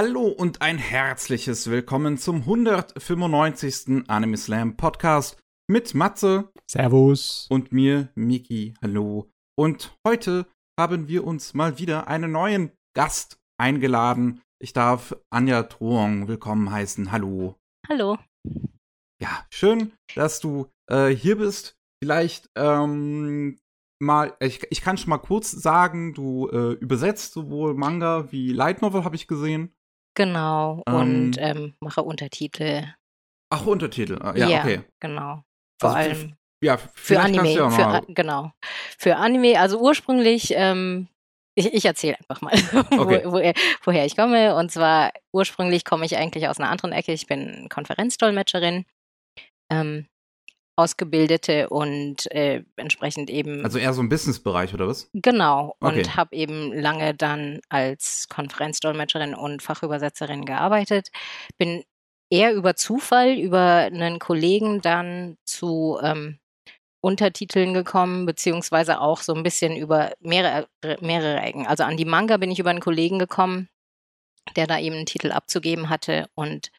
Hallo und ein herzliches Willkommen zum 195. Anime Slam Podcast mit Matze. Servus. Und mir, Miki. Hallo. Und heute haben wir uns mal wieder einen neuen Gast eingeladen. Ich darf Anja Truong willkommen heißen. Hallo. Hallo. Ja, schön, dass du äh, hier bist. Vielleicht ähm, mal, ich, ich kann schon mal kurz sagen, du äh, übersetzt sowohl Manga wie Light Novel, habe ich gesehen. Genau, ähm, und ähm, mache Untertitel. Ach, Untertitel, ah, ja, ja, okay. Genau. Vor also, allem. Ja, für Anime. Ja für, genau. Für Anime, also ursprünglich, ähm, ich, ich erzähle einfach mal, okay. wo, wo, woher ich komme. Und zwar ursprünglich komme ich eigentlich aus einer anderen Ecke. Ich bin Konferenzdolmetscherin. Ähm, Ausgebildete und äh, entsprechend eben. Also eher so im Businessbereich oder was? Genau. Okay. Und habe eben lange dann als Konferenzdolmetscherin und Fachübersetzerin gearbeitet. Bin eher über Zufall, über einen Kollegen dann zu ähm, Untertiteln gekommen, beziehungsweise auch so ein bisschen über mehrere, mehrere Ecken. Also an die Manga bin ich über einen Kollegen gekommen, der da eben einen Titel abzugeben hatte und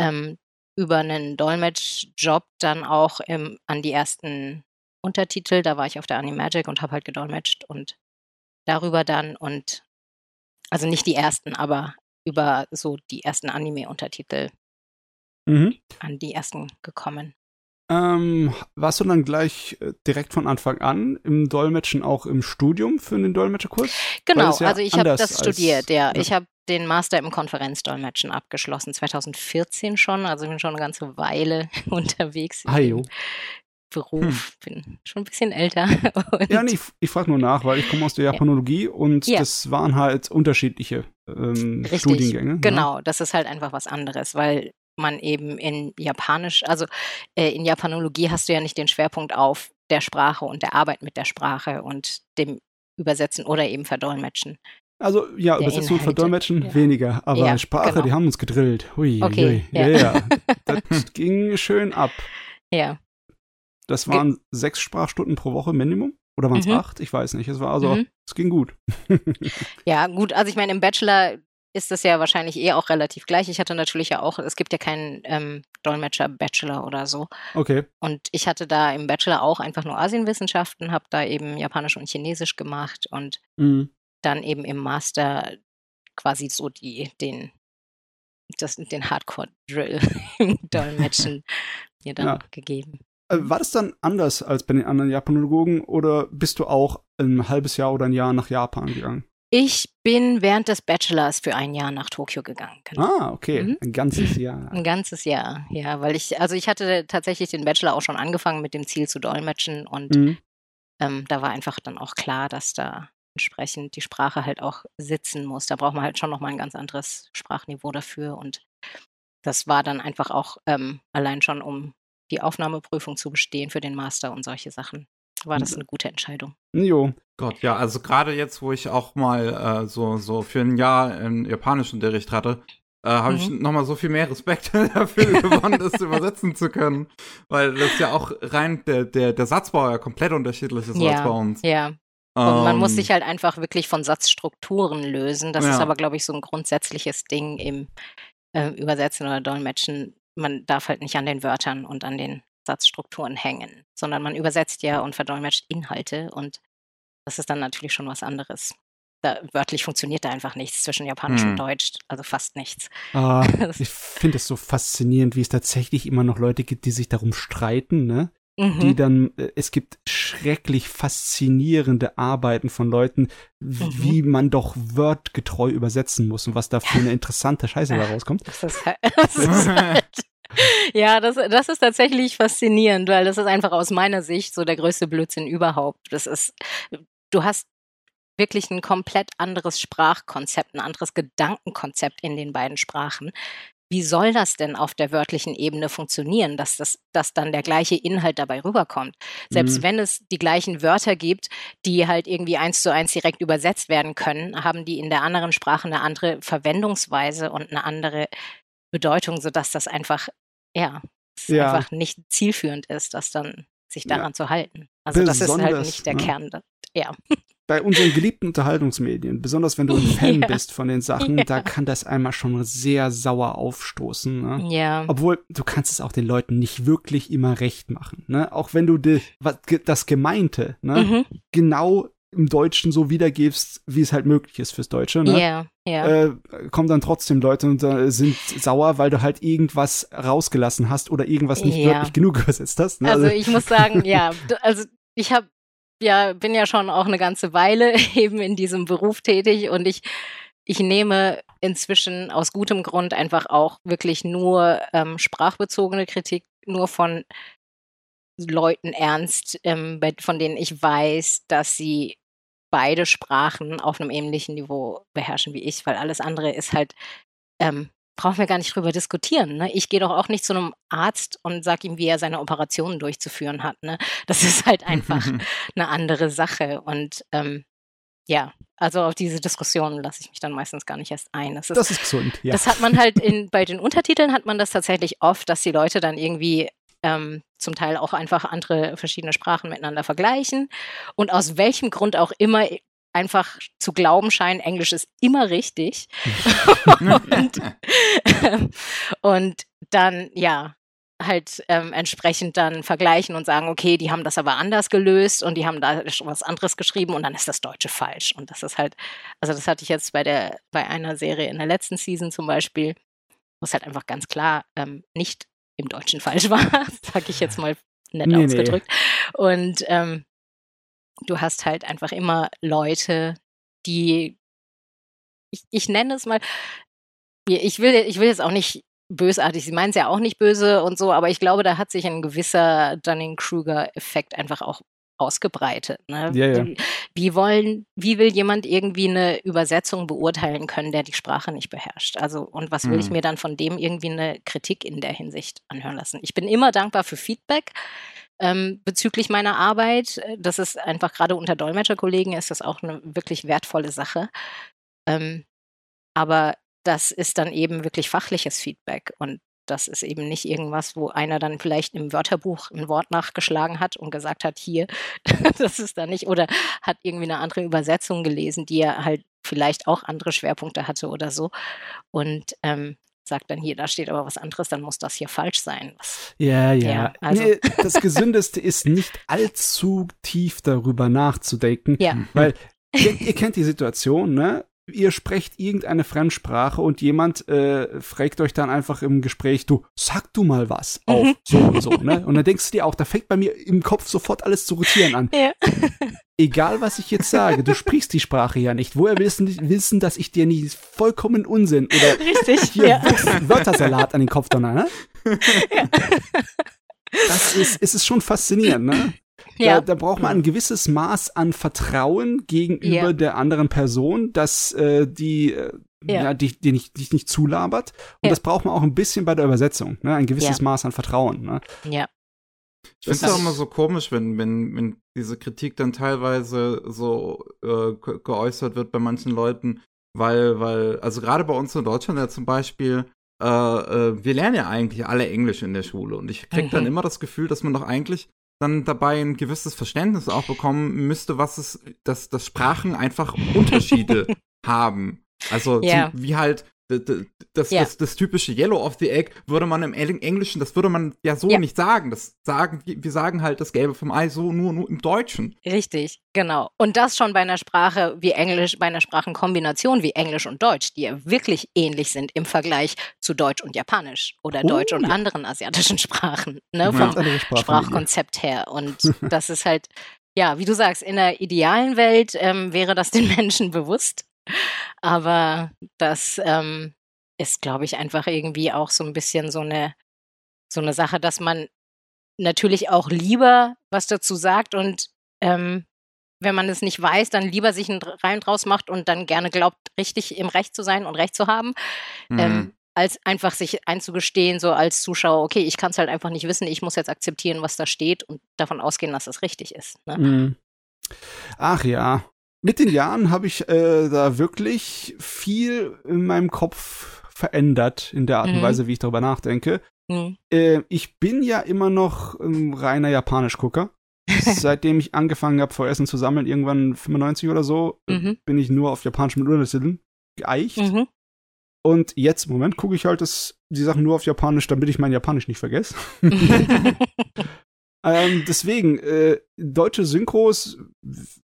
ähm, über einen Dolmetschjob dann auch im, an die ersten Untertitel. Da war ich auf der Animagic und habe halt gedolmetscht und darüber dann und also nicht die ersten, aber über so die ersten Anime-Untertitel mhm. an die ersten gekommen. Ähm, warst du dann gleich äh, direkt von Anfang an im Dolmetschen auch im Studium für den Dolmetscherkurs? Genau, ja also ich habe das studiert, ja. ja. Ich habe den Master im Konferenzdolmetschen abgeschlossen, 2014 schon, also ich bin schon eine ganze Weile unterwegs. Ajo. Beruf, hm. bin schon ein bisschen älter. ja, nee, ich, ich frage nur nach, weil ich komme aus der Japanologie ja. und ja. das waren halt unterschiedliche ähm, Studiengänge. Ne? Genau, ja. das ist halt einfach was anderes, weil man eben in Japanisch, also äh, in Japanologie hast du ja nicht den Schwerpunkt auf der Sprache und der Arbeit mit der Sprache und dem Übersetzen oder eben Verdolmetschen. Also ja, der Übersetzen und Verdolmetschen ja. weniger, aber ja, Sprache, genau. die haben uns gedrillt. Hui, okay, hui. Ja. ja, ja. Das ging schön ab. Ja. Das waren Ge sechs Sprachstunden pro Woche Minimum. Oder waren es mhm. acht? Ich weiß nicht. Es war also, mhm. es ging gut. ja, gut. Also ich meine, im Bachelor ist das ja wahrscheinlich eh auch relativ gleich. Ich hatte natürlich ja auch, es gibt ja keinen ähm, Dolmetscher-Bachelor oder so. Okay. Und ich hatte da im Bachelor auch einfach nur Asienwissenschaften, habe da eben Japanisch und Chinesisch gemacht und mhm. dann eben im Master quasi so die, den, das, den Hardcore-Drill im Dolmetschen mir dann ja. gegeben. Äh, war das dann anders als bei den anderen Japanologen oder bist du auch ein halbes Jahr oder ein Jahr nach Japan gegangen? Ich bin während des Bachelors für ein Jahr nach Tokio gegangen. Genau. Ah, okay. Mhm. Ein ganzes Jahr. Ein ganzes Jahr, ja, weil ich, also ich hatte tatsächlich den Bachelor auch schon angefangen mit dem Ziel zu dolmetschen und mhm. ähm, da war einfach dann auch klar, dass da entsprechend die Sprache halt auch sitzen muss. Da braucht man halt schon nochmal ein ganz anderes Sprachniveau dafür und das war dann einfach auch ähm, allein schon, um die Aufnahmeprüfung zu bestehen für den Master und solche Sachen war das eine gute Entscheidung. Jo. Gott, ja, also gerade jetzt, wo ich auch mal äh, so, so für ein Jahr in Japanischunterricht hatte, äh, habe mhm. ich nochmal so viel mehr Respekt dafür gewonnen, das übersetzen zu können. Weil das ja auch rein, der, der, der Satzbau ja komplett unterschiedlich ist ja, als bei uns. Ja. Und man muss ähm. sich halt einfach wirklich von Satzstrukturen lösen. Das ja. ist aber, glaube ich, so ein grundsätzliches Ding im äh, Übersetzen oder Dolmetschen. Man darf halt nicht an den Wörtern und an den Satzstrukturen hängen, sondern man übersetzt ja und verdolmetscht Inhalte und das ist dann natürlich schon was anderes. Da, wörtlich funktioniert da einfach nichts zwischen Japanisch hm. und Deutsch, also fast nichts. Ah, ich finde es so faszinierend, wie es tatsächlich immer noch Leute gibt, die sich darum streiten, ne? Mhm. Die dann, äh, es gibt schrecklich faszinierende Arbeiten von Leuten, mhm. wie man doch wörtgetreu übersetzen muss und was da für eine interessante Scheiße da rauskommt. Das ist halt, das ist halt ja, das, das ist tatsächlich faszinierend, weil das ist einfach aus meiner Sicht so der größte Blödsinn überhaupt. Das ist, du hast wirklich ein komplett anderes Sprachkonzept, ein anderes Gedankenkonzept in den beiden Sprachen. Wie soll das denn auf der wörtlichen Ebene funktionieren, dass, das, dass dann der gleiche Inhalt dabei rüberkommt? Selbst mhm. wenn es die gleichen Wörter gibt, die halt irgendwie eins zu eins direkt übersetzt werden können, haben die in der anderen Sprache eine andere Verwendungsweise und eine andere Bedeutung, sodass das einfach, ja, ja. einfach nicht zielführend ist, das dann sich daran ja. zu halten. Also Besonders, das ist halt nicht der ne? Kern. Ja. Bei unseren geliebten Unterhaltungsmedien, besonders wenn du ein Fan ja. bist von den Sachen, ja. da kann das einmal schon sehr sauer aufstoßen. Ne? Ja. Obwohl, du kannst es auch den Leuten nicht wirklich immer recht machen. Ne? Auch wenn du die, das Gemeinte ne? Mhm. genau im Deutschen so wiedergibst, wie es halt möglich ist fürs Deutsche, ne? Yeah, yeah. Äh, kommen dann trotzdem Leute und äh, sind sauer, weil du halt irgendwas rausgelassen hast oder irgendwas nicht yeah. wirklich genug übersetzt hast. Ne? Also, also ich muss sagen, ja, also ich habe ja bin ja schon auch eine ganze Weile eben in diesem Beruf tätig und ich ich nehme inzwischen aus gutem Grund einfach auch wirklich nur ähm, sprachbezogene Kritik nur von Leuten ernst, ähm, von denen ich weiß, dass sie beide Sprachen auf einem ähnlichen Niveau beherrschen wie ich, weil alles andere ist halt, ähm, brauchen wir gar nicht drüber diskutieren. Ne? Ich gehe doch auch nicht zu einem Arzt und sage ihm, wie er seine Operationen durchzuführen hat. Ne? Das ist halt einfach eine andere Sache. Und ähm, ja, also auf diese Diskussionen lasse ich mich dann meistens gar nicht erst ein. Das ist, das ist gesund, ja. Das hat man halt in, bei den Untertiteln hat man das tatsächlich oft, dass die Leute dann irgendwie ähm, zum Teil auch einfach andere verschiedene Sprachen miteinander vergleichen und aus welchem Grund auch immer einfach zu glauben scheinen, Englisch ist immer richtig. und, ähm, und, dann, ja, halt ähm, entsprechend dann vergleichen und sagen, okay, die haben das aber anders gelöst und die haben da was anderes geschrieben und dann ist das Deutsche falsch. Und das ist halt, also das hatte ich jetzt bei der, bei einer Serie in der letzten Season zum Beispiel, wo es halt einfach ganz klar ähm, nicht im Deutschen falsch war, sage ich jetzt mal nett nee, ausgedrückt. Nee. Und ähm, du hast halt einfach immer Leute, die, ich, ich nenne es mal, ich will, ich will jetzt auch nicht bösartig, sie meinen es ja auch nicht böse und so, aber ich glaube, da hat sich ein gewisser Dunning-Kruger-Effekt einfach auch ausgebreitet. Ne? Ja, ja. Wie, wollen, wie will jemand irgendwie eine Übersetzung beurteilen können, der die Sprache nicht beherrscht? Also, und was will mhm. ich mir dann von dem irgendwie eine Kritik in der Hinsicht anhören lassen? Ich bin immer dankbar für Feedback. Ähm, bezüglich meiner Arbeit, das ist einfach gerade unter Dolmetscherkollegen ist das auch eine wirklich wertvolle Sache. Ähm, aber das ist dann eben wirklich fachliches Feedback und das ist eben nicht irgendwas, wo einer dann vielleicht im Wörterbuch ein Wort nachgeschlagen hat und gesagt hat, hier, das ist da nicht, oder hat irgendwie eine andere Übersetzung gelesen, die er halt vielleicht auch andere Schwerpunkte hatte oder so. Und ähm, sagt dann hier, da steht aber was anderes, dann muss das hier falsch sein. Was, ja, ja. ja also. nee, das Gesündeste ist nicht allzu tief darüber nachzudenken, ja. weil ihr, ihr kennt die Situation, ne? Ihr sprecht irgendeine Fremdsprache und jemand äh, fragt euch dann einfach im Gespräch, du, sag du mal was auf, mhm. so und so, ne? Und dann denkst du dir auch, da fängt bei mir im Kopf sofort alles zu rotieren an. Ja. Egal, was ich jetzt sage, du sprichst die Sprache ja nicht. Woher willst du wissen, dass ich dir nicht vollkommen Unsinn oder Richtig, hier ja. Wörtersalat an den Kopf donner, ne? Ja. Das ist, ist es schon faszinierend, ne? Ja. Da, da, braucht man ein gewisses Maß an Vertrauen gegenüber ja. der anderen Person, dass äh, die äh, ja. ja, die, die nicht, dich nicht zulabert. Und ja. das braucht man auch ein bisschen bei der Übersetzung, ne? Ein gewisses ja. Maß an Vertrauen. Ne? Ja. Ich finde es auch immer so komisch, wenn, wenn, wenn diese Kritik dann teilweise so äh, geäußert wird bei manchen Leuten, weil, weil, also gerade bei uns in Deutschland ja zum Beispiel, äh, äh, wir lernen ja eigentlich alle Englisch in der Schule und ich krieg mhm. dann immer das Gefühl, dass man doch eigentlich dann dabei ein gewisses Verständnis auch bekommen müsste, was es, dass, dass Sprachen einfach Unterschiede haben. Also yeah. wie halt das, ja. das, das, typische Yellow of the Egg würde man im Englischen, das würde man ja so ja. nicht sagen. Das sagen, wir sagen halt das Gelbe vom Ei so nur, nur im Deutschen. Richtig, genau. Und das schon bei einer Sprache wie Englisch, bei einer Sprachenkombination wie Englisch und Deutsch, die ja wirklich ähnlich sind im Vergleich zu Deutsch und Japanisch oder oh, Deutsch und ja. anderen asiatischen Sprachen, ne, vom Sprachkonzept her. Und das ist halt, ja, wie du sagst, in der idealen Welt ähm, wäre das den Menschen bewusst. Aber das ähm, ist, glaube ich, einfach irgendwie auch so ein bisschen so eine, so eine Sache, dass man natürlich auch lieber was dazu sagt und ähm, wenn man es nicht weiß, dann lieber sich einen Reim draus macht und dann gerne glaubt, richtig im Recht zu sein und Recht zu haben, ähm, mhm. ähm, als einfach sich einzugestehen, so als Zuschauer, okay, ich kann es halt einfach nicht wissen, ich muss jetzt akzeptieren, was da steht und davon ausgehen, dass es richtig ist. Ne? Mhm. Ach ja, mit den Jahren habe ich äh, da wirklich viel in meinem Kopf verändert, in der Art und mhm. Weise, wie ich darüber nachdenke. Mhm. Äh, ich bin ja immer noch ein reiner Japanisch-Gucker. seitdem ich angefangen habe, VSen zu sammeln, irgendwann 95 oder so, äh, mhm. bin ich nur auf japanischem Untertiteln geeicht. Mhm. Und jetzt, Moment, gucke ich halt das, die Sachen nur auf Japanisch, damit ich mein Japanisch nicht vergesse. ähm, deswegen, äh, deutsche Synchros,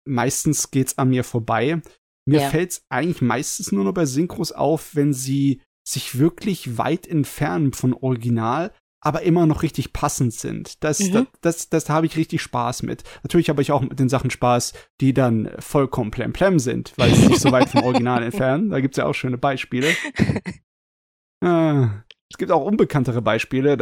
meistens geht's an mir vorbei. Mir ja. fällt's eigentlich meistens nur noch bei Synchros auf, wenn sie sich wirklich weit entfernen von Original, aber immer noch richtig passend sind. Das, mhm. das, das, das habe ich richtig Spaß mit. Natürlich habe ich auch mit den Sachen Spaß, die dann vollkommen plemplem sind, weil sie sich so weit vom Original entfernen. Da gibt's ja auch schöne Beispiele. Äh, es gibt auch unbekanntere Beispiele.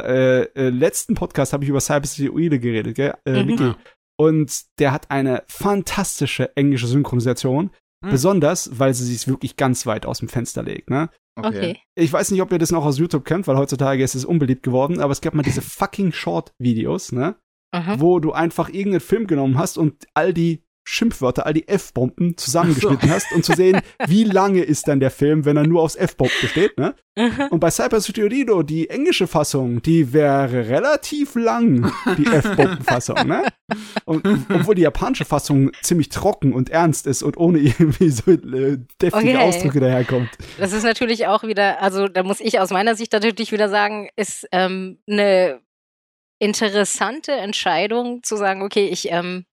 Äh, äh, letzten Podcast habe ich über Cybersecurity geredet, gell? Äh, mhm. Und der hat eine fantastische englische Synchronisation. Mhm. Besonders, weil sie sich wirklich ganz weit aus dem Fenster legt, ne? Okay. Ich weiß nicht, ob ihr das noch aus YouTube kennt, weil heutzutage ist es unbeliebt geworden, aber es gab mal diese fucking Short-Videos, ne? Aha. Wo du einfach irgendeinen Film genommen hast und all die Schimpfwörter, all die F-Bomben zusammengeschnitten so. hast, um zu sehen, wie lange ist dann der Film, wenn er nur aus F-Bomb besteht, ne? Und bei Cyber Studio, die englische Fassung, die wäre relativ lang, die F-Bomben-Fassung, ne? Und, obwohl die japanische Fassung ziemlich trocken und ernst ist und ohne irgendwie so äh, deftige okay. Ausdrücke daherkommt. Das ist natürlich auch wieder, also da muss ich aus meiner Sicht natürlich wieder sagen, ist ähm, eine interessante Entscheidung zu sagen, okay, ich ähm,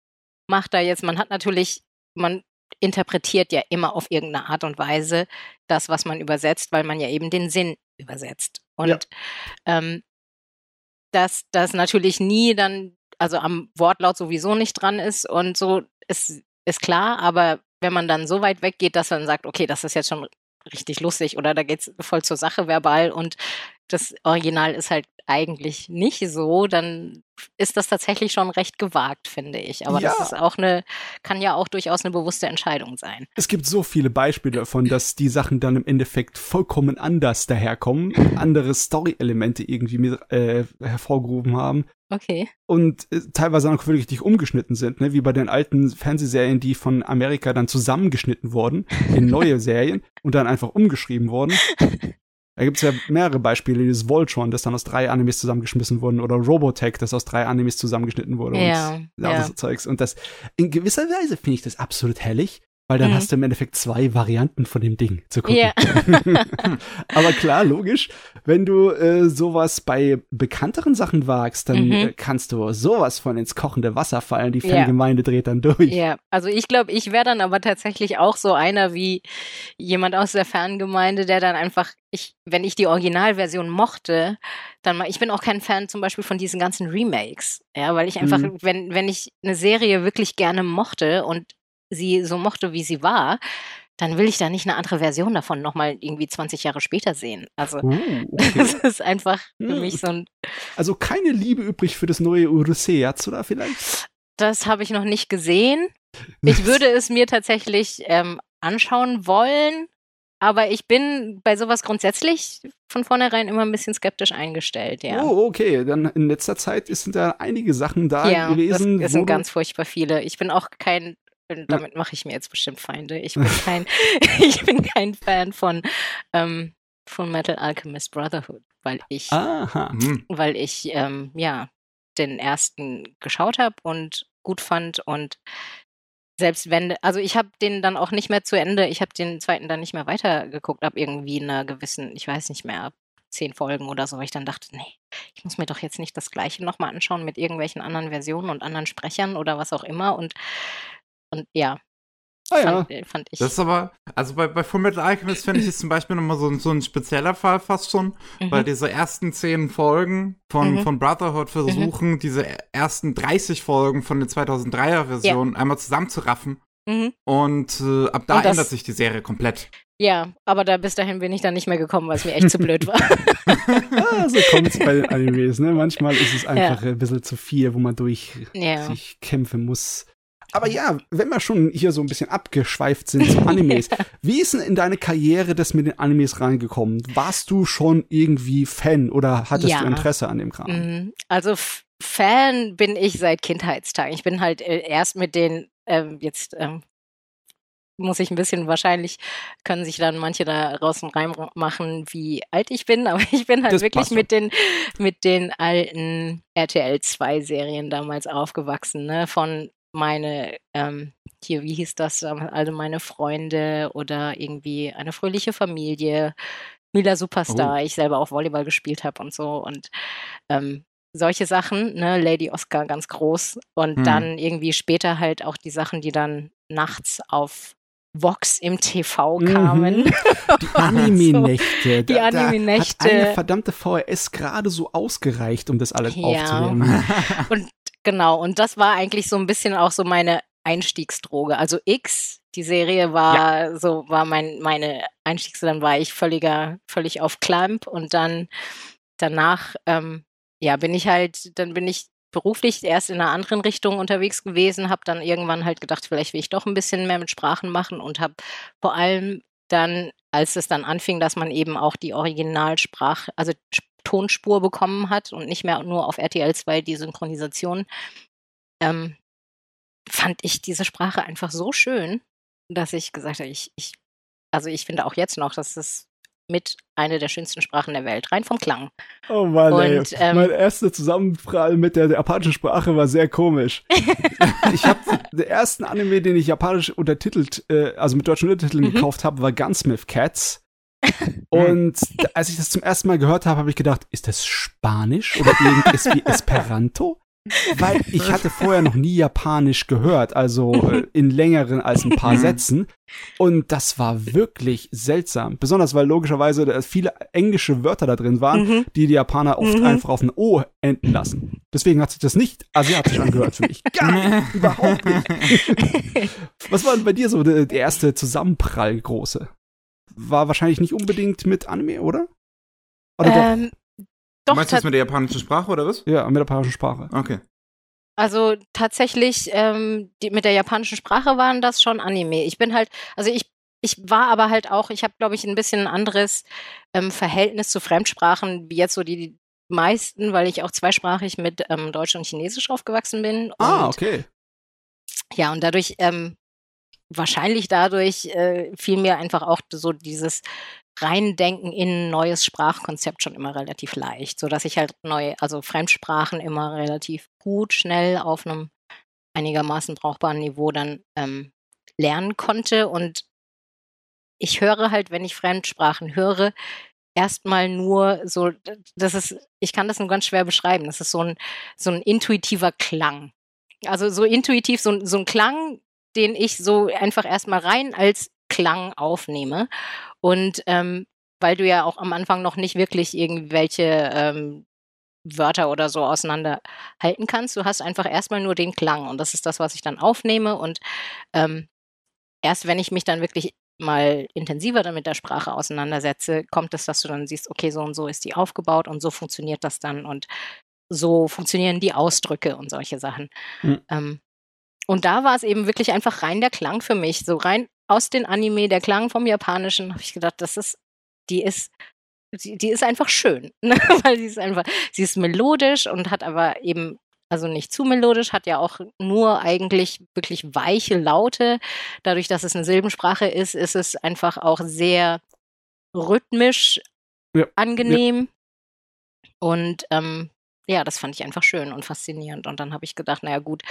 macht da jetzt, man hat natürlich, man interpretiert ja immer auf irgendeine Art und Weise das, was man übersetzt, weil man ja eben den Sinn übersetzt. Und ja. ähm, dass das natürlich nie dann, also am Wortlaut sowieso nicht dran ist und so ist, ist klar, aber wenn man dann so weit weggeht, dass man sagt, okay, das ist jetzt schon richtig lustig oder da geht es voll zur Sache verbal und das Original ist halt eigentlich nicht so, dann ist das tatsächlich schon recht gewagt, finde ich. Aber ja. das ist auch eine, kann ja auch durchaus eine bewusste Entscheidung sein. Es gibt so viele Beispiele davon, dass die Sachen dann im Endeffekt vollkommen anders daherkommen, andere Story-Elemente irgendwie mit, äh, hervorgerufen haben. Okay. Und äh, teilweise auch wirklich richtig umgeschnitten sind, ne? wie bei den alten Fernsehserien, die von Amerika dann zusammengeschnitten wurden in neue Serien und dann einfach umgeschrieben wurden. Da gibt es ja mehrere Beispiele, wie das Voltron, das dann aus drei Animes zusammengeschmissen wurden, oder Robotech, das aus drei Animes zusammengeschnitten wurde ja, und ja. so Zeugs. Und das, in gewisser Weise finde ich das absolut hellig, weil dann mhm. hast du im Endeffekt zwei Varianten von dem Ding zu gucken. Yeah. Aber klar, logisch, wenn du äh, sowas bei bekannteren Sachen wagst, dann mhm. äh, kannst du sowas von ins kochende Wasser fallen. Die Fangemeinde yeah. dreht dann durch. Ja, yeah. also ich glaube, ich wäre dann aber tatsächlich auch so einer wie jemand aus der Fangemeinde, der dann einfach, ich, wenn ich die Originalversion mochte, dann mal, ich bin auch kein Fan zum Beispiel von diesen ganzen Remakes, ja, weil ich einfach, mhm. wenn, wenn ich eine Serie wirklich gerne mochte und sie so mochte, wie sie war, dann will ich da nicht eine andere Version davon nochmal irgendwie 20 Jahre später sehen. Also uh, okay. das ist einfach für mich so ein. Also keine Liebe übrig für das neue Urusei-Yatsu da vielleicht? Das habe ich noch nicht gesehen. Ich würde es mir tatsächlich ähm, anschauen wollen, aber ich bin bei sowas grundsätzlich von vornherein immer ein bisschen skeptisch eingestellt, ja. Oh, okay. Dann in letzter Zeit sind da einige Sachen da ja, gewesen. Es sind ganz furchtbar viele. Ich bin auch kein bin, damit mache ich mir jetzt bestimmt Feinde. Ich bin kein, ich bin kein Fan von, ähm, von Metal Alchemist Brotherhood, weil ich, hm. weil ich ähm, ja den ersten geschaut habe und gut fand und selbst wenn, also ich habe den dann auch nicht mehr zu Ende, ich habe den zweiten dann nicht mehr weitergeguckt, ab irgendwie einer gewissen, ich weiß nicht mehr, ab zehn Folgen oder so, weil ich dann dachte, nee, ich muss mir doch jetzt nicht das gleiche nochmal anschauen mit irgendwelchen anderen Versionen und anderen Sprechern oder was auch immer und und ja, Ah, ja. Fand, fand, ich. Das ist aber, also bei, bei Fullmetal Alchemist finde ich es zum Beispiel nochmal so, so ein spezieller Fall fast schon, mhm. weil diese ersten zehn Folgen von, mhm. von Brotherhood versuchen, mhm. diese ersten 30 Folgen von der 2003er Version ja. einmal zusammenzuraffen. Mhm. Und äh, ab da Und ändert sich die Serie komplett. Ja, aber da bis dahin bin ich dann nicht mehr gekommen, weil es mir echt zu blöd war. ah, so kommt es bei den Animes, ne? Manchmal ist es einfach ja. ein bisschen zu viel, wo man durch ja. sich kämpfen muss. Aber ja, wenn wir schon hier so ein bisschen abgeschweift sind zu Animes, wie ist denn in deine Karriere das mit den Animes reingekommen? Warst du schon irgendwie Fan oder hattest ja. du Interesse an dem Kram? Mhm. Also Fan bin ich seit Kindheitstagen. Ich bin halt äh, erst mit den ähm, jetzt ähm, muss ich ein bisschen, wahrscheinlich können sich dann manche da draußen reinmachen, wie alt ich bin, aber ich bin halt das wirklich mit den, mit den alten RTL 2 Serien damals aufgewachsen, ne? Von meine, ähm, hier, wie hieß das, also meine Freunde oder irgendwie eine fröhliche Familie, Mila Superstar, oh. ich selber auch Volleyball gespielt habe und so und ähm, solche Sachen, ne, Lady Oscar ganz groß und hm. dann irgendwie später halt auch die Sachen, die dann nachts auf Vox im TV mhm. kamen. Mhm. Die Anime-Nächte. so, die Anime-Nächte. Hat eine verdammte VHS gerade so ausgereicht, um das alles ja. aufzunehmen. und genau, und das war eigentlich so ein bisschen auch so meine Einstiegsdroge. Also X, die Serie war ja. so, war mein, meine Einstiegs, dann war ich völliger, völlig auf Clamp und dann danach, ähm, ja, bin ich halt, dann bin ich beruflich erst in einer anderen Richtung unterwegs gewesen, habe dann irgendwann halt gedacht, vielleicht will ich doch ein bisschen mehr mit Sprachen machen und habe vor allem dann, als es dann anfing, dass man eben auch die Originalsprache, also Tonspur bekommen hat und nicht mehr nur auf RTL 2 die Synchronisation, ähm, fand ich diese Sprache einfach so schön, dass ich gesagt habe, ich, ich also ich finde auch jetzt noch, dass es mit einer der schönsten Sprachen der Welt, rein vom Klang. Oh Mann, und, ey. Ähm, mein erster Zusammenprall mit der, der, japanischen Sprache war sehr komisch. ich habe den ersten Anime, den ich japanisch untertitelt, äh, also mit deutschen Untertiteln mhm. gekauft habe, war Gunsmith Cats. Und als ich das zum ersten Mal gehört habe, habe ich gedacht, ist das Spanisch oder irgendwas wie Esperanto? Weil ich hatte vorher noch nie Japanisch gehört, also äh, in längeren als ein paar Sätzen. Und das war wirklich seltsam. Besonders weil logischerweise viele englische Wörter da drin waren, mhm. die die Japaner oft mhm. einfach auf ein O enden lassen. Deswegen hat sich das nicht asiatisch angehört für mich. Gar nicht, überhaupt nicht. Was war denn bei dir so der, der erste Zusammenprall große? War wahrscheinlich nicht unbedingt mit Anime, oder? Oder ähm, doch, Meinst du das mit der japanischen Sprache oder was? Ja, mit der japanischen Sprache. Okay. Also tatsächlich, ähm, die, mit der japanischen Sprache waren das schon Anime. Ich bin halt, also ich, ich war aber halt auch, ich habe, glaube ich, ein bisschen ein anderes ähm, Verhältnis zu Fremdsprachen, wie jetzt so die, die meisten, weil ich auch zweisprachig mit ähm, Deutsch und Chinesisch aufgewachsen bin. ah, okay. Ja, und dadurch, ähm, wahrscheinlich dadurch äh, fiel mir einfach auch so dieses Reindenken in ein neues Sprachkonzept schon immer relativ leicht, so dass ich halt neue, also Fremdsprachen immer relativ gut, schnell auf einem einigermaßen brauchbaren Niveau dann ähm, lernen konnte. Und ich höre halt, wenn ich Fremdsprachen höre, erstmal nur so, das ist, ich kann das nur ganz schwer beschreiben. Das ist so ein, so ein intuitiver Klang. Also so intuitiv, so, so ein Klang, den ich so einfach erstmal rein als Klang aufnehme. Und ähm, weil du ja auch am Anfang noch nicht wirklich irgendwelche ähm, Wörter oder so auseinanderhalten kannst. Du hast einfach erstmal nur den Klang und das ist das, was ich dann aufnehme. Und ähm, erst wenn ich mich dann wirklich mal intensiver damit der Sprache auseinandersetze, kommt es, dass du dann siehst, okay, so und so ist die aufgebaut und so funktioniert das dann und so funktionieren die Ausdrücke und solche Sachen. Mhm. Ähm, und da war es eben wirklich einfach rein der Klang für mich, so rein aus den Anime, der Klang vom Japanischen, habe ich gedacht, das ist, die ist, die, die ist einfach schön, ne? weil sie ist einfach, sie ist melodisch und hat aber eben also nicht zu melodisch, hat ja auch nur eigentlich wirklich weiche Laute. Dadurch, dass es eine Silbensprache ist, ist es einfach auch sehr rhythmisch ja, angenehm. Ja. Und ähm, ja, das fand ich einfach schön und faszinierend. Und dann habe ich gedacht, naja gut,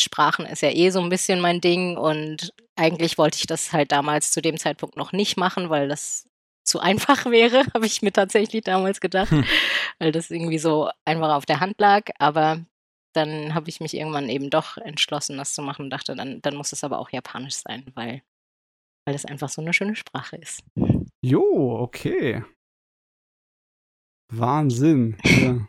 Sprachen ist ja eh so ein bisschen mein Ding und eigentlich wollte ich das halt damals zu dem Zeitpunkt noch nicht machen, weil das zu einfach wäre, habe ich mir tatsächlich damals gedacht, hm. weil das irgendwie so einfach auf der Hand lag. Aber dann habe ich mich irgendwann eben doch entschlossen, das zu machen und dachte, dann, dann muss es aber auch Japanisch sein, weil, weil es einfach so eine schöne Sprache ist. Jo, okay. Wahnsinn. Ja.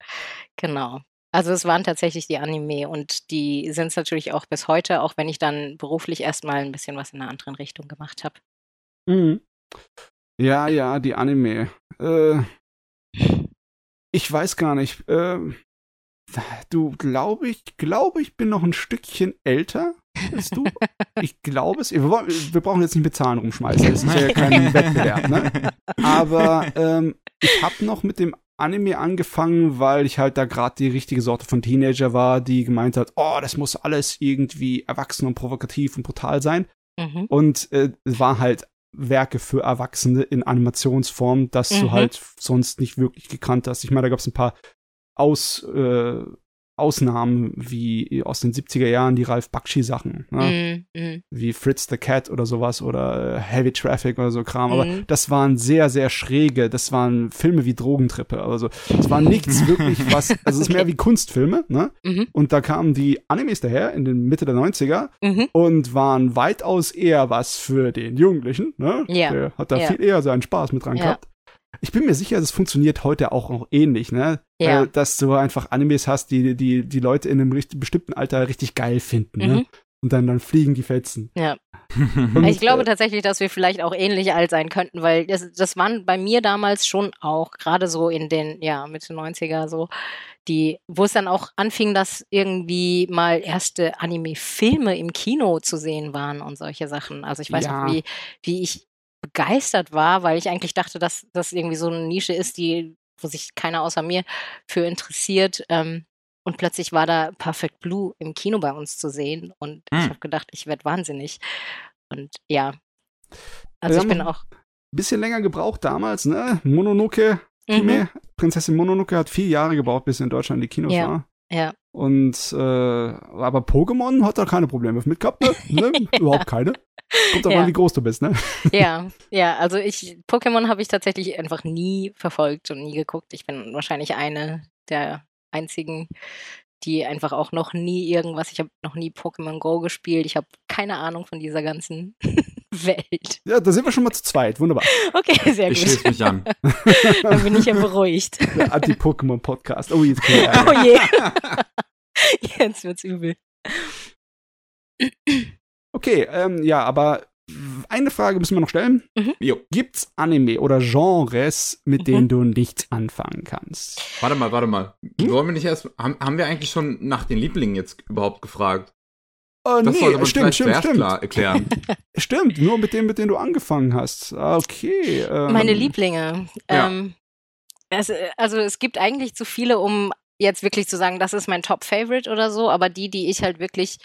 genau. Also es waren tatsächlich die Anime und die sind es natürlich auch bis heute, auch wenn ich dann beruflich erstmal ein bisschen was in einer anderen Richtung gemacht habe. Mhm. Ja, ja, die Anime. Äh, ich weiß gar nicht. Äh, du glaube ich, glaube ich bin noch ein Stückchen älter als du. ich glaube es. Wir, wir, brauchen jetzt nicht mit Zahlen rumschmeißen. Das ist ja kein Wettbewerb, ne? Aber ähm, ich habe noch mit dem Anime angefangen, weil ich halt da gerade die richtige Sorte von Teenager war, die gemeint hat, oh, das muss alles irgendwie erwachsen und provokativ und brutal sein. Mhm. Und äh, war halt Werke für Erwachsene in Animationsform, das mhm. du halt sonst nicht wirklich gekannt hast. Ich meine, da gab es ein paar Aus, äh, Ausnahmen wie aus den 70er Jahren die Ralph Bakshi Sachen, ne? mm, mm. wie Fritz the Cat oder sowas oder äh, Heavy Traffic oder so Kram, mm. aber das waren sehr, sehr schräge, das waren Filme wie Drogentrippe, also es war nichts wirklich was, also es ist mehr wie Kunstfilme, ne? -hmm. Und da kamen die Animes daher in den Mitte der 90er -hmm. und waren weitaus eher was für den Jugendlichen, ne? Ja. Der hat da ja. viel eher seinen Spaß mit dran ja. gehabt. Ich bin mir sicher, das funktioniert heute auch noch ähnlich, ne? Ja. Äh, dass du einfach Animes hast, die die, die Leute in einem richtig, bestimmten Alter richtig geil finden, ne? mhm. ne? Und dann, dann fliegen die Fetzen. Ja. Und, ich glaube tatsächlich, dass wir vielleicht auch ähnlich alt sein könnten, weil das, das waren bei mir damals schon auch, gerade so in den, ja, Mitte 90er so, die, wo es dann auch anfing, dass irgendwie mal erste Anime-Filme im Kino zu sehen waren und solche Sachen. Also ich weiß ja. noch, wie, wie ich begeistert war, weil ich eigentlich dachte, dass das irgendwie so eine Nische ist, die, wo sich keiner außer mir für interessiert. Ähm, und plötzlich war da Perfect Blue im Kino bei uns zu sehen. Und hm. ich habe gedacht, ich werde wahnsinnig. Und ja. Also ich bin auch. Bisschen länger gebraucht damals, ne? Mononoke, Kime, mhm. Prinzessin Mononoke hat vier Jahre gebraucht, bis sie in Deutschland in die Kinos ja. war. Ja. Und äh, aber Pokémon hat da keine Probleme mit gehabt, ne? ne? Überhaupt keine. Kommt aber ja. an, wie groß du bist, ne? Ja, ja, also ich, Pokémon habe ich tatsächlich einfach nie verfolgt und nie geguckt. Ich bin wahrscheinlich eine der einzigen, die einfach auch noch nie irgendwas, ich habe noch nie Pokémon Go gespielt. Ich habe keine Ahnung von dieser ganzen Welt. Ja, da sind wir schon mal zu zweit. Wunderbar. Okay, sehr ich gut. Ich schließe mich an. Dann bin ich ja beruhigt. Der Anti-Pokémon-Podcast. Oh, jetzt Oh je. Jetzt wird's übel. Okay, ähm, ja, aber eine Frage müssen wir noch stellen. Mhm. Gibt's Anime oder Genres, mit mhm. denen du nichts anfangen kannst? Warte mal, warte mal. Hm? Wollen wir nicht erst, haben, haben wir eigentlich schon nach den Lieblingen jetzt überhaupt gefragt? Oh, das nee, sollte man stimmt, stimmt, stimmt. Klar erklären. stimmt, nur mit dem, mit dem du angefangen hast. Okay. Ähm. Meine Lieblinge. Ja. Ähm, also, also es gibt eigentlich zu viele, um jetzt wirklich zu sagen, das ist mein Top-Favorite oder so, aber die, die ich halt wirklich,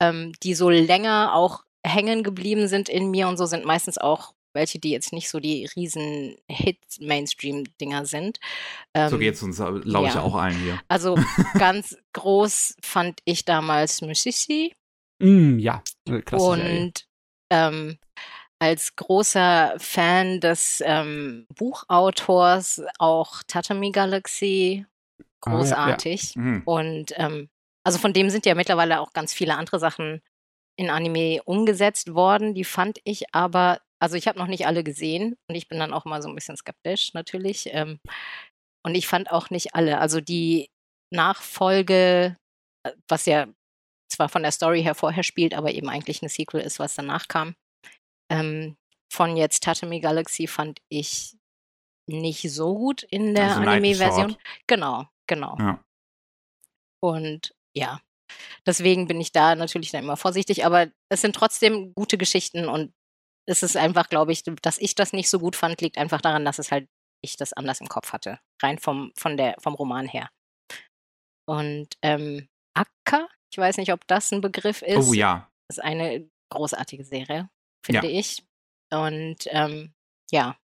ähm, die so länger auch hängen geblieben sind in mir und so sind meistens auch welche, die jetzt nicht so die riesen Hit-Mainstream-Dinger sind. Ähm, so geht's uns, glaube ja. ich, auch allen hier. Also ganz groß fand ich damals Musisi. Mm, ja, Und ähm, als großer Fan des ähm, Buchautors auch Tatami Galaxy großartig. Ah, ja, ja. Mhm. Und ähm, also von dem sind ja mittlerweile auch ganz viele andere Sachen in Anime umgesetzt worden. Die fand ich aber, also ich habe noch nicht alle gesehen und ich bin dann auch mal so ein bisschen skeptisch natürlich. Ähm, und ich fand auch nicht alle. Also die Nachfolge, äh, was ja zwar von der Story her vorher spielt, aber eben eigentlich eine Sequel ist, was danach kam. Ähm, von jetzt Tatami Galaxy fand ich nicht so gut in der also Anime-Version. Genau, genau. Ja. Und ja, deswegen bin ich da natürlich dann immer vorsichtig, aber es sind trotzdem gute Geschichten und es ist einfach, glaube ich, dass ich das nicht so gut fand, liegt einfach daran, dass es halt ich das anders im Kopf hatte, rein vom, von der, vom Roman her. Und ähm, Akka, ich weiß nicht, ob das ein Begriff ist. Oh ja. Das ist eine großartige Serie, finde ja. ich. Und ähm, ja,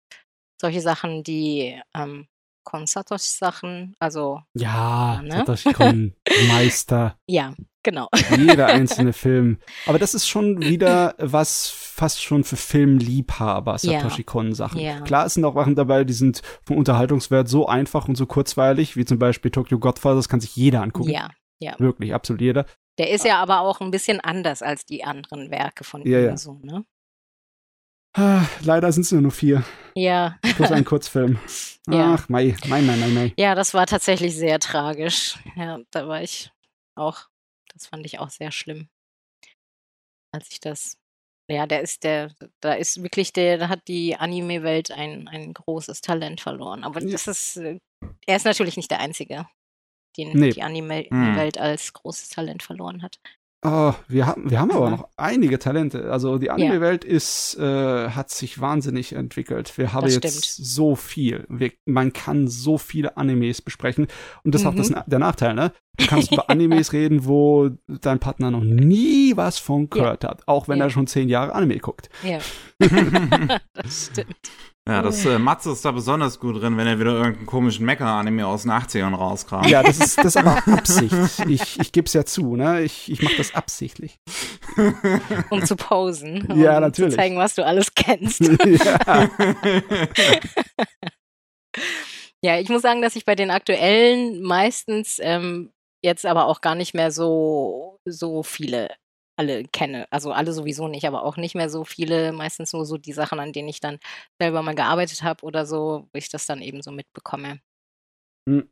solche Sachen, die ähm, Kon Satoshi-Sachen, also. Ja, ne? Satoshi-Kon, Meister. Ja, genau. Jeder einzelne Film. Aber das ist schon wieder was fast schon für Filmliebhaber, Satoshi-Kon-Sachen. Ja. Klar, es sind auch Sachen dabei, die sind vom Unterhaltungswert so einfach und so kurzweilig, wie zum Beispiel Tokyo Godfather, das kann sich jeder angucken. Ja, ja. Wirklich, absolut jeder. Der ist ja aber auch ein bisschen anders als die anderen Werke von ja, ihm. Ja. So, ne? Ah, leider sind es nur vier. Ja. Plus ein Kurzfilm. ja. Ach, mei, mei, mei, mei, mei. Ja, das war tatsächlich sehr tragisch. Ja, da war ich auch, das fand ich auch sehr schlimm. Als ich das, ja, der ist der, da ist wirklich der, da hat die Anime-Welt ein, ein großes Talent verloren. Aber das ist, äh, er ist natürlich nicht der Einzige, den nee. die Anime-Welt hm. als großes Talent verloren hat. Oh, wir haben, wir haben aber noch einige Talente. Also die Anime-Welt ist, äh, hat sich wahnsinnig entwickelt. Wir haben jetzt so viel. Wir, man kann so viele Animes besprechen. Und das ist mhm. auch das, der Nachteil, ne? Du kannst über Animes reden, wo dein Partner noch nie was von gehört ja. hat, auch wenn ja. er schon zehn Jahre Anime guckt. Ja. das stimmt. Ja, das äh, Matze ist da besonders gut drin, wenn er wieder irgendeinen komischen Mecha-Anime aus den 80ern rauskramt. Ja, das ist, das ist aber Absicht. Ich, ich gebe es ja zu, ne? Ich, ich mache das absichtlich. Um zu posen. Um ja, natürlich. zu zeigen, was du alles kennst. ja. ja, ich muss sagen, dass ich bei den aktuellen meistens ähm, jetzt aber auch gar nicht mehr so, so viele alle kenne. Also alle sowieso nicht, aber auch nicht mehr so viele, meistens nur so die Sachen, an denen ich dann selber mal gearbeitet habe oder so, wo ich das dann eben so mitbekomme. Hm.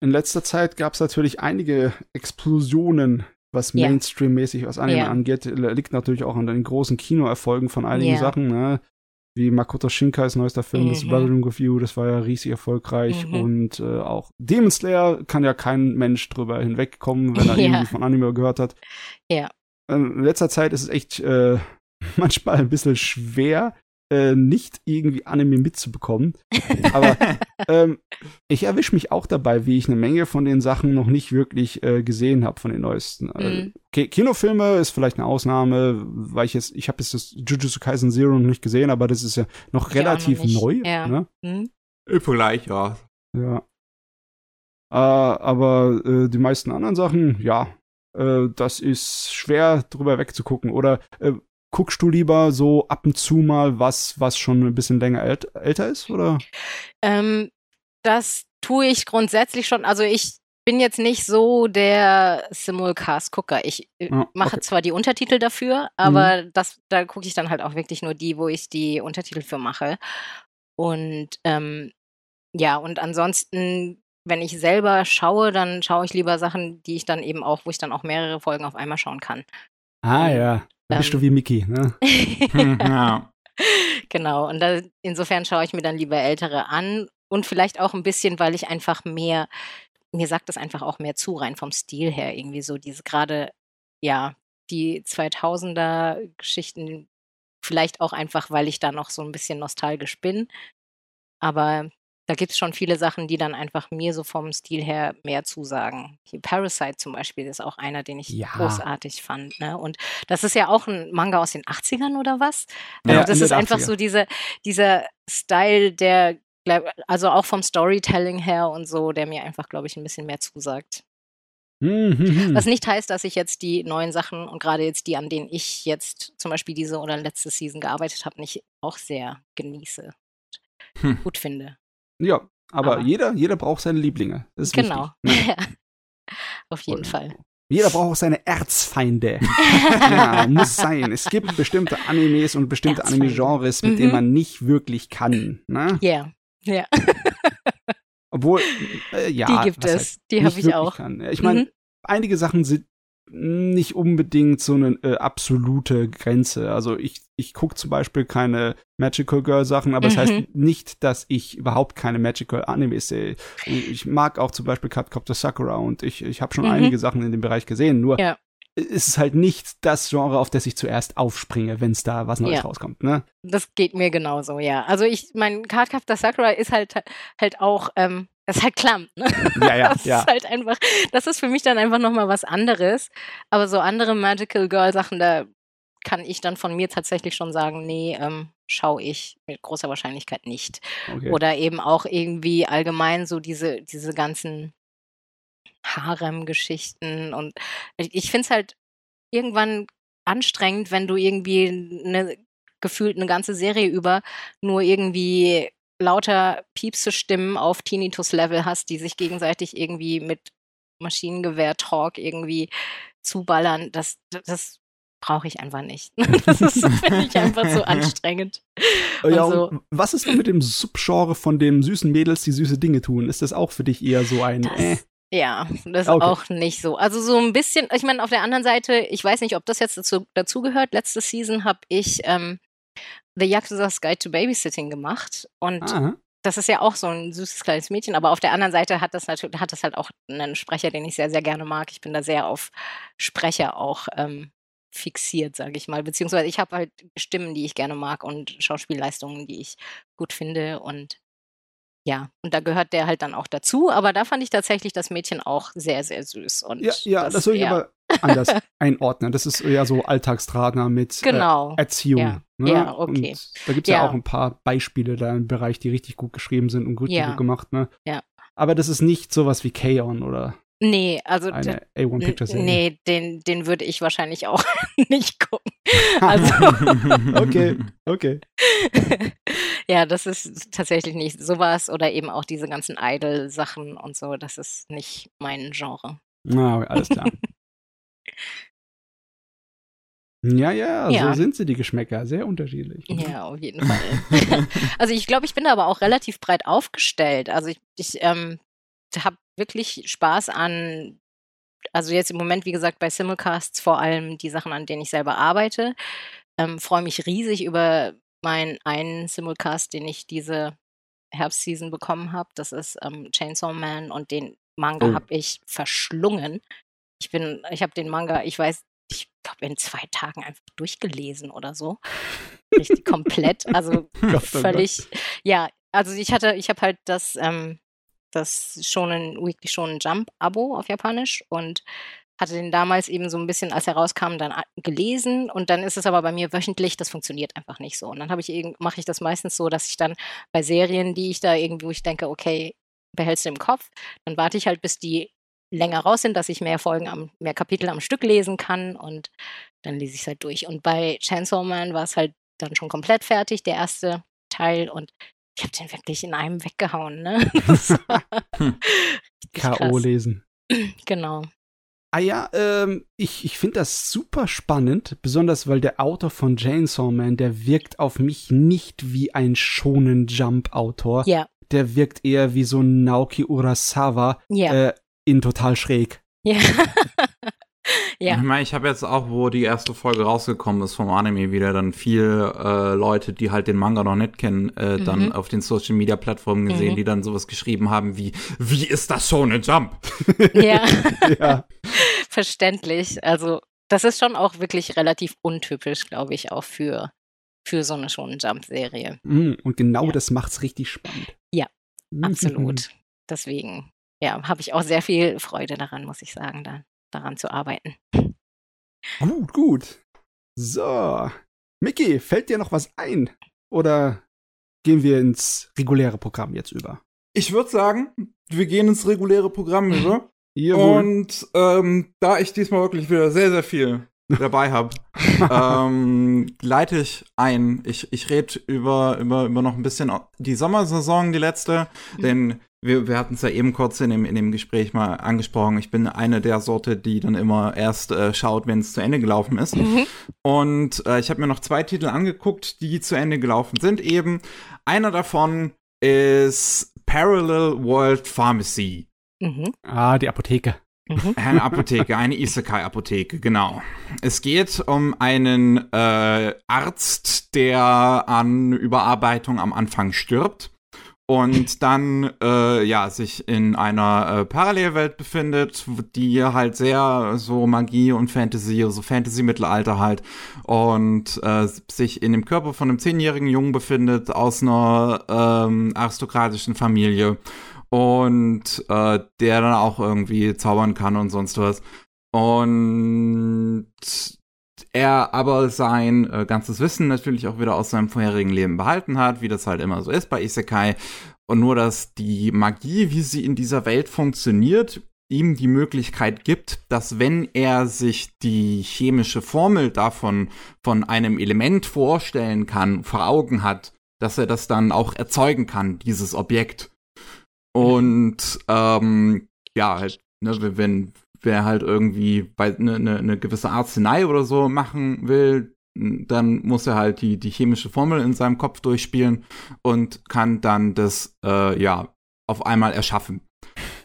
In letzter Zeit gab es natürlich einige Explosionen, was. Mainstream-mäßig was Anime ja. angeht. Liegt natürlich auch an den großen Kinoerfolgen von einigen ja. Sachen, ne? Wie Makoto Shinkais neuester Film, mhm. das of You, das war ja riesig erfolgreich. Mhm. Und äh, auch Demon Slayer kann ja kein Mensch drüber hinwegkommen, wenn er irgendwie von Anime gehört hat. Ja. In letzter Zeit ist es echt äh, manchmal ein bisschen schwer, äh, nicht irgendwie Anime mitzubekommen. Aber ähm, ich erwische mich auch dabei, wie ich eine Menge von den Sachen noch nicht wirklich äh, gesehen habe von den neuesten. Mhm. Okay, Kinofilme ist vielleicht eine Ausnahme, weil ich jetzt, ich habe jetzt das Jujutsu Kaisen Zero noch nicht gesehen, aber das ist ja noch ich relativ noch neu. Ja. Ne? Mhm. Vielleicht, ja. Ja. Äh, aber äh, die meisten anderen Sachen, ja, äh, das ist schwer drüber wegzugucken. Oder äh, guckst du lieber so ab und zu mal was, was schon ein bisschen länger ält älter ist, oder? Ähm, das tue ich grundsätzlich schon. Also ich bin jetzt nicht so der Simulcast-Gucker. Ich äh, ah, mache zwar die Untertitel dafür, aber mhm. das, da gucke ich dann halt auch wirklich nur die, wo ich die Untertitel für mache. Und ähm, ja, und ansonsten, wenn ich selber schaue, dann schaue ich lieber Sachen, die ich dann eben auch, wo ich dann auch mehrere Folgen auf einmal schauen kann. Ah ja. Da bist ähm, du wie Mickey, ne? ja. Genau, und da, insofern schaue ich mir dann lieber ältere an und vielleicht auch ein bisschen, weil ich einfach mehr, mir sagt das einfach auch mehr zu, rein vom Stil her irgendwie so, diese gerade, ja, die 2000er Geschichten, vielleicht auch einfach, weil ich da noch so ein bisschen nostalgisch bin. Aber da gibt es schon viele Sachen, die dann einfach mir so vom Stil her mehr zusagen. Hier Parasite zum Beispiel ist auch einer, den ich ja. großartig fand. Ne? Und das ist ja auch ein Manga aus den 80ern oder was? Also ja, das ist einfach 80er. so diese, dieser Style, der, also auch vom Storytelling her und so, der mir einfach, glaube ich, ein bisschen mehr zusagt. Mhm. Was nicht heißt, dass ich jetzt die neuen Sachen und gerade jetzt die, an denen ich jetzt zum Beispiel diese oder letzte Season gearbeitet habe, nicht auch sehr genieße. Hm. Gut finde. Ja, aber, aber, jeder, jeder braucht seine Lieblinge. Das ist genau. Wichtig, ne? Auf jeden Und Fall. Jeder braucht auch seine Erzfeinde. ja, muss sein. Es gibt bestimmte Animes und bestimmte Anime-Genres, mit mhm. denen man nicht wirklich kann. Ne? Ja, ja. Obwohl, äh, ja. Die gibt es, die habe ich auch. Kann. Ich meine, mhm. einige Sachen sind nicht unbedingt so eine äh, absolute Grenze. Also ich, ich gucke zum Beispiel keine Magical Girl Sachen, aber mhm. das heißt nicht, dass ich überhaupt keine Magical Animes sehe. Ich mag auch zum Beispiel Cupcopter Sakura und ich, ich habe schon mhm. einige Sachen in dem Bereich gesehen, nur ja. ist es halt nicht das Genre, auf das ich zuerst aufspringe, wenn es da was Neues ja. rauskommt. Ne? Das geht mir genauso, ja. Also ich, mein Cardcaptor Sakura ist halt halt auch ähm, das ist halt klamm, ne? Ja, ja, das ja. ist halt einfach, das ist für mich dann einfach nochmal was anderes. Aber so andere Magical Girl Sachen, da kann ich dann von mir tatsächlich schon sagen, nee, ähm, schaue ich mit großer Wahrscheinlichkeit nicht. Okay. Oder eben auch irgendwie allgemein so diese, diese ganzen Harem-Geschichten und ich finde es halt irgendwann anstrengend, wenn du irgendwie eine gefühlt eine ganze Serie über nur irgendwie lauter Piepse-Stimmen auf Tinnitus-Level hast, die sich gegenseitig irgendwie mit Maschinengewehr-Talk irgendwie zuballern, das, das brauche ich einfach nicht. das finde ich einfach so anstrengend. Ja, so. was ist denn mit dem Subgenre von den süßen Mädels, die süße Dinge tun? Ist das auch für dich eher so ein das, äh? Ja, das ist okay. auch nicht so. Also so ein bisschen, ich meine, auf der anderen Seite, ich weiß nicht, ob das jetzt dazu, dazu gehört. Letzte Season habe ich ähm, The Yakuza's Guide to Babysitting gemacht und Aha. das ist ja auch so ein süßes kleines Mädchen, aber auf der anderen Seite hat das natürlich, hat das halt auch einen Sprecher, den ich sehr, sehr gerne mag. Ich bin da sehr auf Sprecher auch ähm, fixiert, sage ich mal. Beziehungsweise ich habe halt Stimmen, die ich gerne mag und Schauspielleistungen, die ich gut finde und ja, und da gehört der halt dann auch dazu, aber da fand ich tatsächlich das Mädchen auch sehr, sehr süß. Und ja, ja das, das soll ich aber anders einordnen. Das ist eher so Alltagsdrama mit äh, genau. äh, Erziehung. Ja, ne? ja okay. Und da gibt es ja. ja. auch ein paar Beispiele da im Bereich, die richtig gut geschrieben sind und gut, ja. gut gemacht. Ne? Ja. Aber das ist nicht sowas wie K-On! oder Nee, also eine A1 Pictures Nee, den, den würde ich wahrscheinlich auch nicht gucken. Also okay, okay. ja, das ist tatsächlich nicht sowas oder eben auch diese ganzen Idol-Sachen und so, das ist nicht mein Genre. Na, alles klar. Ja, ja, ja, so sind sie, die Geschmäcker. Sehr unterschiedlich. Ja, auf jeden Fall. also ich glaube, ich bin da aber auch relativ breit aufgestellt. Also ich, ich ähm, habe wirklich Spaß an, also jetzt im Moment, wie gesagt, bei Simulcasts vor allem die Sachen, an denen ich selber arbeite. Ähm, Freue mich riesig über meinen einen Simulcast, den ich diese Herbstseason bekommen habe. Das ist ähm, Chainsaw Man und den Manga oh. habe ich verschlungen. Ich bin, ich habe den Manga, ich weiß, ich glaube, in zwei Tagen einfach durchgelesen oder so. Richtig komplett. Also oh völlig, ja, also ich hatte, ich habe halt das ähm, das Shonen Weekly Shonen Jump Abo auf Japanisch und hatte den damals eben so ein bisschen, als er rauskam, dann gelesen und dann ist es aber bei mir wöchentlich, das funktioniert einfach nicht so. Und dann habe ich mache ich das meistens so, dass ich dann bei Serien, die ich da irgendwie, wo ich denke, okay, behältst du im Kopf, dann warte ich halt, bis die länger raus sind, dass ich mehr Folgen am, mehr Kapitel am Stück lesen kann und dann lese ich es halt durch. Und bei Chainsaw Man war es halt dann schon komplett fertig, der erste Teil und ich habe den wirklich in einem weggehauen, ne? K.O. lesen. Genau. Ah ja, ähm, ich, ich finde das super spannend, besonders weil der Autor von Chainsaw Man, der wirkt auf mich nicht wie ein schonen Jump-Autor. Ja. Der wirkt eher wie so ein Naoki Urasawa ja. äh, in total schräg. Ja. Ja. Ich meine, ich habe jetzt auch, wo die erste Folge rausgekommen ist vom Anime, wieder dann viel äh, Leute, die halt den Manga noch nicht kennen, äh, mhm. dann auf den Social Media Plattformen gesehen, mhm. die dann sowas geschrieben haben wie, wie ist das schon ein Jump? Ja. ja. Verständlich. Also, das ist schon auch wirklich relativ untypisch, glaube ich, auch für, für so eine Shonen Jump-Serie. Mm, und genau ja. das macht's richtig spannend. Ja, absolut. Deswegen, ja, habe ich auch sehr viel Freude daran, muss ich sagen, dann daran zu arbeiten. Gut, gut. So. Mickey, fällt dir noch was ein? Oder gehen wir ins reguläre Programm jetzt über? Ich würde sagen, wir gehen ins reguläre Programm über. Und ähm, da ich diesmal wirklich wieder sehr, sehr viel dabei habe, ähm, leite ich ein. Ich, ich rede über, über, über noch ein bisschen die Sommersaison, die letzte. Mhm. Denn wir, wir hatten es ja eben kurz in dem, in dem Gespräch mal angesprochen. Ich bin eine der Sorte, die dann immer erst äh, schaut, wenn es zu Ende gelaufen ist. Mhm. Und äh, ich habe mir noch zwei Titel angeguckt, die zu Ende gelaufen sind. Eben einer davon ist Parallel World Pharmacy. Mhm. Ah, die Apotheke. Mhm. Eine Apotheke, eine Isekai-Apotheke, genau. Es geht um einen äh, Arzt, der an Überarbeitung am Anfang stirbt und dann äh, ja sich in einer äh, Parallelwelt befindet, die halt sehr so Magie und Fantasy, so Fantasy-Mittelalter halt und äh, sich in dem Körper von einem zehnjährigen Jungen befindet aus einer ähm, aristokratischen Familie und äh, der dann auch irgendwie zaubern kann und sonst was und er aber sein äh, ganzes Wissen natürlich auch wieder aus seinem vorherigen Leben behalten hat, wie das halt immer so ist bei Isekai. Und nur, dass die Magie, wie sie in dieser Welt funktioniert, ihm die Möglichkeit gibt, dass wenn er sich die chemische Formel davon von einem Element vorstellen kann, vor Augen hat, dass er das dann auch erzeugen kann, dieses Objekt. Und ähm, ja, halt, ne, wenn, wer halt irgendwie eine ne, ne gewisse Arznei oder so machen will, dann muss er halt die, die chemische Formel in seinem Kopf durchspielen und kann dann das, äh, ja, auf einmal erschaffen.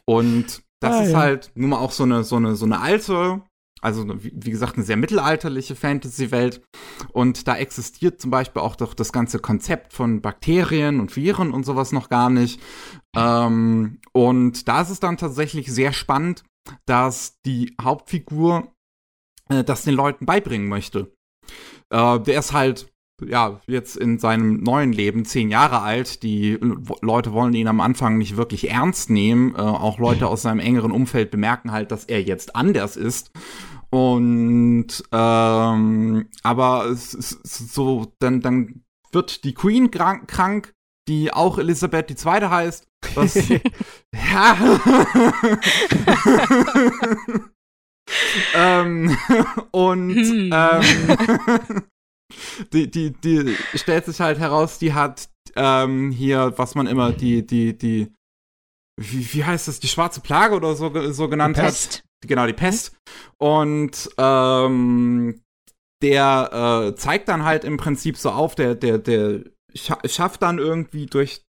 Und das ah, ist ja. halt nun mal auch so eine, so eine, so eine alte, also wie, wie gesagt, eine sehr mittelalterliche Fantasy-Welt. Und da existiert zum Beispiel auch doch das ganze Konzept von Bakterien und Viren und sowas noch gar nicht. Ähm, und da ist es dann tatsächlich sehr spannend, dass die Hauptfigur äh, das den Leuten beibringen möchte. Äh, der ist halt ja, jetzt in seinem neuen Leben zehn Jahre alt. Die Leute wollen ihn am Anfang nicht wirklich ernst nehmen. Äh, auch Leute aus seinem engeren Umfeld bemerken halt, dass er jetzt anders ist. Und ähm, aber es ist so, dann, dann wird die Queen krank, krank die auch Elisabeth II. heißt. Was, ja. ähm, und hm. ähm, die, die, die stellt sich halt heraus, die hat ähm, hier, was man immer die, die, die, wie, wie heißt das, die schwarze Plage oder so, so genannt die hat. Genau, die Pest. Und ähm, der äh, zeigt dann halt im Prinzip so auf, der, der, der scha schafft dann irgendwie durch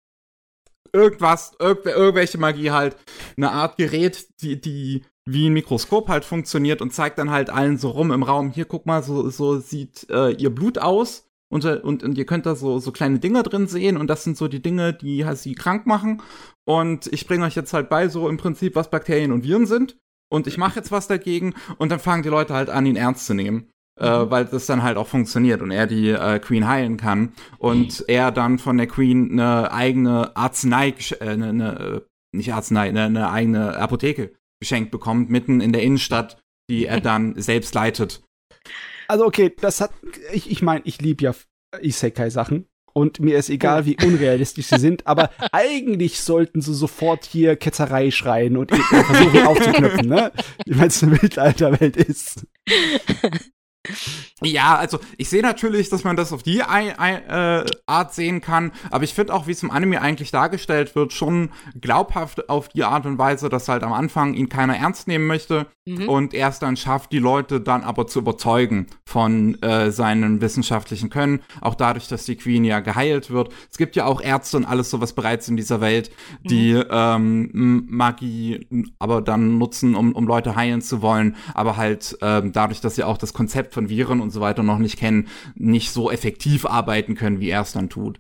irgendwas, irg irgendwelche Magie halt, eine Art Gerät, die, die wie ein Mikroskop halt funktioniert und zeigt dann halt allen so rum im Raum, hier guck mal, so, so sieht äh, ihr Blut aus. Und, und, und ihr könnt da so, so kleine Dinge drin sehen und das sind so die Dinge, die halt sie krank machen. Und ich bringe euch jetzt halt bei, so im Prinzip, was Bakterien und Viren sind. Und ich mache jetzt was dagegen und dann fangen die Leute halt an, ihn ernst zu nehmen. Äh, weil das dann halt auch funktioniert und er die äh, Queen heilen kann und er dann von der Queen eine eigene Arznei, äh, eine, eine, äh, nicht Arznei, eine, eine eigene Apotheke geschenkt bekommt, mitten in der Innenstadt, die er dann selbst leitet. Also okay, das hat, ich, ich meine, ich liebe ja Isekai-Sachen und mir ist egal, wie unrealistisch sie sind, aber eigentlich sollten sie sofort hier Ketzerei schreien und versuchen aufzuknüpfen, ne? Weil es eine Mittelalterwelt ist. Ja, also ich sehe natürlich, dass man das auf die I I äh, Art sehen kann, aber ich finde auch, wie es im Anime eigentlich dargestellt wird, schon glaubhaft auf die Art und Weise, dass halt am Anfang ihn keiner ernst nehmen möchte mhm. und erst dann schafft, die Leute dann aber zu überzeugen von äh, seinen wissenschaftlichen Können, auch dadurch, dass die Queen ja geheilt wird. Es gibt ja auch Ärzte und alles sowas bereits in dieser Welt, die mhm. ähm, Magie aber dann nutzen, um, um Leute heilen zu wollen, aber halt ähm, dadurch, dass sie auch das Konzept von Viren und und so weiter noch nicht kennen, nicht so effektiv arbeiten können, wie er es dann tut.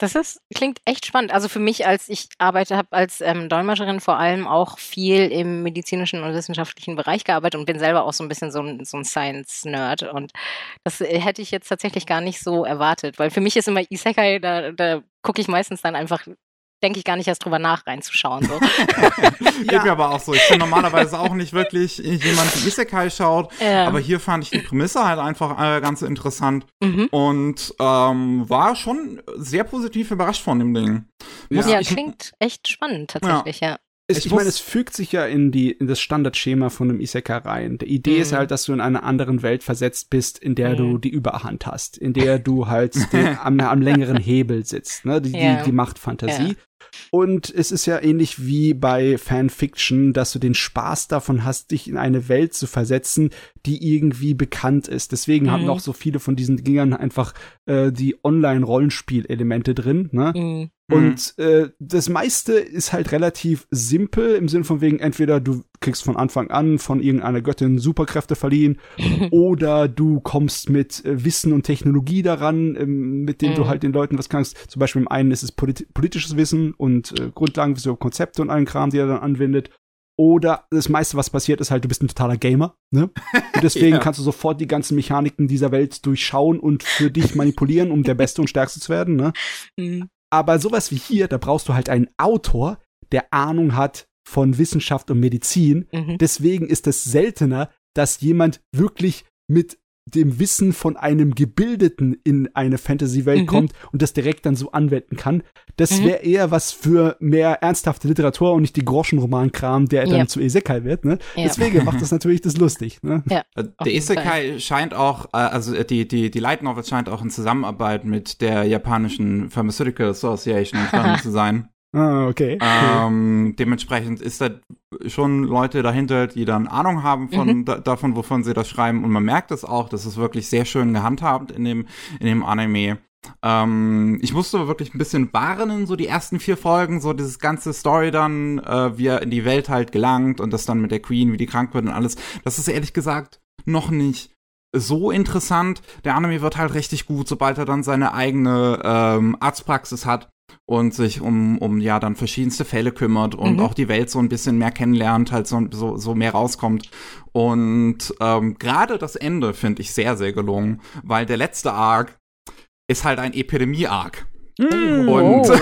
Das ist, klingt echt spannend. Also für mich, als ich arbeite, habe als ähm, Dolmetscherin vor allem auch viel im medizinischen und wissenschaftlichen Bereich gearbeitet und bin selber auch so ein bisschen so ein, so ein Science-Nerd. Und das äh, hätte ich jetzt tatsächlich gar nicht so erwartet, weil für mich ist immer Isekai, da, da gucke ich meistens dann einfach denke ich gar nicht erst drüber nach, reinzuschauen. So. Geht ja. mir aber auch so. Ich bin normalerweise auch nicht wirklich jemand, der Isekai schaut, ja. aber hier fand ich die Prämisse halt einfach äh, ganz interessant mhm. und ähm, war schon sehr positiv überrascht von dem Ding. Muss ja, ich, klingt echt spannend tatsächlich, ja. Ich, ich meine, es fügt sich ja in die in das Standardschema von einem Isekai rein. Die Idee mhm. ist halt, dass du in einer anderen Welt versetzt bist, in der mhm. du die Überhand hast, in der du halt den, am, am längeren Hebel sitzt, ne? Die, ja. die, die Machtfantasie. Ja. Und es ist ja ähnlich wie bei Fanfiction, dass du den Spaß davon hast, dich in eine Welt zu versetzen, die irgendwie bekannt ist. Deswegen mhm. haben auch so viele von diesen Dingern einfach äh, die Online-Rollenspiel-Elemente drin. Ne? Mhm. Und mhm. äh, das meiste ist halt relativ simpel im Sinne von wegen, entweder du kriegst von Anfang an von irgendeiner Göttin Superkräfte verliehen oder du kommst mit äh, Wissen und Technologie daran, ähm, mit dem mhm. du halt den Leuten was kannst. Zum Beispiel im einen ist es polit politisches Wissen und äh, Grundlagenwissen über Konzepte und allen Kram, die er dann anwendet. Oder das meiste, was passiert, ist halt, du bist ein totaler Gamer. Ne? Und deswegen ja. kannst du sofort die ganzen Mechaniken dieser Welt durchschauen und für dich manipulieren, um der Beste und Stärkste zu werden. Ne? Mhm. Aber sowas wie hier, da brauchst du halt einen Autor, der Ahnung hat von Wissenschaft und Medizin. Mhm. Deswegen ist es seltener, dass jemand wirklich mit dem Wissen von einem Gebildeten in eine Fantasy-Welt mhm. kommt und das direkt dann so anwenden kann. Das mhm. wäre eher was für mehr ernsthafte Literatur und nicht die Groschenroman-Kram, der ja. dann zu Isekai wird. Ne? Ja. Deswegen macht das natürlich das lustig. Ne? Ja, äh, der Isekai scheint auch, äh, also äh, die, die, die Light Novel scheint auch in Zusammenarbeit mit der japanischen Pharmaceutical Association entstanden zu sein. Ah, okay. Ähm, dementsprechend ist da schon Leute dahinter, die dann Ahnung haben von mhm. da, davon, wovon sie das schreiben. Und man merkt es auch, das ist wirklich sehr schön gehandhabt in dem, in dem Anime. Ähm, ich musste wirklich ein bisschen warnen, so die ersten vier Folgen, so dieses ganze Story dann, äh, wie er in die Welt halt gelangt und das dann mit der Queen, wie die krank wird und alles. Das ist ehrlich gesagt noch nicht so interessant. Der Anime wird halt richtig gut, sobald er dann seine eigene ähm, Arztpraxis hat und sich um, um ja dann verschiedenste Fälle kümmert und mhm. auch die Welt so ein bisschen mehr kennenlernt, halt so, so, so mehr rauskommt. Und ähm, gerade das Ende finde ich sehr, sehr gelungen, weil der letzte Arc, ist halt ein Epidemie-Arc. Mm. Und, oh.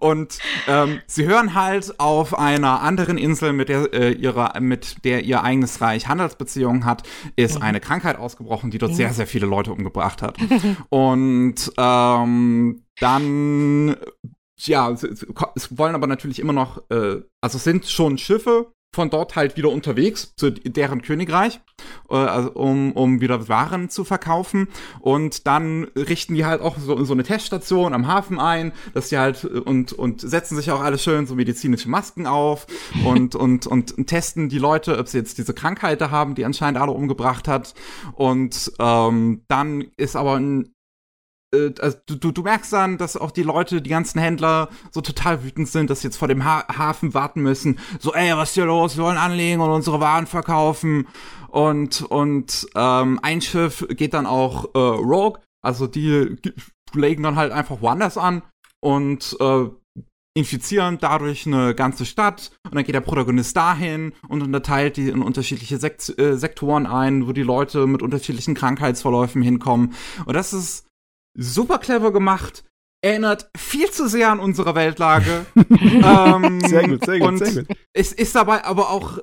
und ähm, sie hören halt auf einer anderen Insel, mit der, äh, ihre, mit der ihr eigenes Reich Handelsbeziehungen hat, ist mhm. eine Krankheit ausgebrochen, die dort mhm. sehr, sehr viele Leute umgebracht hat. und ähm, dann ja, es wollen aber natürlich immer noch, äh, also es sind schon Schiffe von dort halt wieder unterwegs zu deren Königreich, äh, also um, um wieder Waren zu verkaufen. Und dann richten die halt auch so, so eine Teststation am Hafen ein, dass die halt und, und setzen sich auch alle schön so medizinische Masken auf und, und, und, und testen die Leute, ob sie jetzt diese Krankheit haben, die anscheinend alle umgebracht hat. Und ähm, dann ist aber ein äh, also du, du merkst dann, dass auch die Leute, die ganzen Händler so total wütend sind, dass sie jetzt vor dem ha Hafen warten müssen. So, ey, was ist hier los? Wir wollen anlegen und unsere Waren verkaufen. Und, und ähm, ein Schiff geht dann auch äh, Rogue. Also die legen dann halt einfach woanders an und äh, infizieren dadurch eine ganze Stadt und dann geht der Protagonist dahin und unterteilt die in unterschiedliche Sekt äh, Sektoren ein, wo die Leute mit unterschiedlichen Krankheitsverläufen hinkommen. Und das ist super clever gemacht, erinnert viel zu sehr an unsere Weltlage. ähm, sehr gut, sehr gut, und sehr gut. Es ist dabei aber auch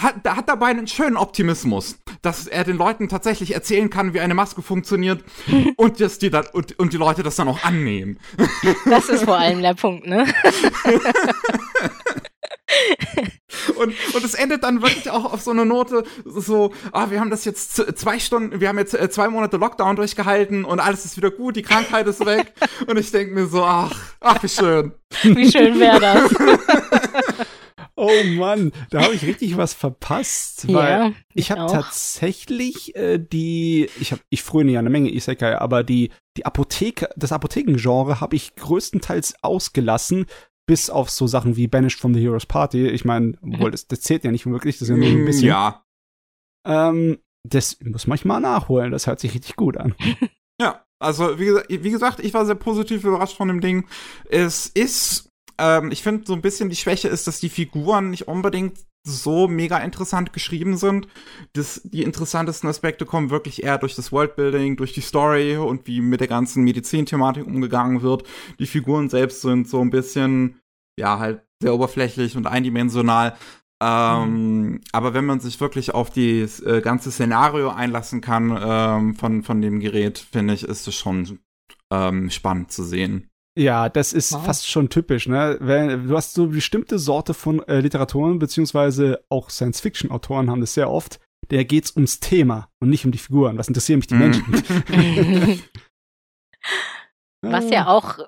hat, hat dabei einen schönen Optimismus, dass er den Leuten tatsächlich erzählen kann, wie eine Maske funktioniert und, dass die, dann, und, und die Leute das dann auch annehmen. Das ist vor allem der Punkt, ne? und, und es endet dann wirklich auch auf so eine Note, so, ah, wir haben das jetzt zwei Stunden, wir haben jetzt äh, zwei Monate Lockdown durchgehalten und alles ist wieder gut, die Krankheit ist weg. und ich denke mir so, ach, ach, wie schön. Wie schön wäre das. Oh Mann, da habe ich richtig was verpasst, weil ja, ich, ich habe tatsächlich äh, die, ich habe, ich fröne ja eine Menge Isekai, aber die die Apotheke, das Apothekengenre habe ich größtenteils ausgelassen, bis auf so Sachen wie Banished from the Heroes Party. Ich meine, mhm. wohl, das, das, zählt ja nicht wirklich, das ist ja nur ein mm, bisschen. Ja. Ähm, das muss man mal nachholen, das hört sich richtig gut an. Ja, also wie, wie gesagt, ich war sehr positiv überrascht von dem Ding. Es ist, ähm, ich finde so ein bisschen die Schwäche ist, dass die Figuren nicht unbedingt so mega interessant geschrieben sind. Das, die interessantesten Aspekte kommen wirklich eher durch das Worldbuilding, durch die Story und wie mit der ganzen Medizinthematik umgegangen wird. Die Figuren selbst sind so ein bisschen, ja, halt sehr oberflächlich und eindimensional. Ähm, mhm. Aber wenn man sich wirklich auf das äh, ganze Szenario einlassen kann ähm, von, von dem Gerät, finde ich, ist es schon ähm, spannend zu sehen. Ja, das ist wow. fast schon typisch, ne? Wenn, du hast so bestimmte Sorte von äh, Literatoren, beziehungsweise auch Science-Fiction-Autoren haben das sehr oft. Der geht's ums Thema und nicht um die Figuren. Was interessieren mich die Menschen? Was ja auch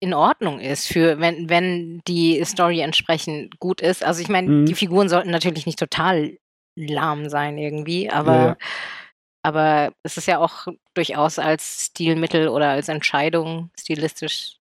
in Ordnung ist, für wenn, wenn die Story entsprechend gut ist. Also ich meine, mhm. die Figuren sollten natürlich nicht total lahm sein irgendwie, aber ja, ja. aber es ist ja auch durchaus als Stilmittel oder als Entscheidung stilistisch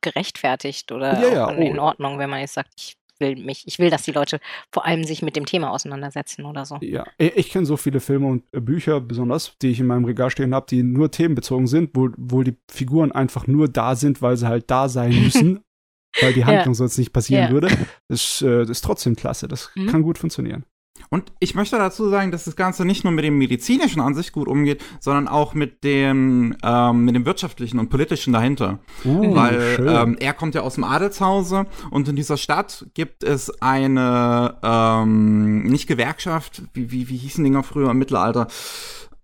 gerechtfertigt oder ja, ja. in oh. Ordnung, wenn man jetzt sagt, ich will mich, ich will, dass die Leute vor allem sich mit dem Thema auseinandersetzen oder so. Ja, ich kenne so viele Filme und äh, Bücher besonders, die ich in meinem Regal stehen habe, die nur themenbezogen sind, wo, wo die Figuren einfach nur da sind, weil sie halt da sein müssen, weil die Handlung ja. sonst nicht passieren würde. Das, äh, das, ist trotzdem klasse, das mhm. kann gut funktionieren. Und ich möchte dazu sagen, dass das Ganze nicht nur mit dem medizinischen an sich gut umgeht, sondern auch mit dem, ähm, mit dem wirtschaftlichen und politischen dahinter. Uh, Weil ähm, er kommt ja aus dem Adelshause und in dieser Stadt gibt es eine, ähm, nicht Gewerkschaft, wie, wie, wie hießen Dinger früher im Mittelalter?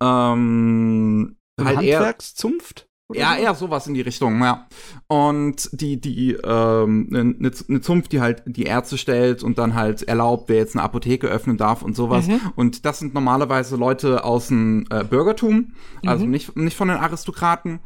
Ähm, halt Handwerkszunft? Ja, so? eher sowas in die Richtung, ja. Und die, die, ähm, eine ne, ne Zunft, die halt die Ärzte stellt und dann halt erlaubt, wer jetzt eine Apotheke öffnen darf und sowas. Mhm. Und das sind normalerweise Leute aus dem äh, Bürgertum, also mhm. nicht, nicht von den Aristokraten.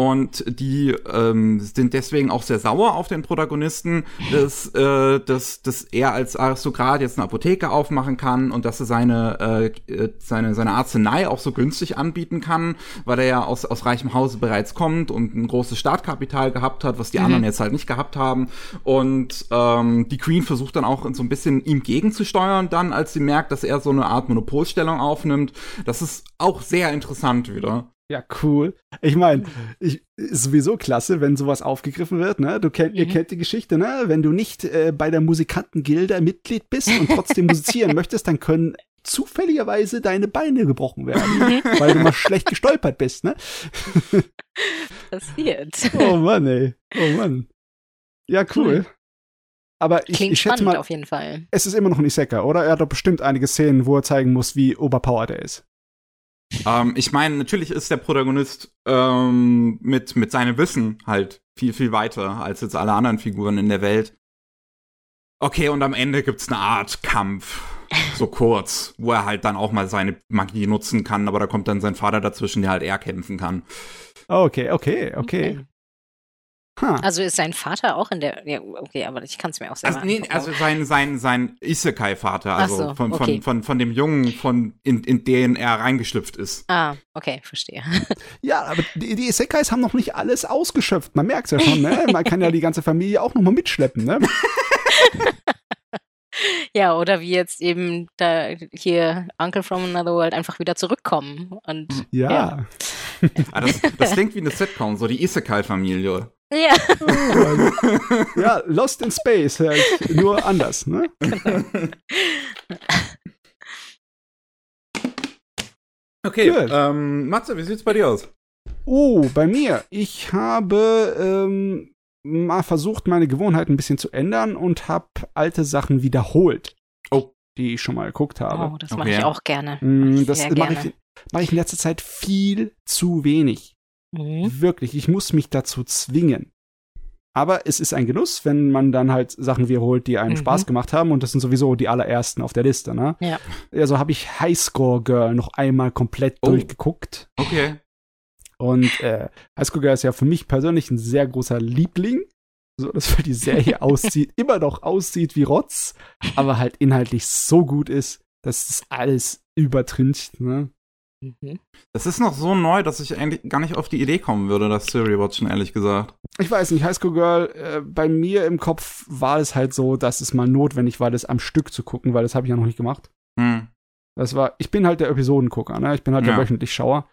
Und die ähm, sind deswegen auch sehr sauer auf den Protagonisten, dass, äh, dass, dass er als Aristokrat jetzt eine Apotheke aufmachen kann und dass er seine, äh, seine, seine Arznei auch so günstig anbieten kann, weil er ja aus, aus reichem Hause bereits kommt und ein großes Startkapital gehabt hat, was die mhm. anderen jetzt halt nicht gehabt haben. Und ähm, die Queen versucht dann auch so ein bisschen ihm gegenzusteuern, dann, als sie merkt, dass er so eine Art Monopolstellung aufnimmt. Das ist auch sehr interessant wieder. Ja, cool. Ich meine, ist sowieso klasse, wenn sowas aufgegriffen wird, ne? Du kennt, mhm. ihr kennt die Geschichte, ne? Wenn du nicht äh, bei der Musikantengilde Mitglied bist und trotzdem musizieren möchtest, dann können zufälligerweise deine Beine gebrochen werden, weil du mal schlecht gestolpert bist, ne? Passiert. Oh Mann, ey. Oh Mann. Ja, cool. Aber ich, Klingt ich schätze spannend mal, auf jeden Fall. es ist immer noch ein Isekai, oder? Er hat doch bestimmt einige Szenen, wo er zeigen muss, wie overpowered er ist. Ähm, ich meine, natürlich ist der Protagonist ähm, mit, mit seinem Wissen halt viel, viel weiter als jetzt alle anderen Figuren in der Welt. Okay, und am Ende gibt's eine Art Kampf, so kurz, wo er halt dann auch mal seine Magie nutzen kann, aber da kommt dann sein Vater dazwischen, der halt eher kämpfen kann. Okay, okay, okay. Ha. Also ist sein Vater auch in der. Ja, okay, aber ich kann es mir auch selber Also, nee, angucken. also sein, sein, sein Isekai-Vater, also so, von, okay. von, von, von dem Jungen, von, in, in den er reingeschlüpft ist. Ah, okay, verstehe. Ja, aber die, die Isekais haben noch nicht alles ausgeschöpft. Man merkt's ja schon, ne? Man kann ja die ganze Familie auch noch mal mitschleppen, ne? Ja, oder wie jetzt eben da hier Uncle from Another World einfach wieder zurückkommen. Und Ja. Ja. Ah, das, das klingt wie eine Sitcom, so die Isekai-Familie. Ja, ja, Lost in Space, halt nur anders, ne? Okay, Gut. ähm, Matze, wie sieht's bei dir aus? Oh, bei mir. Ich habe ähm, mal versucht, meine Gewohnheiten ein bisschen zu ändern und habe alte Sachen wiederholt. Oh. Die ich schon mal geguckt habe. oh, das mache Okay. ich auch gerne. Mm, das mache ich, mach ich in letzter Zeit viel zu wenig. Mhm. Wirklich, ich muss mich dazu zwingen. Aber es ist ein Genuss, wenn man dann halt Sachen wiederholt, die einem Mhm. Spaß gemacht haben. Und das sind sowieso die allerersten auf der Liste, ne? Ja. Also habe ich Highscore Girl noch einmal komplett Oh. durchgeguckt. Okay. Und äh, Highschool Girl ist ja für mich persönlich ein sehr großer Liebling. So, dass weil die Serie aussieht, immer noch aussieht wie Rotz, aber halt inhaltlich so gut ist, dass das alles übertrincht, ne? Mhm. Das ist noch so neu, dass ich eigentlich gar nicht auf die Idee kommen würde, das zu rewatchen, ehrlich gesagt. Ich weiß nicht, Highschool Girl, äh, bei mir im Kopf war es halt so, dass es mal notwendig war, das am Stück zu gucken, weil das habe ich ja noch nicht gemacht. Hm. Das war, ich bin halt der Episodengucker, ne? Ich bin halt der Ja. wöchentlich Schauer.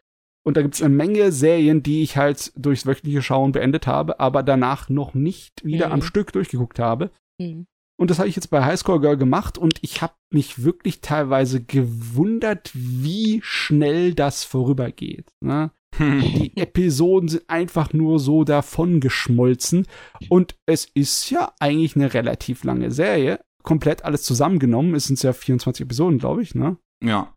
Und da gibt es eine Menge Serien, die ich halt durchs wöchentliche Schauen beendet habe, aber danach noch nicht wieder Mhm. am Stück durchgeguckt habe. Mhm. Und das habe ich jetzt bei Highscore Girl gemacht und ich habe mich wirklich teilweise gewundert, wie schnell das vorübergeht. Ne? Die Episoden sind einfach nur so davon geschmolzen und es ist ja eigentlich eine relativ lange Serie. Komplett alles zusammengenommen. Es sind ja 24 Episoden, glaube ich, ne? ja.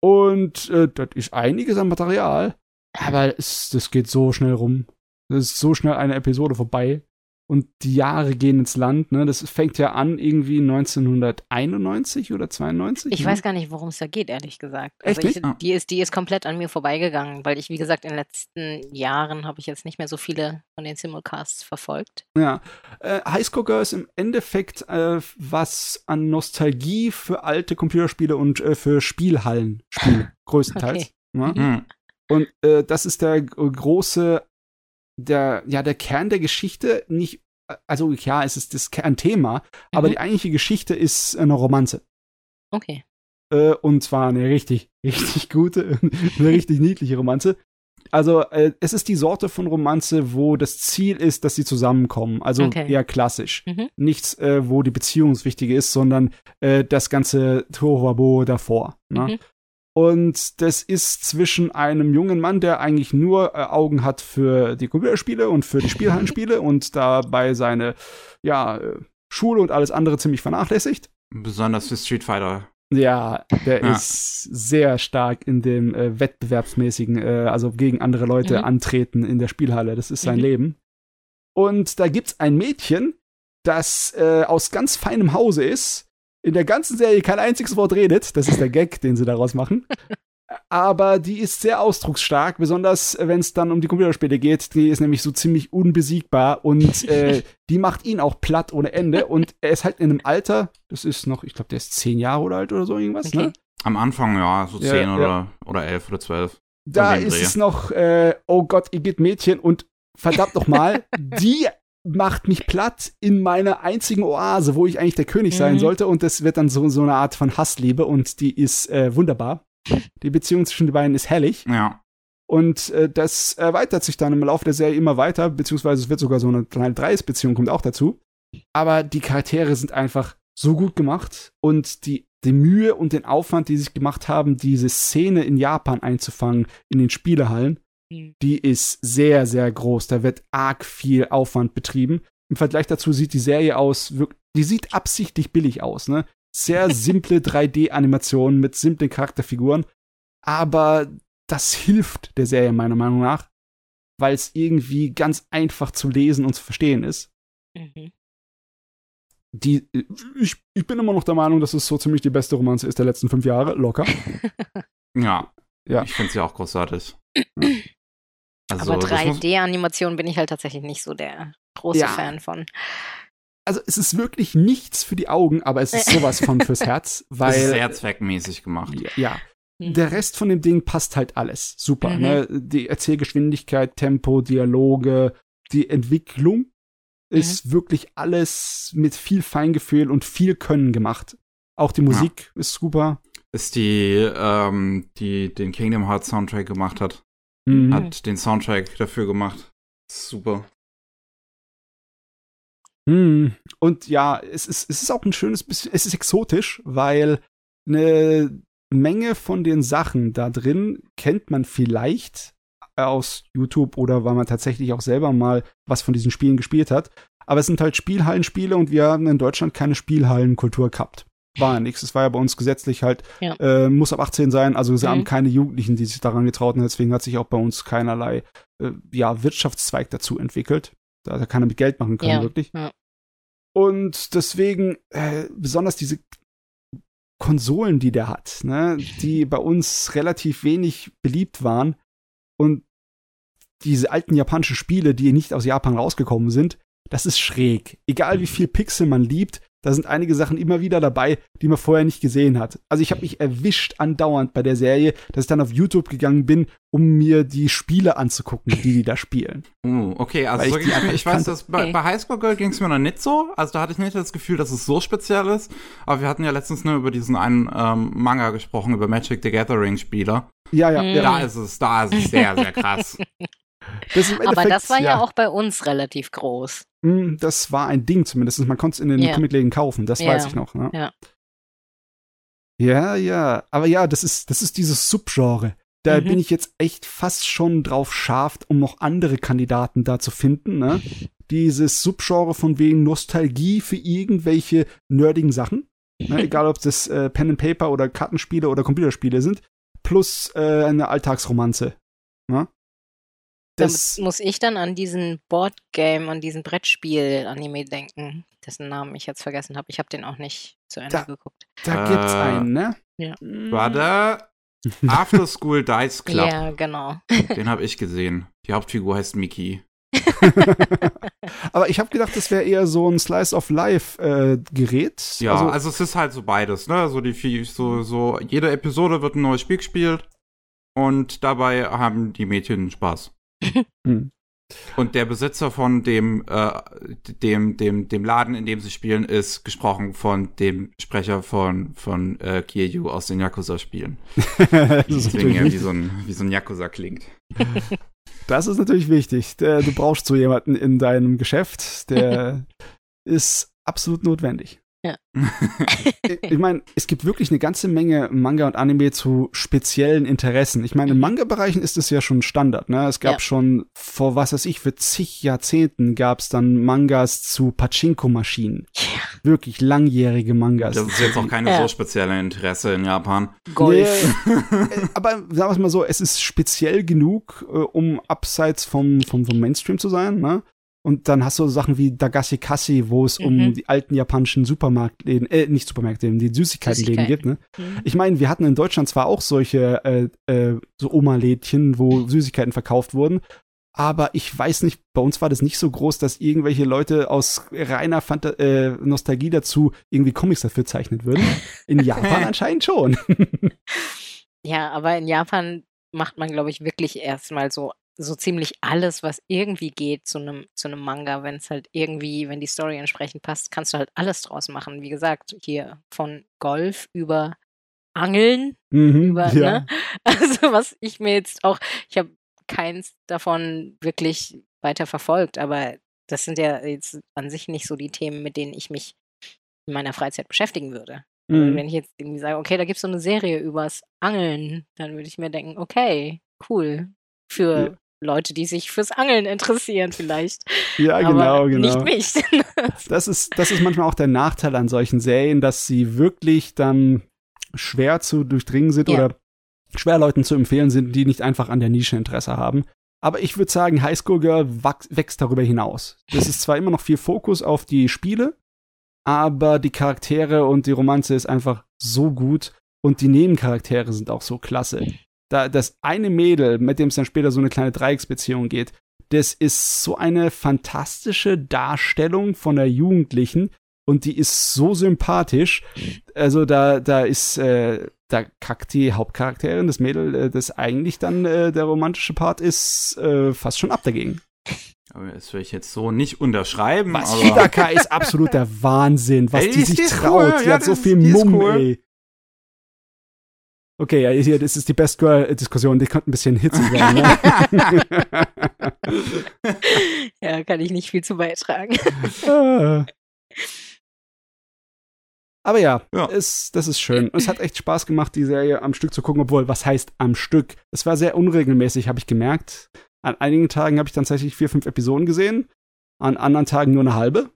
Und äh, das ist einiges an Material. Aber es, das geht so schnell rum. Das ist so schnell eine Episode vorbei. Und die Jahre gehen ins Land. Ne? Das fängt ja an irgendwie 1991 oder 92. Ich ne? weiß gar nicht, worum es da geht, ehrlich gesagt. Echt also ich, nicht? Ah. die, ist, die ist komplett an mir vorbeigegangen, weil ich, wie gesagt, in den letzten Jahren habe ich jetzt nicht mehr so viele von den Simulcasts verfolgt. Ja. Äh, Highscore Girl ist im Endeffekt äh, was an Nostalgie für alte Computerspiele und äh, für Spielhallen spielt. Größtenteils. Ne? Hm. Und äh, das ist der große, der, ja, der Kern der Geschichte. Nicht, also ja, es ist das Kernthema, aber Mhm. die eigentliche Geschichte ist eine Romanze. Okay. Äh, und zwar eine richtig, richtig gute, eine richtig niedliche Romanze. Also, äh, es ist die Sorte von Romanze, wo das Ziel ist, dass sie zusammenkommen. Also Okay. eher klassisch. Mhm. Nichts, äh, wo die Beziehung das Wichtige ist, sondern äh, das ganze Tohuwabo davor. Ne? Mhm. Und das ist zwischen einem jungen Mann, der eigentlich nur äh, Augen hat für die Computerspiele und für die Spielhallenspiele und dabei seine ja, äh, Schule und alles andere ziemlich vernachlässigt. Besonders für Street Fighter. Ja, der Ja. ist sehr stark in dem äh, wettbewerbsmäßigen, äh, also gegen andere Leute Mhm. antreten in der Spielhalle. Das ist sein Mhm. Leben. Und da gibt's ein Mädchen, das äh, aus ganz feinem Hause ist, in der ganzen Serie kein einziges Wort redet. Das ist der Gag, den sie daraus machen. Aber die ist sehr ausdrucksstark, besonders wenn es dann um die Computerspiele geht. Die ist nämlich so ziemlich unbesiegbar und äh, die macht ihn auch platt ohne Ende. Und er ist halt in einem Alter, das ist noch, ich glaube, der ist zehn Jahre oder alt oder so irgendwas, Okay. ne? Am Anfang, ja, so Ja, 10 ja. oder, oder 11 oder 12. Da ist Dreh. es noch, äh, oh Gott, ihr geht Mädchen und verdammt nochmal, die macht mich platt in meiner einzigen Oase, wo ich eigentlich der König sein Mhm. sollte und das wird dann so, so eine Art von Hassliebe und die ist äh, wunderbar. Die Beziehung zwischen den beiden ist herrlich Ja. und äh, das erweitert sich dann im Laufe der Serie immer weiter, beziehungsweise es wird sogar so eine kleine Dreiecksbeziehung kommt auch dazu. Aber die Charaktere sind einfach so gut gemacht und die die Mühe und den Aufwand, die sie sich gemacht haben, diese Szene in Japan einzufangen, in den Spielehallen. Die ist sehr, sehr groß. Da wird arg viel Aufwand betrieben. Im Vergleich dazu sieht die Serie aus, die sieht absichtlich billig aus, ne? Sehr simple 3D-Animationen mit simplen Charakterfiguren. Aber das hilft der Serie meiner Meinung nach, weil es irgendwie ganz einfach zu lesen und zu verstehen ist. Mhm die, ich, ich bin immer noch der Meinung, dass es so ziemlich die beste Romanze ist der letzten fünf Jahre, locker. ja. Ja. Ich finde sie auch großartig. Also, Aber 3D-Animation bin ich halt tatsächlich nicht so der große ja. Fan von. Also es ist wirklich nichts für die Augen, aber es ist sowas von fürs Herz, weil. Es ist sehr zweckmäßig gemacht. Ja. ja. Mhm. Der Rest von dem Ding passt halt alles. Super. Mhm. Ne? Die Erzählgeschwindigkeit, Tempo, Dialoge, die Entwicklung Mhm. ist wirklich alles mit viel Feingefühl und viel Können gemacht. Auch die Musik ja. ist super. Ist die, ähm, die den Kingdom Hearts Soundtrack gemacht hat. Mhm. Hat den Soundtrack dafür gemacht. Super. Mhm. Und ja, es ist, es ist auch ein schönes bisschen, es ist exotisch, weil eine Menge von den Sachen da drin kennt man vielleicht, aus YouTube oder weil man tatsächlich auch selber mal was von diesen Spielen gespielt hat. Aber es sind halt Spielhallenspiele und wir haben in Deutschland keine Spielhallenkultur gehabt. War ja nichts. Es war ja bei uns gesetzlich halt, ja. äh, muss ab 18 sein, also wir mhm. haben keine Jugendlichen, die sich daran getraut haben. Deswegen hat sich auch bei uns keinerlei äh, ja, Wirtschaftszweig dazu entwickelt. Da hat keiner mit Geld machen können, ja. wirklich. Ja. Und deswegen, äh, besonders diese Konsolen, die der hat, ne, die bei uns relativ wenig beliebt waren, und diese alten japanischen Spiele, die nicht aus Japan rausgekommen sind, das ist schräg. Egal wie viel Pixel man liebt, da sind einige Sachen immer wieder dabei, die man vorher nicht gesehen hat. Also ich habe mich erwischt andauernd bei der Serie, dass ich dann auf YouTube gegangen bin, um mir die Spiele anzugucken, die die da spielen. Uh, okay, also so ich, ich, ich weiß, dass bei, bei Highschool Girl ging es mir noch nicht so. Also da hatte ich nicht das Gefühl, dass es so speziell ist. Aber wir hatten ja letztens nur über diesen einen ähm, Manga gesprochen, über Magic the Gathering Spieler. Ja, ja, ja. Da ist es, da ist es sehr, sehr krass. Das Aber das war ja, ja, auch bei uns relativ groß. Hm, das war ein Ding zumindest. Man konnte es in den yeah. Comicläden kaufen, das yeah. weiß ich noch. Ne? Ja. ja, ja. Aber ja, das ist, das ist dieses Subgenre. Da mhm. bin ich jetzt echt fast schon drauf scharf, um noch andere Kandidaten da zu finden. Ne? Dieses Subgenre von wegen Nostalgie für irgendwelche nerdigen Sachen. Ne? Egal, ob das äh, Pen and Paper oder Kartenspiele oder Computerspiele sind. Plus äh, eine Alltagsromanze. Ne? Das muss ich dann an diesen Boardgame, an diesen Brettspiel-Anime denken, dessen Namen ich jetzt vergessen habe. Ich habe den auch nicht zu Ende da, geguckt. Da gibt's äh, einen, ne? Ja. War da After School Dice Club? Ja, genau. Den habe ich gesehen. Die Hauptfigur heißt Mickey. Aber ich habe gedacht, das wäre eher so ein Slice of Life äh, Gerät. Ja, also, also, es ist halt so beides, ne? So die so so jede Episode wird ein neues Spiel gespielt und dabei haben die Mädchen Spaß. Hm. Und der Besitzer von dem, äh, dem, dem, dem Laden, in dem sie spielen, ist gesprochen von dem Sprecher von, von äh, Kiryu aus den Yakuza-Spielen. Deswegen ja wie so ein, wie so ein Yakuza klingt. Das ist natürlich wichtig. Du brauchst so jemanden in deinem Geschäft, der ist absolut notwendig. Ja. ich meine, es gibt wirklich eine ganze Menge Manga und Anime zu speziellen Interessen. Ich meine, in mhm. Manga-Bereichen ist es ja schon Standard. Ne? Es gab ja. schon vor, was weiß ich, für zig Jahrzehnten gab es dann Mangas zu Pachinko-Maschinen. Ja. Wirklich langjährige Mangas. Das ist jetzt auch keine ja. so spezielle Interesse in Japan. Golf. Nee, äh, aber sagen wir es mal so, es ist speziell genug, äh, um abseits vom, vom, vom Mainstream zu sein. Ne? Und dann hast du Sachen wie Dagashi Kasi, wo es mhm. um die alten japanischen Supermarktläden, äh, nicht Supermarktläden, die Süßigkeitenläden geht, ne? Mhm. Ich meine, wir hatten in Deutschland zwar auch solche, äh, äh, so Oma-Lädchen, wo Süßigkeiten verkauft wurden, aber ich weiß nicht, bei uns war das nicht so groß, dass irgendwelche Leute aus reiner Fanta äh, Nostalgie dazu irgendwie Comics dafür zeichnet würden. In Japan anscheinend schon. ja, aber in Japan macht man, glaube ich, wirklich erstmal so so ziemlich alles, was irgendwie geht zu einem zu einem Manga, wenn es halt irgendwie, wenn die Story entsprechend passt, kannst du halt alles draus machen. Wie gesagt, hier von Golf über Angeln, mhm, über, ja. ne? Also was ich mir jetzt auch, ich habe keins davon wirklich weiter verfolgt, aber das sind ja jetzt an sich nicht so die Themen, mit denen ich mich in meiner Freizeit beschäftigen würde. Mhm. Wenn ich jetzt irgendwie sage, okay, da gibt es so eine Serie übers Angeln, dann würde ich mir denken, okay, cool. Für ja. Leute, die sich fürs Angeln interessieren, vielleicht. Ja, genau, genau. Nicht mich. das, ist, das ist manchmal auch der Nachteil an solchen Serien, dass sie wirklich dann schwer zu durchdringen sind ja. oder schwer Leuten zu empfehlen sind, die nicht einfach an der Nische Interesse haben. Aber ich würde sagen, High School Girl wächst darüber hinaus. Das ist zwar immer noch viel Fokus auf die Spiele, aber die Charaktere und die Romanze ist einfach so gut und die Nebencharaktere sind auch so klasse. Da, das eine Mädel, mit dem es dann später so eine kleine Dreiecksbeziehung geht, das ist so eine fantastische Darstellung von der Jugendlichen und die ist so sympathisch. Also da, da ist, äh, da kackt die Hauptcharakterin, das Mädel, äh, das eigentlich dann äh, der romantische Part ist, äh, fast schon ab dagegen. Aber das will ich jetzt so nicht unterschreiben. Was Hidaka ist absolut der Wahnsinn, was ey, die, die sich traut. Cool. Die ja, hat so viel Mumm, cool. ey. Okay, ja, hier, das ist die Best Girl-Diskussion, die könnte ein bisschen hitzig werden. Ne? ja, kann ich nicht viel zu beitragen. Ah. Aber ja, ja. Es, das ist schön. Es hat echt Spaß gemacht, die Serie am Stück zu gucken, obwohl, was heißt am Stück? Es war sehr unregelmäßig, habe ich gemerkt. An einigen Tagen habe ich dann tatsächlich vier, fünf Episoden gesehen, an anderen Tagen nur eine halbe.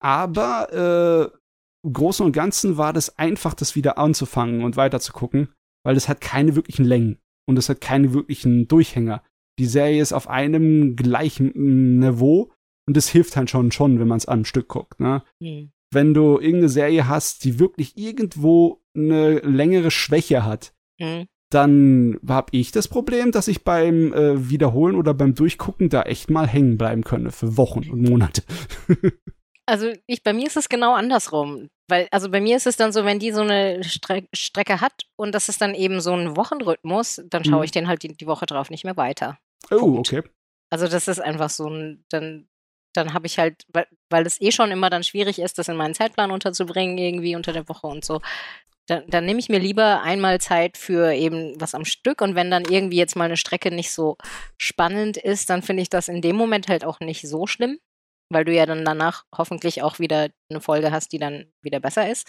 Aber äh, im Großen und Ganzen war das einfach, das wieder anzufangen und weiter zu gucken, weil es hat keine wirklichen Längen und es hat keine wirklichen Durchhänger. Die Serie ist auf einem gleichen mm, Niveau und das hilft halt schon, schon wenn man es am Stück guckt. Ne? Mhm wenn du irgendeine Serie hast, die wirklich irgendwo eine längere Schwäche hat, mhm. dann habe ich das Problem, dass ich beim äh, Wiederholen oder beim Durchgucken da echt mal hängen bleiben könne für Wochen und Monate. also ich, bei mir ist es genau andersrum. Weil, also bei mir ist es dann so, wenn die so eine Stre Strecke hat und das ist dann eben so ein Wochenrhythmus, dann schaue mhm. ich den halt die, die, Woche drauf nicht mehr weiter. Oh, Punkt. okay. Also das ist einfach so ein, dann dann habe ich halt, weil, weil es eh schon immer dann schwierig ist, das in meinen Zeitplan unterzubringen, irgendwie unter der Woche und so. Dann, dann nehme ich mir lieber einmal Zeit für eben was am Stück und wenn dann irgendwie jetzt mal eine Strecke nicht so spannend ist, dann finde ich das in dem Moment halt auch nicht so schlimm, weil du ja dann danach hoffentlich auch wieder eine Folge hast, die dann wieder besser ist.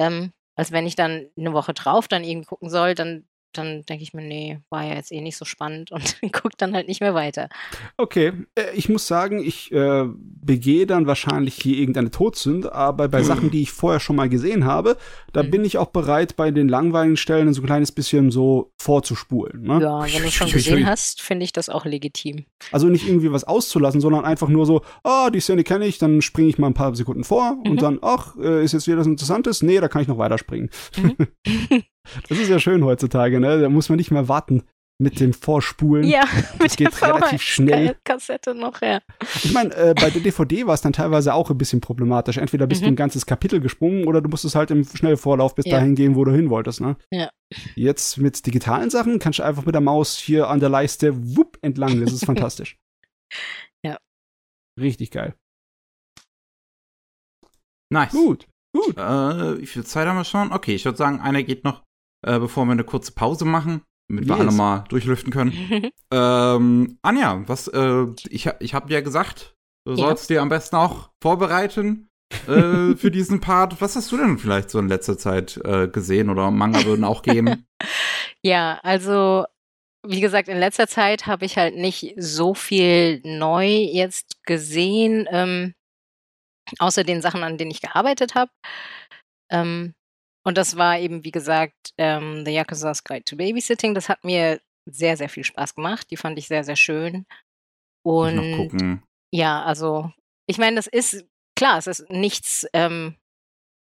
Ähm, als wenn ich dann eine Woche drauf dann irgendwie gucken soll, dann dann denke ich mir, nee, war ja jetzt eh nicht so spannend und gucke dann halt nicht mehr weiter. Okay, äh, ich muss sagen, ich äh, begehe dann wahrscheinlich hier irgendeine Todsünde, aber bei mhm. Sachen, die ich vorher schon mal gesehen habe, da mhm. bin ich auch bereit, bei den langweiligen Stellen so ein kleines bisschen so vorzuspulen. Ne? Ja, wenn du schon gesehen hast, finde ich das auch legitim. Also nicht irgendwie was auszulassen, sondern einfach nur so, ah, oh, die Szene kenne ich, dann springe ich mal ein paar Sekunden vor mhm. und dann, ach, äh, ist jetzt wieder was Interessantes? Nee, da kann ich noch weiterspringen. Mhm. Das ist ja schön heutzutage, ne? Da muss man nicht mehr warten mit dem Vorspulen. Ja, das mit geht relativ schnell. Kassette noch, ja. Ich meine, äh, bei der DVD war es dann teilweise auch ein bisschen problematisch. Entweder bist mhm. du ein ganzes Kapitel gesprungen oder du musstest halt im Schnellvorlauf bis ja. dahin gehen, wo du hin wolltest, ne? Ja. Jetzt mit digitalen Sachen kannst du einfach mit der Maus hier an der Leiste wupp entlang. Das ist fantastisch. ja. Richtig geil. Nice. Gut. Gut. Äh, wie viel Zeit haben wir schon? Okay, ich würde sagen, einer geht noch äh, bevor wir eine kurze Pause machen, damit yes. wir alle mal durchlüften können. ähm, Anja, was, äh, ich, ich habe ja gesagt, du ja. sollst dir am besten auch vorbereiten äh, für diesen Part. Was hast du denn vielleicht so in letzter Zeit äh, gesehen oder Manga würden auch gehen? ja, also wie gesagt, in letzter Zeit habe ich halt nicht so viel neu jetzt gesehen, ähm, außer den Sachen, an denen ich gearbeitet habe. Ähm, und das war eben, wie gesagt, ähm, The Yakuza's Guide to Babysitting. Das hat mir sehr, sehr viel Spaß gemacht. Die fand ich sehr, sehr schön. Und ja, also ich meine, das ist klar, es ist nichts, ähm,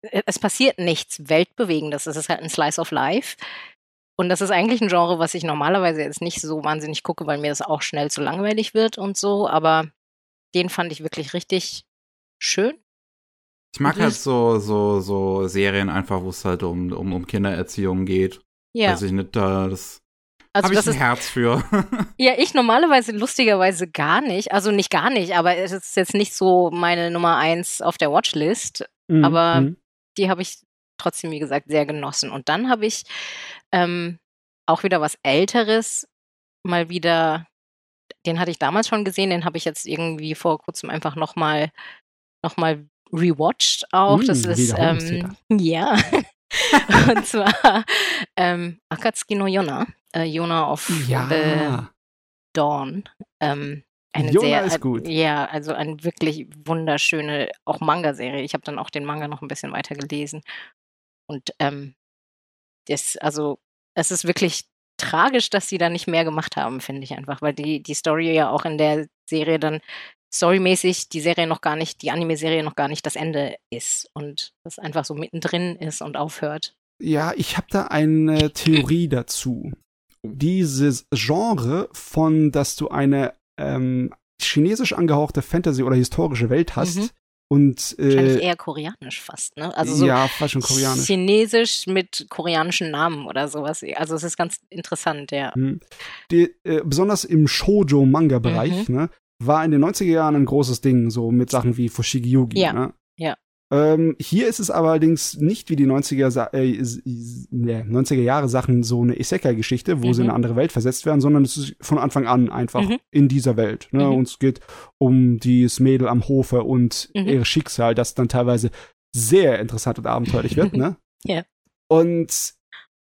e, es passiert nichts Weltbewegendes. Es ist halt ein Slice of Life. Und das ist eigentlich ein Genre, was ich normalerweise jetzt nicht so wahnsinnig gucke, weil mir das auch schnell zu langweilig wird und so. Aber den fand ich wirklich richtig schön. Ich mag halt so, so, so Serien einfach, wo es halt um, um, um Kindererziehung geht. Ja. Weiß ich nicht, da das also habe ich ein ist, Herz für. ja, ich normalerweise lustigerweise gar nicht. Also nicht gar nicht, aber es ist jetzt nicht so meine Nummer eins auf der Watchlist. Mhm. Aber mhm. die habe ich trotzdem, wie gesagt, sehr genossen. Und dann habe ich ähm, auch wieder was Älteres mal wieder, den hatte ich damals schon gesehen, den habe ich jetzt irgendwie vor kurzem einfach nochmal noch mal rewatcht auch. Mm, das ist ähm, ja. und zwar ähm, Akatsuki no Yona, äh, Yona of ja. the Dawn. Ähm, eine Yona sehr, ist gut. Ja, also eine wirklich wunderschöne, auch Manga-Serie. Ich habe dann auch den Manga noch ein bisschen weiter gelesen. Und ähm, das, also, es ist wirklich tragisch, dass sie da nicht mehr gemacht haben, finde ich einfach, weil die, die Story ja auch in der Serie dann storymäßig die Serie noch gar nicht, die Anime-Serie noch gar nicht das Ende ist und das einfach so mittendrin ist und aufhört. Ja, ich habe da eine Theorie dazu. Dieses Genre von, dass du eine ähm, chinesisch angehauchte Fantasy oder historische Welt hast, mhm. Und äh, eher koreanisch fast, ne? Also so ja, fast schon koreanisch. Chinesisch mit koreanischen Namen oder sowas. Also es ist ganz interessant, ja. Mhm. Die, äh, besonders im Shoujo-Manga-Bereich, mhm. ne, war in den 90er Jahren ein großes Ding, so mit Sachen wie Fushigi Yugi. Ja. Ne? Ja. Ähm, hier ist es allerdings nicht wie die 90er, äh, 90er Jahre Sachen so eine Isekai-Geschichte, wo mhm. sie in eine andere Welt versetzt werden, sondern es ist von Anfang an einfach mhm. in dieser Welt. Ne? Mhm. Und es geht um dieses Mädel am Hofe und mhm. ihr Schicksal, das dann teilweise sehr interessant und abenteuerlich wird. Ne? Ja. Und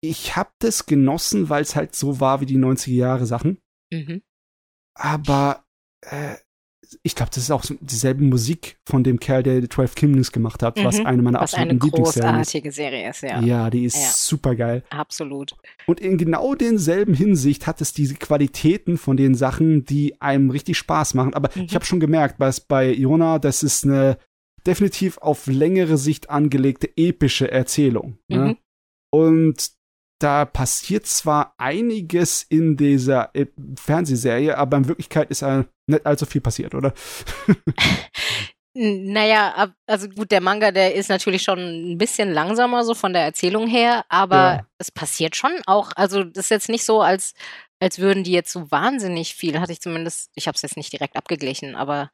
ich habe das genossen, weil es halt so war wie die 90er Jahre Sachen. Mhm. Aber äh, ich glaube, das ist auch dieselbe Musik von dem Kerl, der die 12 Kingdoms gemacht hat, mhm. was eine meiner was absoluten Lieblingsserien ist. großartige Serie ist, ja. Ja, die ist ja. super geil. Absolut. Und in genau denselben Hinsicht hat es diese Qualitäten von den Sachen, die einem richtig Spaß machen. Aber mhm. ich habe schon gemerkt, was bei Iona, das ist eine definitiv auf längere Sicht angelegte epische Erzählung. Ne? Mhm. Ne? Und da passiert zwar einiges in dieser äh, Fernsehserie, aber in Wirklichkeit ist äh, nicht allzu viel passiert, oder? Naja, also gut, der Manga, der ist natürlich schon ein bisschen langsamer so von der Erzählung her, aber ja. es passiert schon auch. Also das ist jetzt nicht so, als, als würden die jetzt so wahnsinnig viel, hatte ich zumindest, ich habe es jetzt nicht direkt abgeglichen, aber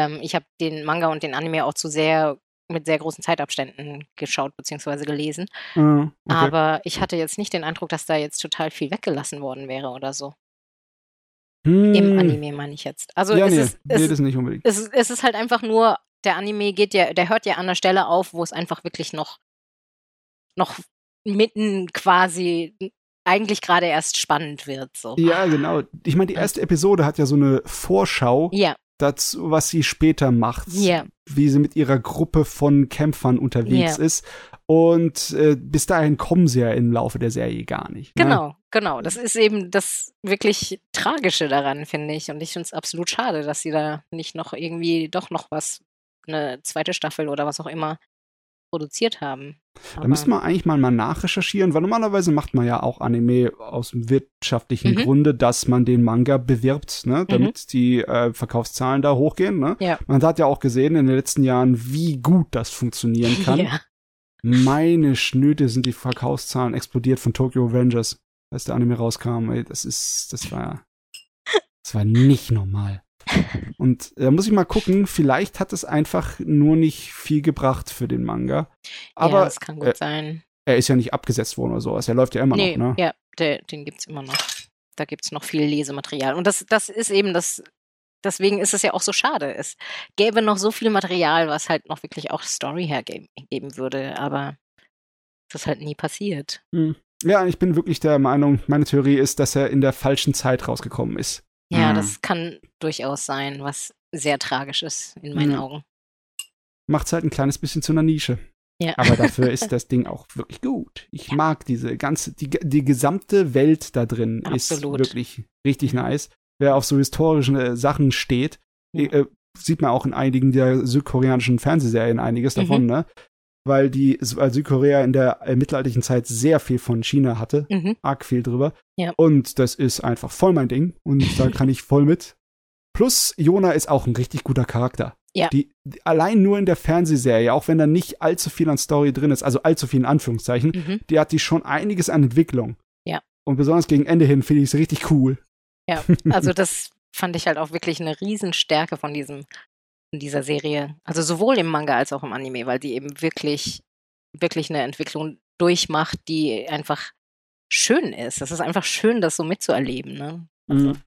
ähm, ich habe den Manga und den Anime auch zu sehr mit sehr großen Zeitabständen geschaut bzw. gelesen. Mhm, okay. Aber ich hatte jetzt nicht den Eindruck, dass da jetzt total viel weggelassen worden wäre oder so. Hm. Im Anime meine ich jetzt. Also ja, es, nee, ist, es, nee, nicht unbedingt. Es, es ist halt einfach nur, der Anime geht ja, der hört ja an der Stelle auf, wo es einfach wirklich noch, noch mitten quasi eigentlich gerade erst spannend wird. So. Ja, genau. Ich meine, die erste Episode hat ja so eine Vorschau. Ja dazu, was sie später macht. Yeah. Wie sie mit ihrer Gruppe von Kämpfern unterwegs yeah. ist. Und äh, bis dahin kommen sie ja im Laufe der Serie gar nicht. Ne? Genau, genau. Das ist eben das wirklich Tragische daran, finde ich. Und ich finde es absolut schade, dass sie da nicht noch irgendwie doch noch was, eine zweite Staffel oder was auch immer produziert haben. Da müssen wir eigentlich mal, mal nachrecherchieren, weil normalerweise macht man ja auch Anime aus dem wirtschaftlichen mhm. Grunde, dass man den Manga bewirbt, ne, damit mhm. die äh, Verkaufszahlen da hochgehen. Ne? Ja. Man hat ja auch gesehen in den letzten Jahren, wie gut das funktionieren kann. Ja. Meine Schnöte sind die Verkaufszahlen explodiert von Tokyo Avengers, als der Anime rauskam. Ey, das ist, das war, das war nicht normal. Und da äh, muss ich mal gucken, vielleicht hat es einfach nur nicht viel gebracht für den Manga. Aber ja, das kann gut äh, sein. Er ist ja nicht abgesetzt worden oder sowas. Er läuft ja immer nee, noch, ne? Ja, der, den gibt's immer noch. Da gibt's noch viel Lesematerial. Und das, das ist eben das, deswegen ist es ja auch so schade. Es gäbe noch so viel Material, was halt noch wirklich auch Story hergeben würde, aber das ist halt nie passiert. Hm. Ja, ich bin wirklich der Meinung, meine Theorie ist, dass er in der falschen Zeit rausgekommen ist. Ja, mhm. das kann durchaus sein, was sehr tragisch ist in meinen mhm. Augen. Macht's halt ein kleines bisschen zu einer Nische. Ja. Aber dafür ist das Ding auch wirklich gut. Ich ja. mag diese ganze, die, die gesamte Welt da drin Absolut. ist wirklich richtig nice. Wer auf so historische äh, Sachen steht, ja. äh, sieht man auch in einigen der südkoreanischen Fernsehserien einiges mhm. davon, ne? Weil die weil Südkorea in der äh, mittelalterlichen Zeit sehr viel von China hatte, mhm. arg viel drüber. Ja. Und das ist einfach voll mein Ding und da kann ich voll mit. Plus Jona ist auch ein richtig guter Charakter. Ja. Die, die, allein nur in der Fernsehserie, auch wenn da nicht allzu viel an Story drin ist, also allzu viel in Anführungszeichen, mhm. die hat die schon einiges an Entwicklung. Ja. Und besonders gegen Ende hin finde ich es richtig cool. Ja, also das fand ich halt auch wirklich eine Riesenstärke von diesem in dieser Serie. Also sowohl im Manga als auch im Anime, weil die eben wirklich, wirklich eine Entwicklung durchmacht, die einfach schön ist. Es ist einfach schön, das so mitzuerleben. Ne? Also. Mhm.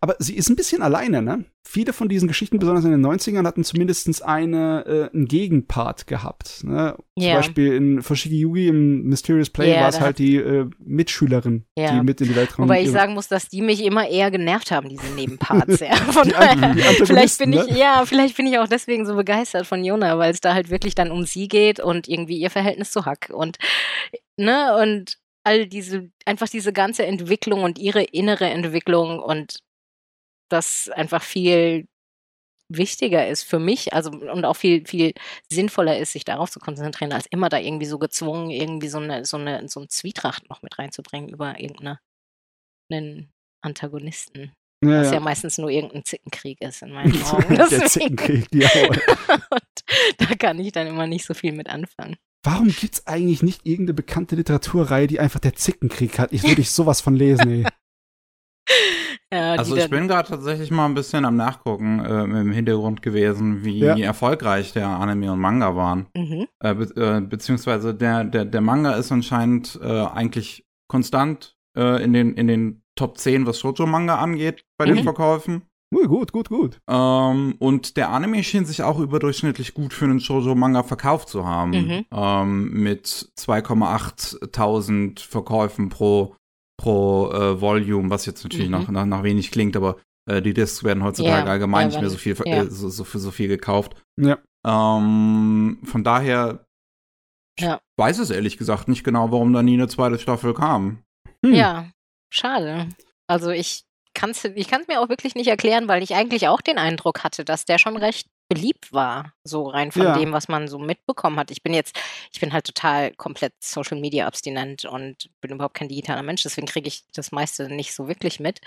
Aber sie ist ein bisschen alleine, ne? Viele von diesen Geschichten, besonders in den 90ern, hatten zumindest eine, äh, einen Gegenpart gehabt. Ne? Zum yeah. Beispiel in Fushigi Yugi im Mysterious Play yeah, war es halt die äh, Mitschülerin, yeah. die mit in die Welt Wobei ich sagen muss, dass die mich immer eher genervt haben, diese Nebenparts. ja. Von die, vielleicht bin ich, ne? ja, vielleicht bin ich auch deswegen so begeistert von Jona, weil es da halt wirklich dann um sie geht und irgendwie ihr Verhältnis zu Hack und ne und all diese, einfach diese ganze Entwicklung und ihre innere Entwicklung und das einfach viel wichtiger ist für mich, also und auch viel, viel sinnvoller ist, sich darauf zu konzentrieren, als immer da irgendwie so gezwungen, irgendwie so eine, so eine, so ein Zwietracht noch mit reinzubringen über irgendeinen Antagonisten. Ja, was ja. ja. meistens nur irgendein Zickenkrieg ist in meinen Augen. Der Zickenkrieg, ja. und da kann ich dann immer nicht so viel mit anfangen. Warum gibt's eigentlich nicht irgendeine bekannte Literaturreihe, die einfach der Zickenkrieg hat? Ich würde ich sowas von lesen, ey. Ja, also ich bin gerade tatsächlich mal ein bisschen am Nachgucken äh, im Hintergrund gewesen, wie ja. erfolgreich der Anime und Manga waren. Mhm. Äh, be äh, beziehungsweise der, der, der Manga ist anscheinend äh, eigentlich konstant äh, in, den, in den Top 10, was Shoujo-Manga angeht, bei mhm. den Verkäufen. Gut, gut, gut. Ähm, und der Anime schien sich auch überdurchschnittlich gut für einen Shoujo-Manga verkauft zu haben. Mhm. Ähm, mit 2,8 Verkäufen pro, pro äh, Volume, was jetzt natürlich mhm. nach, nach, nach, wenig klingt, aber äh, die Discs werden heutzutage yeah, allgemein nicht mehr so viel, yeah. äh, so, so, für so viel gekauft. Ja. Ähm, von daher, ich ja. weiß es ehrlich gesagt nicht genau, warum da nie eine zweite Staffel kam. Hm. Ja, schade. Also ich kann's, ich kann es mir auch wirklich nicht erklären, weil ich eigentlich auch den Eindruck hatte, dass der schon recht beliebt war, so rein von ja. dem, was man so mitbekommen hat. Ich bin jetzt, ich bin halt total komplett Social Media abstinent und bin überhaupt kein digitaler Mensch, deswegen kriege ich das meiste nicht so wirklich mit.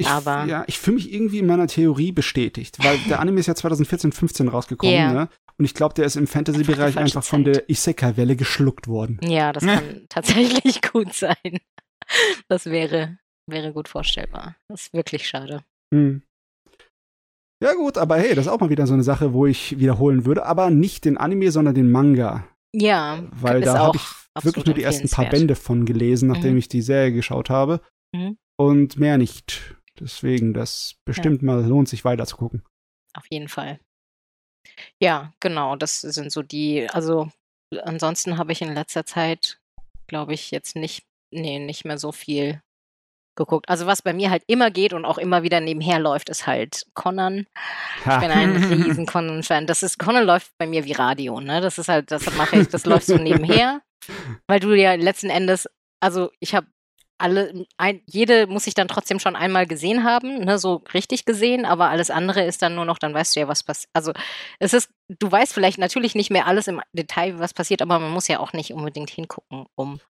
Ich, aber ja, ich fühle mich irgendwie in meiner Theorie bestätigt, weil der Anime ist ja 2014, 15 rausgekommen, yeah. ne? Und ich glaube, der ist im Fantasy-Bereich einfach, einfach von der Isekai-Welle geschluckt worden. Ja, das kann tatsächlich gut sein. Das wäre wäre gut vorstellbar. Das ist wirklich schade. Hm. Ja, gut, aber hey, das ist auch mal wieder so eine Sache, wo ich wiederholen würde, aber nicht den Anime, sondern den Manga. Ja, weil da habe ich wirklich nur die ersten paar Bände von gelesen, nachdem mhm. ich die Serie geschaut habe. Mhm. Und mehr nicht. Deswegen, das bestimmt ja. mal lohnt sich weiter zu gucken. Auf jeden Fall. Ja, genau, das sind so die, also ansonsten habe ich in letzter Zeit, glaube ich, jetzt nicht, nee, nicht mehr so viel geguckt. Also was bei mir halt immer geht und auch immer wieder nebenher läuft, ist halt Conan. Ich bin ein riesen Conan-Fan. Das ist, Conan läuft bei mir wie Radio, ne? Das ist halt, das mache ich, das läuft so nebenher. Weil du ja letzten Endes, also ich habe alle, ein, jede muss ich dann trotzdem schon einmal gesehen haben, ne, so richtig gesehen, aber alles andere ist dann nur noch, dann weißt du ja, was passiert. Also es ist, du weißt vielleicht natürlich nicht mehr alles im Detail, was passiert, aber man muss ja auch nicht unbedingt hingucken, um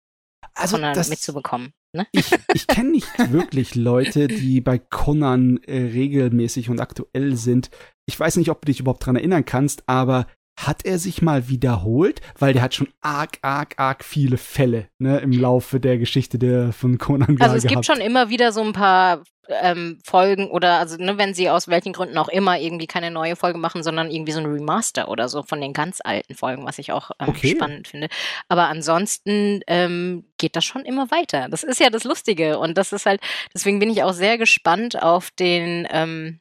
also Conan das, mitzubekommen. Ne? Ich, ich kenne nicht wirklich Leute, die bei Conan äh, regelmäßig und aktuell sind. Ich weiß nicht, ob du dich überhaupt dran erinnern kannst, aber hat er sich mal wiederholt? Weil der hat schon arg, arg, arg viele Fälle ne, im Laufe der Geschichte der, von Conan Also es gehabt. gibt schon immer wieder so ein paar ähm, Folgen oder also ne, wenn sie aus welchen Gründen auch immer irgendwie keine neue Folge machen, sondern irgendwie so ein Remaster oder so von den ganz alten Folgen, was ich auch ähm, okay. spannend finde. Aber ansonsten ähm, geht das schon immer weiter. Das ist ja das Lustige und das ist halt, deswegen bin ich auch sehr gespannt auf den ähm,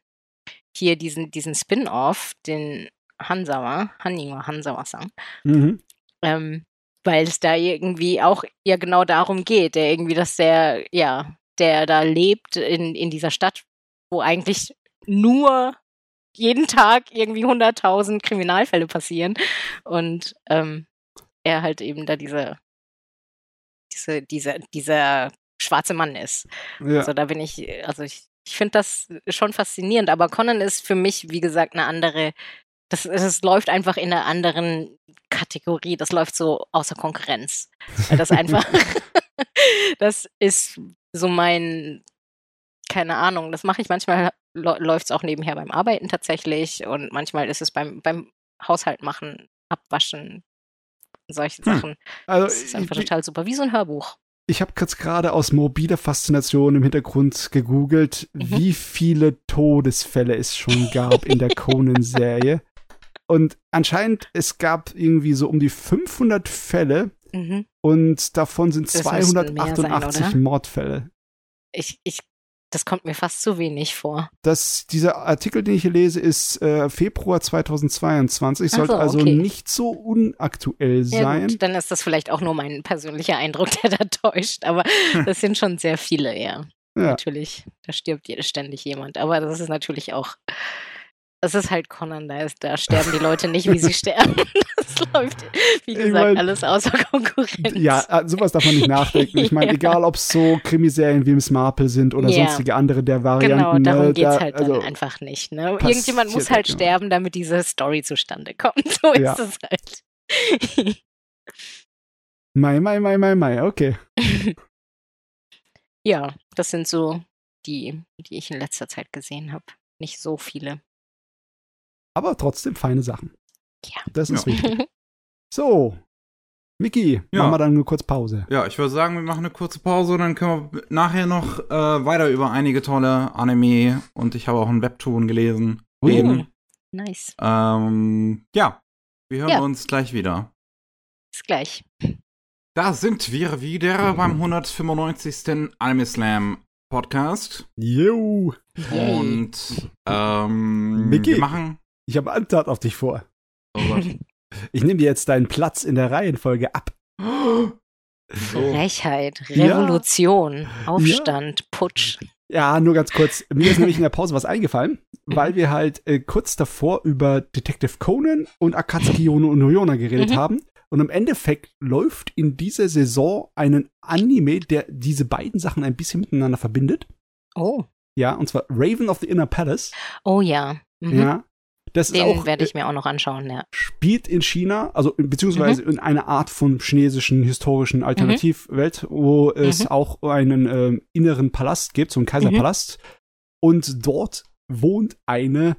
hier diesen, diesen Spin-off, den Hansawa, Hanima Hansawa-Sang. Mhm. Ähm, weil es da irgendwie auch ja genau darum geht, der irgendwie, dass der, ja, der da lebt in, in dieser Stadt, wo eigentlich nur jeden Tag irgendwie 100.000 Kriminalfälle passieren und ähm, er halt eben da diese, diese, diese, dieser schwarze Mann ist. Ja. Also da bin ich, also ich, ich finde das schon faszinierend, aber Conan ist für mich, wie gesagt, eine andere, das, das läuft einfach in einer anderen Kategorie, das läuft so außer Konkurrenz. Weil das einfach, das ist so mein, keine Ahnung, das mache ich manchmal, läuft es auch nebenher beim Arbeiten tatsächlich und manchmal ist es beim, beim Haushalt machen, abwaschen, solche hm. Sachen. Also, das ist einfach ich, total super, wie so ein Hörbuch. Ich habe jetzt gerade aus morbider Faszination im Hintergrund gegoogelt, mhm. wie viele Todesfälle es schon gab in der Conan-Serie. Und anscheinend, es gab irgendwie so um die 500 Fälle, Mhm. Und davon sind das 288 sein, Mordfälle. Ich, ich Das kommt mir fast zu wenig vor. Das, dieser Artikel, den ich hier lese, ist äh, Februar 2022, sollte so, also nicht so unaktuell sein. Ja, gut, dann ist das vielleicht auch nur mein persönlicher Eindruck, der da täuscht, aber das sind schon sehr viele, ja. ja. Natürlich, da stirbt ständig jemand, aber das ist natürlich auch es ist halt Conan, da, ist, da sterben die Leute nicht, wie sie sterben. Das läuft, wie gesagt, ich mein, alles außer Konkurrenz. Ja, äh, sowas darf man nicht nachdenken. Ich meine, ja. egal ob es so Krimiserien wie Miss Marple sind oder ja. sonstige andere der Varianten. Genau, darum ne, geht es da, halt also dann einfach nicht. Ne? Irgendjemand muss halt genau. sterben, damit diese Story zustande kommt. So ja. ist es halt. Mai, mai, mai, mai, mai, okay. ja, das sind so die, die ich in letzter Zeit gesehen habe. Nicht so viele aber trotzdem feine Sachen. Ja. Das ist ja. wichtig. So, Miki, ja. machen wir dann eine kurze Pause. Ja, ich würde sagen, wir machen eine kurze Pause und dann können wir nachher noch äh, weiter über einige tolle Anime und ich habe auch einen Webtoon gelesen. Oh. Reden. Nice. Ähm, ja, wir hören ja. uns gleich wieder. Bis gleich. Da sind wir wieder beim 195. Anime Slam Podcast. Jo. Und ähm, Mickey. wir machen ich habe eine Antat auf dich vor. Oh Gott. Ich nehme dir jetzt deinen Platz in der Reihenfolge ab. Frechheit, Revolution, ja. Aufstand, ja. Putsch. Ja, nur ganz kurz. Mir ist nämlich in der Pause was eingefallen, mhm. weil wir halt äh, kurz davor über Detective Conan und Akatsuki Yono und Noyona geredet mhm. haben. Und im Endeffekt läuft in dieser Saison einen Anime, der diese beiden Sachen ein bisschen miteinander verbindet. Oh. Ja, und zwar Raven of the Inner Palace. Oh ja. Mhm. Ja, das Den werde ich mir auch noch anschauen, ja. Spielt in China, also beziehungsweise mhm. in einer Art von chinesischen historischen Alternativwelt, mhm. wo es mhm. auch einen äh, inneren Palast gibt, so einen Kaiserpalast. Mhm. Und dort wohnt eine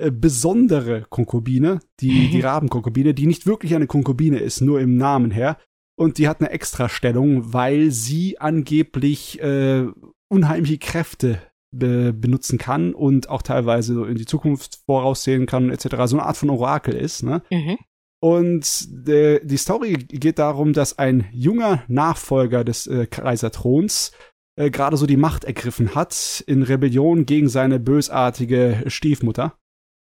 äh, besondere Konkubine, die, die Rabenkonkubine, die nicht wirklich eine Konkubine ist, nur im Namen her. Und die hat eine Extrastellung, weil sie angeblich äh, unheimliche Kräfte be benutzen kann und auch teilweise so in die Zukunft voraussehen kann, etc. So eine Art von Orakel ist. Ne? Mhm. Und de, die Story geht darum, dass ein junger Nachfolger des äh, Kaiserthrons äh, gerade so die Macht ergriffen hat in Rebellion gegen seine bösartige Stiefmutter,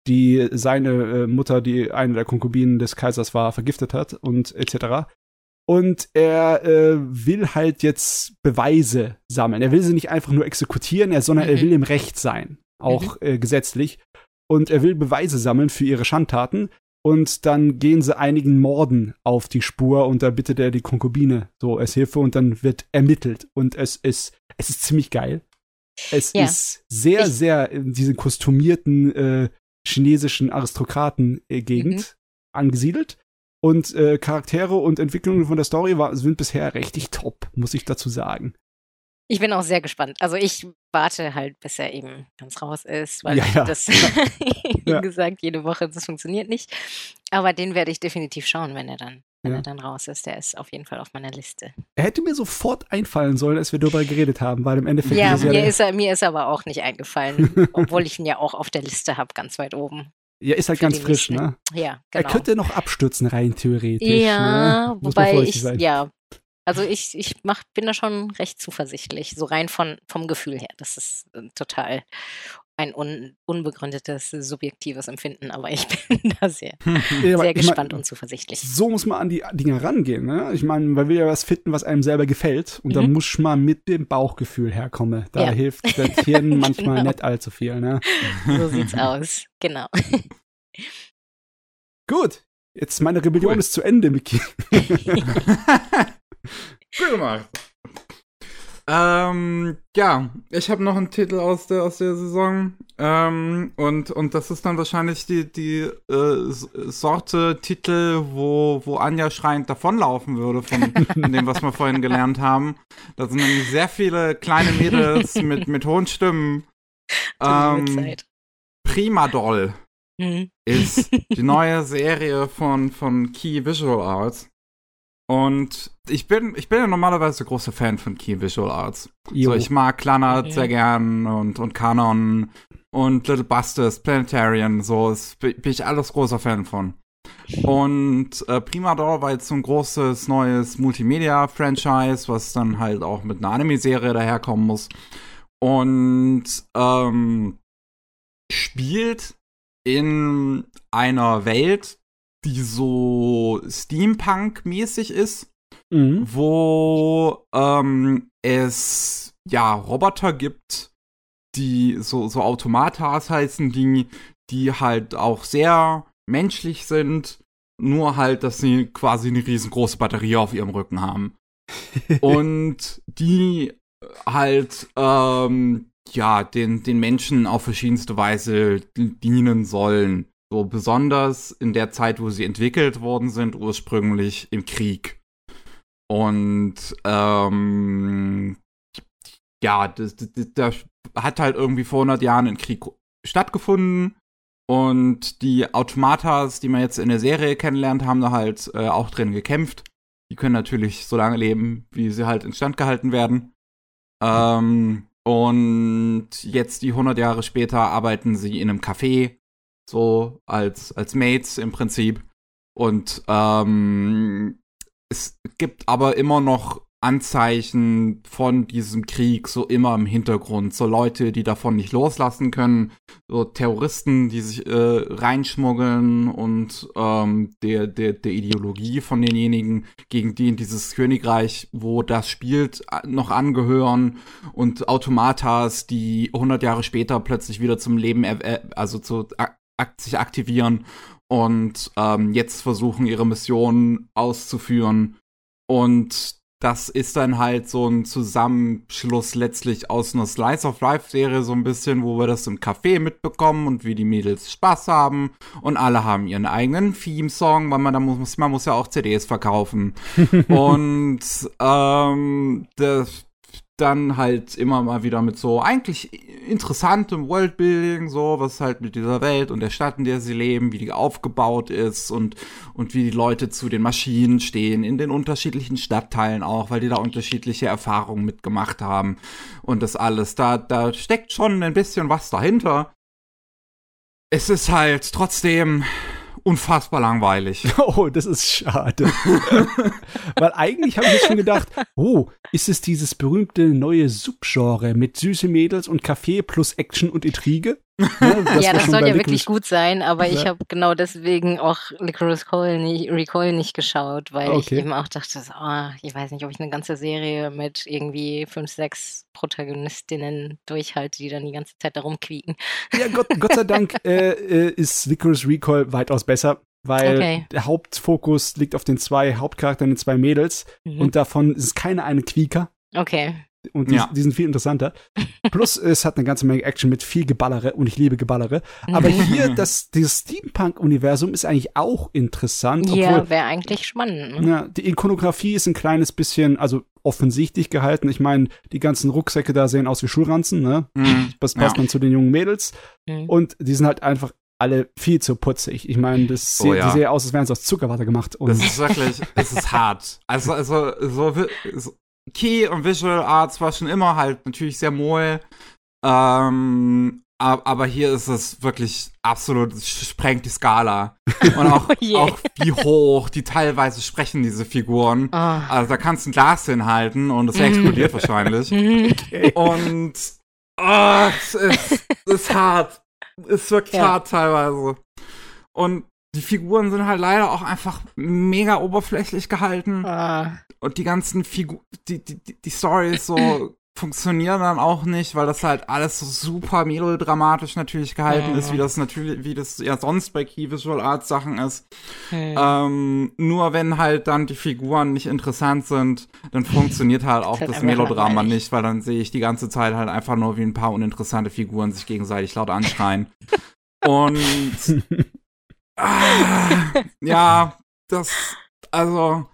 die seine äh, Mutter, die eine der Konkubinen des Kaisers war, vergiftet hat und etc. Und er äh, will halt jetzt Beweise sammeln. Er will sie nicht einfach nur exekutieren, er, sondern mhm. er will im Recht sein, auch mhm. äh, gesetzlich. Und er will Beweise sammeln für ihre Schandtaten. Und dann gehen sie einigen Morden auf die Spur und da bittet er die Konkubine so als Hilfe und dann wird ermittelt. Und es ist, es ist ziemlich geil. Es ja. ist sehr, ich sehr in diesen kostümierten äh, chinesischen Aristokraten-Gegend mhm. angesiedelt. Und äh, Charaktere und Entwicklungen von der Story war, sind bisher richtig top, muss ich dazu sagen. Ich bin auch sehr gespannt. Also ich warte halt, bis er eben ganz raus ist, weil ja, ja. das, wie ja. gesagt, jede Woche, das funktioniert nicht. Aber den werde ich definitiv schauen, wenn er dann, wenn er dann raus ist. Der ist auf jeden Fall auf meiner Liste. Er hätte mir sofort einfallen sollen, als wir darüber geredet haben, weil im Endeffekt. Ja, ist mir, ist er, mir ist aber auch nicht eingefallen, obwohl ich ihn ja auch auf der Liste habe, ganz weit oben. Ja, ist halt ganz frisch, ne? Ja, genau. Er könnte noch abstürzen, rein theoretisch. Ja, ne? wobei ich, sein. ja, also ich, ich mach, bin da schon recht zuversichtlich, so rein von, vom Gefühl her. Das ist äh, total ein un, unbegründetes, subjektives Empfinden, aber ich bin da sehr, ja, sehr gespannt mein, und zuversichtlich. So muss man an die Dinge rangehen. Ne? Ich meine, man will ja was finden, was einem selber gefällt und mhm. da muss man mit dem Bauchgefühl herkommen. Da ja. hilft das Hirn manchmal genau. nicht allzu viel. Ne? So sieht's aus, genau. Gut, jetzt meine Rebellion cool. ist zu Ende, Miki. Gut gemacht. Ähm, ja, ich habe noch einen Titel aus der aus der Saison ähm, und und das ist dann wahrscheinlich die die äh, Sorte Titel, wo wo Anja schreiend davonlaufen würde von, von dem, was wir vorhin gelernt haben. Da sind nämlich sehr viele kleine Mädels mit mit hohen Stimmen. Ähm, Prima Doll mhm. ist die neue Serie von von Key Visual Arts. Und ich bin, ich bin ja normalerweise großer Fan von Key Visual Arts. Jo. So, ich mag Kleinert okay. sehr gern und, und Canon und Little Busters, Planetarian, so ist, bin ich alles großer Fan von. Und äh, Prima Doll war jetzt so ein großes neues Multimedia-Franchise, was dann halt auch mit einer Anime-Serie daherkommen muss. und ähm, spielt in einer Welt, die so Steampunk-mäßig ist, mhm. wo ähm, es ja Roboter gibt, die so, so Automatas heißen, die, die halt auch sehr menschlich sind, nur halt, dass sie quasi eine riesengroße Batterie auf ihrem Rücken haben. und die halt ähm, ja den den Menschen auf verschiedenste Weise dienen sollen. So besonders in der Zeit, wo sie entwickelt worden sind, ursprünglich im Krieg. Und ähm, ja, das, das, das hat halt irgendwie vor 100 Jahren ein Krieg stattgefunden. Und die Automatas, die man jetzt in der Serie kennenlernt, haben da halt äh, auch drin gekämpft. Die können natürlich so lange leben, wie sie halt instand gehalten werden. Ähm, und jetzt, die 100 Jahre später, arbeiten sie in einem Café, so als, als Mates im Prinzip. Und ähm, es gibt aber immer noch Anzeichen von diesem Krieg so immer im Hintergrund. So Leute, die davon nicht loslassen können, so Terroristen, die sich äh, reinschmuggeln und ähm, der, der, der Ideologie von denjenigen, gegen die in dieses Königreich, wo das spielt, noch angehören und Automatas, die 100 Jahre später plötzlich wieder zum Leben, also zu, sich aktivieren und ähm, jetzt versuchen, ihre Mission auszuführen. Und das ist dann halt so ein Zusammenschluss letztlich aus einer Slice of Life Serie so ein bisschen, wo wir das im Café mitbekommen und wie die Mädels Spaß haben und alle haben ihren eigenen Theme-Song, weil man da muss, man muss ja auch CDs verkaufen und ähm, das dann halt immer mal wieder mit so eigentlich interessantem Worldbuilding, so was halt mit dieser Welt und der Stadt, in der sie leben, wie die aufgebaut ist und, und wie die Leute zu den Maschinen stehen, in den unterschiedlichen Stadtteilen auch, weil die da unterschiedliche Erfahrungen mitgemacht haben und das alles. Da, da steckt schon ein bisschen was dahinter. Es ist halt trotzdem unfassbar langweilig. Oh, das ist schade. Weil eigentlich habe ich jetzt schon gedacht, oh, ist es dieses berühmte neue Subgenre mit süße Mädels und Kaffee plus Action und Intrige? Ne, das ja, das soll ja wirklich gut sein, aber ja. ich habe genau deswegen auch Licorice Recoil nicht, Recoil nicht geschaut, weil okay. ich eben auch dachte, oh, ich weiß nicht, ob ich eine ganze Serie mit irgendwie fünf, sechs Protagonistinnen durchhalte, die dann die ganze Zeit da rumquieken. Ja, Gott, Gott sei Dank äh, äh, ist Licorice Recoil weitaus besser, weil okay. der Hauptfokus liegt auf den zwei Hauptcharakteren, den zwei Mädels mhm. und davon ist keine eine Quieker. Okay. Und die, ja. die, sind viel interessanter. Plus, es hat eine ganze Menge Action mit viel Geballere und ich liebe Geballere. Aber hier, das, dieses Steampunk-Universum ist eigentlich auch interessant. Ja, wäre eigentlich spannend. Ne? Ja, die Ikonografie ist ein kleines bisschen, also offensichtlich gehalten. Ich meine, die ganzen Rucksäcke da sehen aus wie Schulranzen, ne? Mhm. Das passt ja. dann zu den jungen Mädels. Mhm. Und die sind halt einfach alle viel zu putzig. Ich meine, das oh, ja. die sehen aus, als wären sie aus Zuckerwatte gemacht. Und das ist wirklich, es ist hart. Also, also so, so Key und Visual Arts war schon immer halt natürlich sehr moll. Ähm, aber hier ist es wirklich absolut, es sprengt die Skala. Und auch, oh auch wie hoch die teilweise sprechen, diese Figuren. Oh. Also da kannst du ein Glas hinhalten und es explodiert wahrscheinlich. Okay. Und oh, es ist, es ist hart. Es ist wirklich ja. hart teilweise. Und die Figuren sind halt leider auch einfach mega oberflächlich gehalten. Ah. Und die ganzen Figuren, die, die, die Stories so funktionieren dann auch nicht, weil das halt alles so super melodramatisch natürlich gehalten mhm. ist, wie das natürlich, wie das ja sonst bei Key Visual Arts Sachen ist. Mhm. Ähm, nur wenn halt dann die Figuren nicht interessant sind, dann funktioniert halt auch das, das Melodrama nicht, weil dann sehe ich die ganze Zeit halt einfach nur, wie ein paar uninteressante Figuren sich gegenseitig laut anschreien. Und Ah, ja, das, also.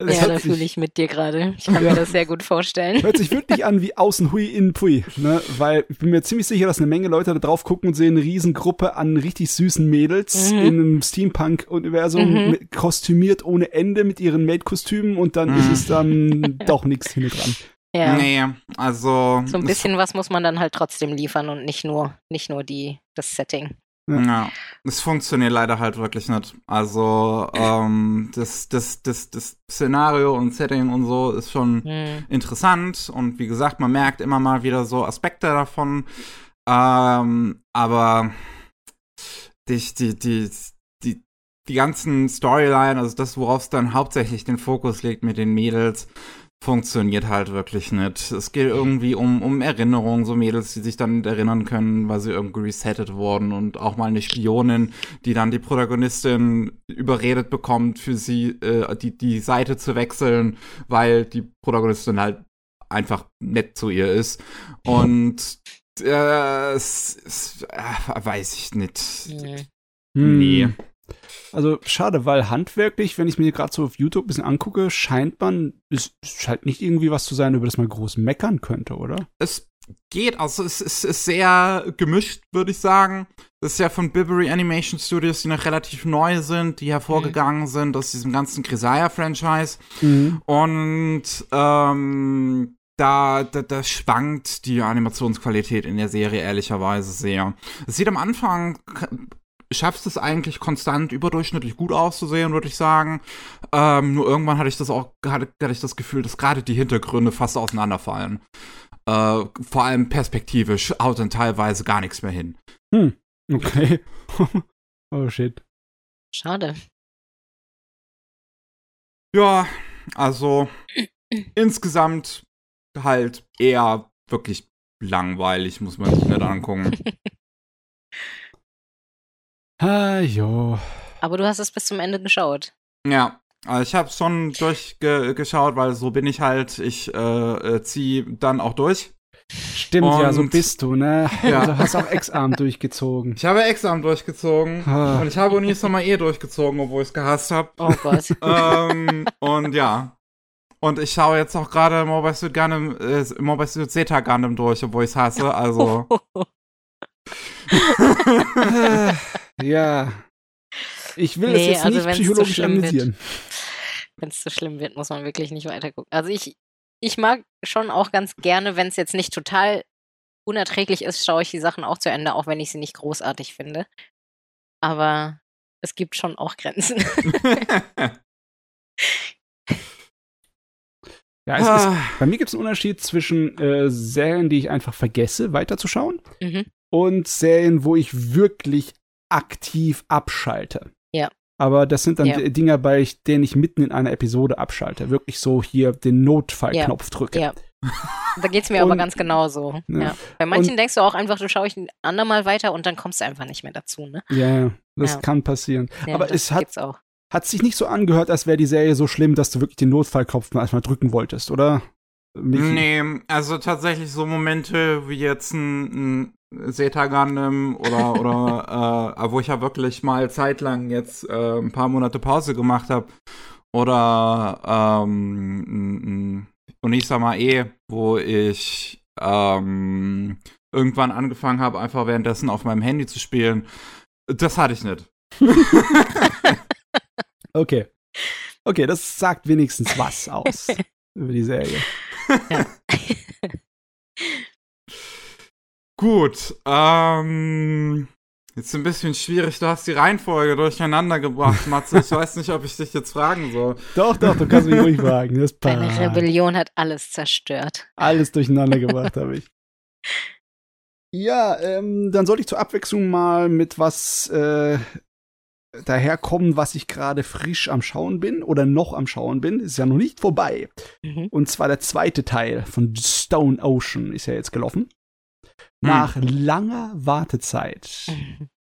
Ja, da fühle ich mit dir gerade. Ich kann ja. mir das sehr gut vorstellen. Hört sich wirklich an wie außen hui, innen pui, ne? Weil ich bin mir ziemlich sicher, dass eine Menge Leute da drauf gucken und sehen eine Riesengruppe an richtig süßen Mädels mhm. in einem Steampunk-Universum, mhm. kostümiert ohne Ende mit ihren Maid-Kostümen und dann mhm. ist es dann doch nichts hinten dran. Ja. Nee, also. So ein bisschen was muss man dann halt trotzdem liefern und nicht nur, nicht nur die, das Setting. Ja. es funktioniert leider halt wirklich nicht. Also ähm, das, das, das, das Szenario und Setting und so ist schon mhm. interessant und wie gesagt, man merkt immer mal wieder so Aspekte davon. Ähm, aber die, die, die, die, die ganzen Storyline, also das, worauf es dann hauptsächlich den Fokus legt mit den Mädels, funktioniert halt wirklich nicht. Es geht irgendwie um, um Erinnerungen, so Mädels, die sich dann erinnern können, weil sie irgendwie resettet wurden und auch mal eine Spionin, die dann die Protagonistin überredet bekommt, für sie äh, die, die Seite zu wechseln, weil die Protagonistin halt einfach nett zu ihr ist. Und äh, es, es äh, weiß ich nicht. Nee. nee. Also schade, weil handwerklich, wenn ich mir gerade so auf YouTube ein bisschen angucke, scheint man, es scheint nicht irgendwie was zu sein, über das man groß meckern könnte, oder? Es geht, also es, es ist sehr gemischt, würde ich sagen. Das ist ja von Bibury Animation Studios, die noch relativ neu sind, die hervorgegangen mhm. sind aus diesem ganzen Grisaya-Franchise. Mhm. Und ähm, da, da, da schwankt die Animationsqualität in der Serie ehrlicherweise sehr. Es sieht am Anfang schaffst es eigentlich konstant überdurchschnittlich gut auszusehen, würde ich sagen. Ähm, nur irgendwann hatte ich das auch, hatte, hatte ich das Gefühl, dass gerade die Hintergründe fast auseinanderfallen. Äh, vor allem perspektivisch haut dann teilweise gar nichts mehr hin. Hm, okay. oh shit. Schade. Ja, also insgesamt halt eher wirklich langweilig, muss man sich nicht angucken. Ah, jo. Aber du hast es bis zum Ende geschaut. Ja, also ich habe schon durchgeschaut, weil so bin ich halt. Ich äh, äh ziehe dann auch durch. Stimmt, und, ja, so bist du, ne? Ja. Du hast auch Ex-Arm durchgezogen. Ich habe Ex-Arm durchgezogen. Ah. Und ich habe Unis nochmal eh durchgezogen, obwohl ich es gehasst habe. Oh Gott. ähm, und ja. Und ich schaue jetzt auch gerade Mobile Suit Gundam, äh, Mobile Suit Zeta Gundam durch, obwohl ich es hasse. Also. Ja. Ich will nee, das jetzt also nicht psychologisch so analysieren. Wenn es zu so schlimm wird, muss man wirklich nicht weitergucken. Also ich, ich mag schon auch ganz gerne, wenn es jetzt nicht total unerträglich ist, schaue ich die Sachen auch zu Ende, auch wenn ich sie nicht großartig finde. Aber es gibt schon auch Grenzen. Ja, es ah. ist, bei mir gibt es einen Unterschied zwischen äh, Serien, die ich einfach vergesse, weiterzuschauen, mhm. und Serien, wo ich wirklich aktiv abschalte. Ja. Aber das sind dann ja. Dinger, bei denen ich mitten in einer Episode abschalte. Wirklich so hier den Notfallknopf ja. drücke. Ja. Da geht es mir und, aber ganz genauso. Ja. ja. Bei manchen und, denkst du auch einfach, du schaue ich ein andermal weiter und dann kommst du einfach nicht mehr dazu. Ne? Ja, das ja. kann passieren. aber es hat, hat sich nicht so angehört, als wäre die Serie so schlimm, dass du wirklich den Notfallknopf erstmal drücken wolltest, oder? Michi? Nee, also tatsächlich so Momente wie jetzt ein, ein Zeta Gundam oder, oder äh, wo ich ja wirklich mal zeitlang jetzt äh, ein paar Monate Pause gemacht habe. Oder ähm, Unisama E, wo ich ähm, irgendwann angefangen habe, einfach währenddessen auf meinem Handy zu spielen. Das hatte ich nicht. okay. Okay, das sagt wenigstens was aus über die Serie. Ja. Gut, ähm, jetzt ein bisschen schwierig. Du hast die Reihenfolge durcheinander gebracht, Matze. Ich weiß nicht, ob ich dich jetzt fragen soll. Doch, doch, du kannst mich ruhig fragen. Das Deine Rebellion hat alles zerstört. Alles durcheinander gebracht habe ich. Ja, ähm, dann sollte ich zur Abwechslung mal mit was äh, daherkommen, was ich gerade frisch am Schauen bin oder noch am Schauen bin. Ist ja noch nicht vorbei. Mhm. Und zwar der zweite Teil von Stone Ocean ist ja jetzt gelaufen. Mhm. Nach langer Wartezeit.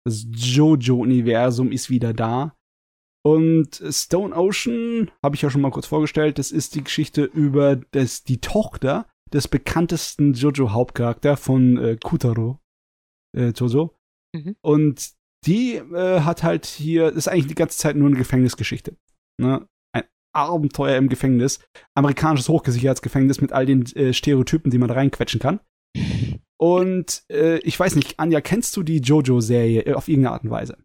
Das Jojo-Universum ist wieder da. Und Stone Ocean, habe ich ja schon mal kurz vorgestellt, das ist die Geschichte über das, die Tochter des bekanntesten Jojo-Hauptcharakter von äh, Kutaro. Äh, Jojo. Mhm. Und die äh, hat halt hier, ist eigentlich die ganze Zeit nur eine Gefängnisgeschichte. Ne? Ein Abenteuer im Gefängnis. Amerikanisches Hochsicherheitsgefängnis mit all den äh, Stereotypen, die man reinquetschen kann. Und äh, ich weiß nicht, Anja, kennst du die Jojo-Serie äh, auf irgendeine Art und Weise?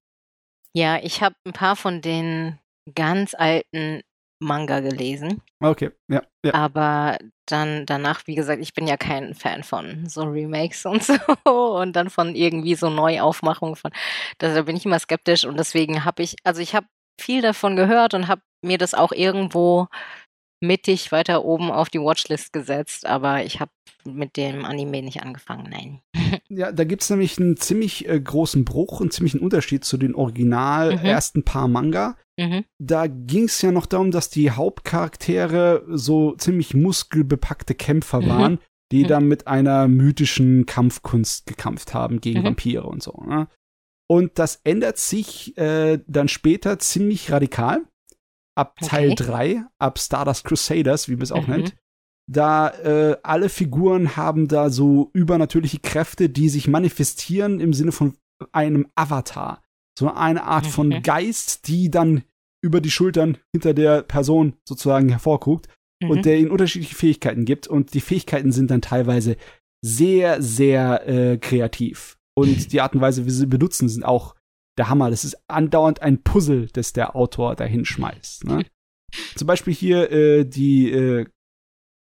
Ja, ich habe ein paar von den ganz alten Manga gelesen. Okay, ja, ja. Aber dann danach, wie gesagt, ich bin ja kein Fan von so Remakes und so und dann von irgendwie so Neuaufmachungen von. Da bin ich immer skeptisch und deswegen habe ich, also ich habe viel davon gehört und habe mir das auch irgendwo mittig weiter oben auf die Watchlist gesetzt, aber ich habe mit dem Anime nicht angefangen, nein. Ja, da gibt es nämlich einen ziemlich äh, großen Bruch, einen ziemlichen Unterschied zu den original mhm. ersten paar Manga. Mhm. Da ging es ja noch darum, dass die Hauptcharaktere so ziemlich muskelbepackte Kämpfer mhm. waren, die mhm. dann mit einer mythischen Kampfkunst gekämpft haben gegen mhm. Vampire und so. Ne? Und das ändert sich äh, dann später ziemlich radikal ab okay. Teil 3, ab Stardust Crusaders, wie man es auch mhm. nennt. Da äh, alle Figuren haben da so übernatürliche Kräfte, die sich manifestieren im Sinne von einem Avatar. So eine Art okay. von Geist, die dann über die Schultern hinter der Person sozusagen hervorguckt mhm. und der ihnen unterschiedliche Fähigkeiten gibt. Und die Fähigkeiten sind dann teilweise sehr, sehr äh, kreativ. Und die Art und Weise, wie sie benutzen, sind auch der Hammer. Das ist andauernd ein Puzzle, das der Autor dahin schmeißt. Ne? Zum Beispiel hier äh, die äh,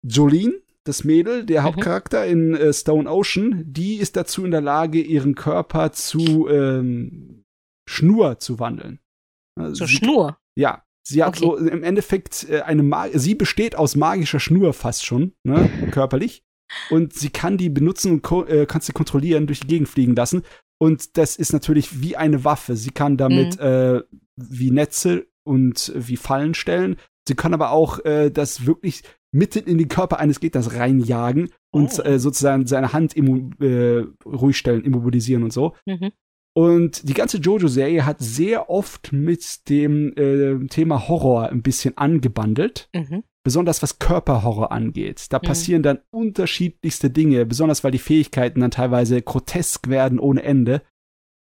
Jolene, das Mädel, der mhm. Hauptcharakter in äh, Stone Ocean, die ist dazu in der Lage, ihren Körper zu ähm, Schnur zu wandeln. Zur sie, Schnur? Ja. Sie hat okay. so im Endeffekt äh, eine Mag sie besteht aus magischer Schnur fast schon, ne, körperlich. Und sie kann die benutzen und äh, kann sie kontrollieren, durch die Gegend fliegen lassen. Und das ist natürlich wie eine Waffe. Sie kann damit mhm. äh, wie Netze und wie Fallen stellen. Sie kann aber auch äh, das wirklich mitten in den Körper eines Gegners reinjagen und oh. äh, sozusagen seine Hand äh, ruhig stellen, immobilisieren und so. Mhm. Und die ganze Jojo-Serie hat sehr oft mit dem äh, Thema Horror ein bisschen angebandelt. Mhm besonders was Körperhorror angeht. Da mhm. passieren dann unterschiedlichste Dinge, besonders weil die Fähigkeiten dann teilweise grotesk werden ohne Ende.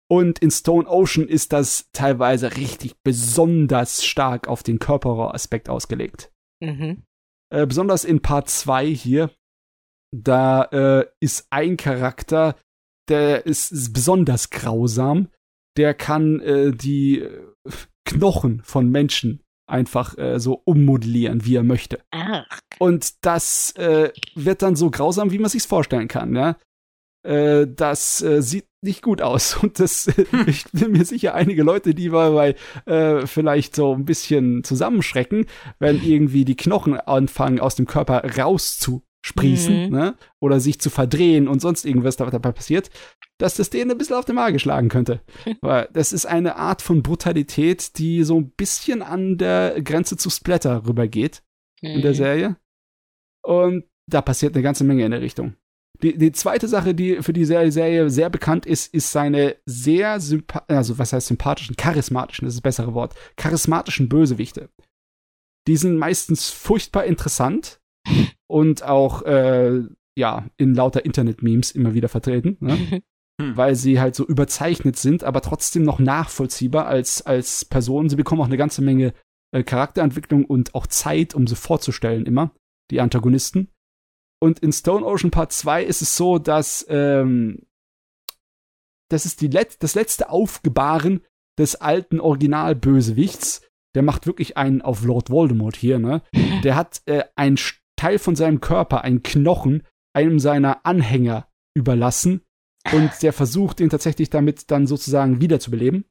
Und in Stone Ocean ist das teilweise richtig besonders stark auf den Körperhorror-Aspekt ausgelegt. Mhm. Äh, besonders in Part 2 hier, da äh, ist ein Charakter, der ist, ist besonders grausam. Der kann äh, die äh, Knochen von Menschen einfach äh, so ummodellieren, wie er möchte. Ach. Und das äh, wird dann so grausam, wie man sich's vorstellen kann. Ja? Äh, das äh, sieht nicht gut aus. Und das, ich bin mir sicher, einige Leute, die dabei äh, vielleicht so ein bisschen zusammenschrecken, wenn irgendwie die Knochen anfangen, aus dem Körper rauszu sprießen, mhm. ne? Oder sich zu verdrehen und sonst irgendwas dabei passiert, dass das denen ein bisschen auf den Magen schlagen könnte. Weil das ist eine Art von Brutalität, die so ein bisschen an der Grenze zu Splatter rübergeht mhm. in der mhm. Serie. Und da passiert eine ganze Menge in der Richtung. Die, die zweite Sache, die für die Serie sehr bekannt ist, ist seine sehr also was heißt sympathischen, charismatischen, das ist das bessere Wort, charismatischen Bösewichte. Die sind meistens furchtbar interessant und auch äh, ja in lauter Internet-Memes immer wieder vertreten, ne? hm. weil sie halt so überzeichnet sind, aber trotzdem noch nachvollziehbar als als Person. Sie bekommen auch eine ganze Menge äh, Charakterentwicklung und auch Zeit, um sie vorzustellen immer die Antagonisten. Und in Stone Ocean Part 2 ist es so, dass ähm, das ist die Let das letzte Aufgebaren des alten Originalbösewichts. Der macht wirklich einen auf Lord Voldemort hier, ne? Der hat äh, ein Teil von seinem Körper, ein Knochen, einem seiner Anhänger überlassen und der versucht, ihn tatsächlich damit dann sozusagen wiederzubeleben.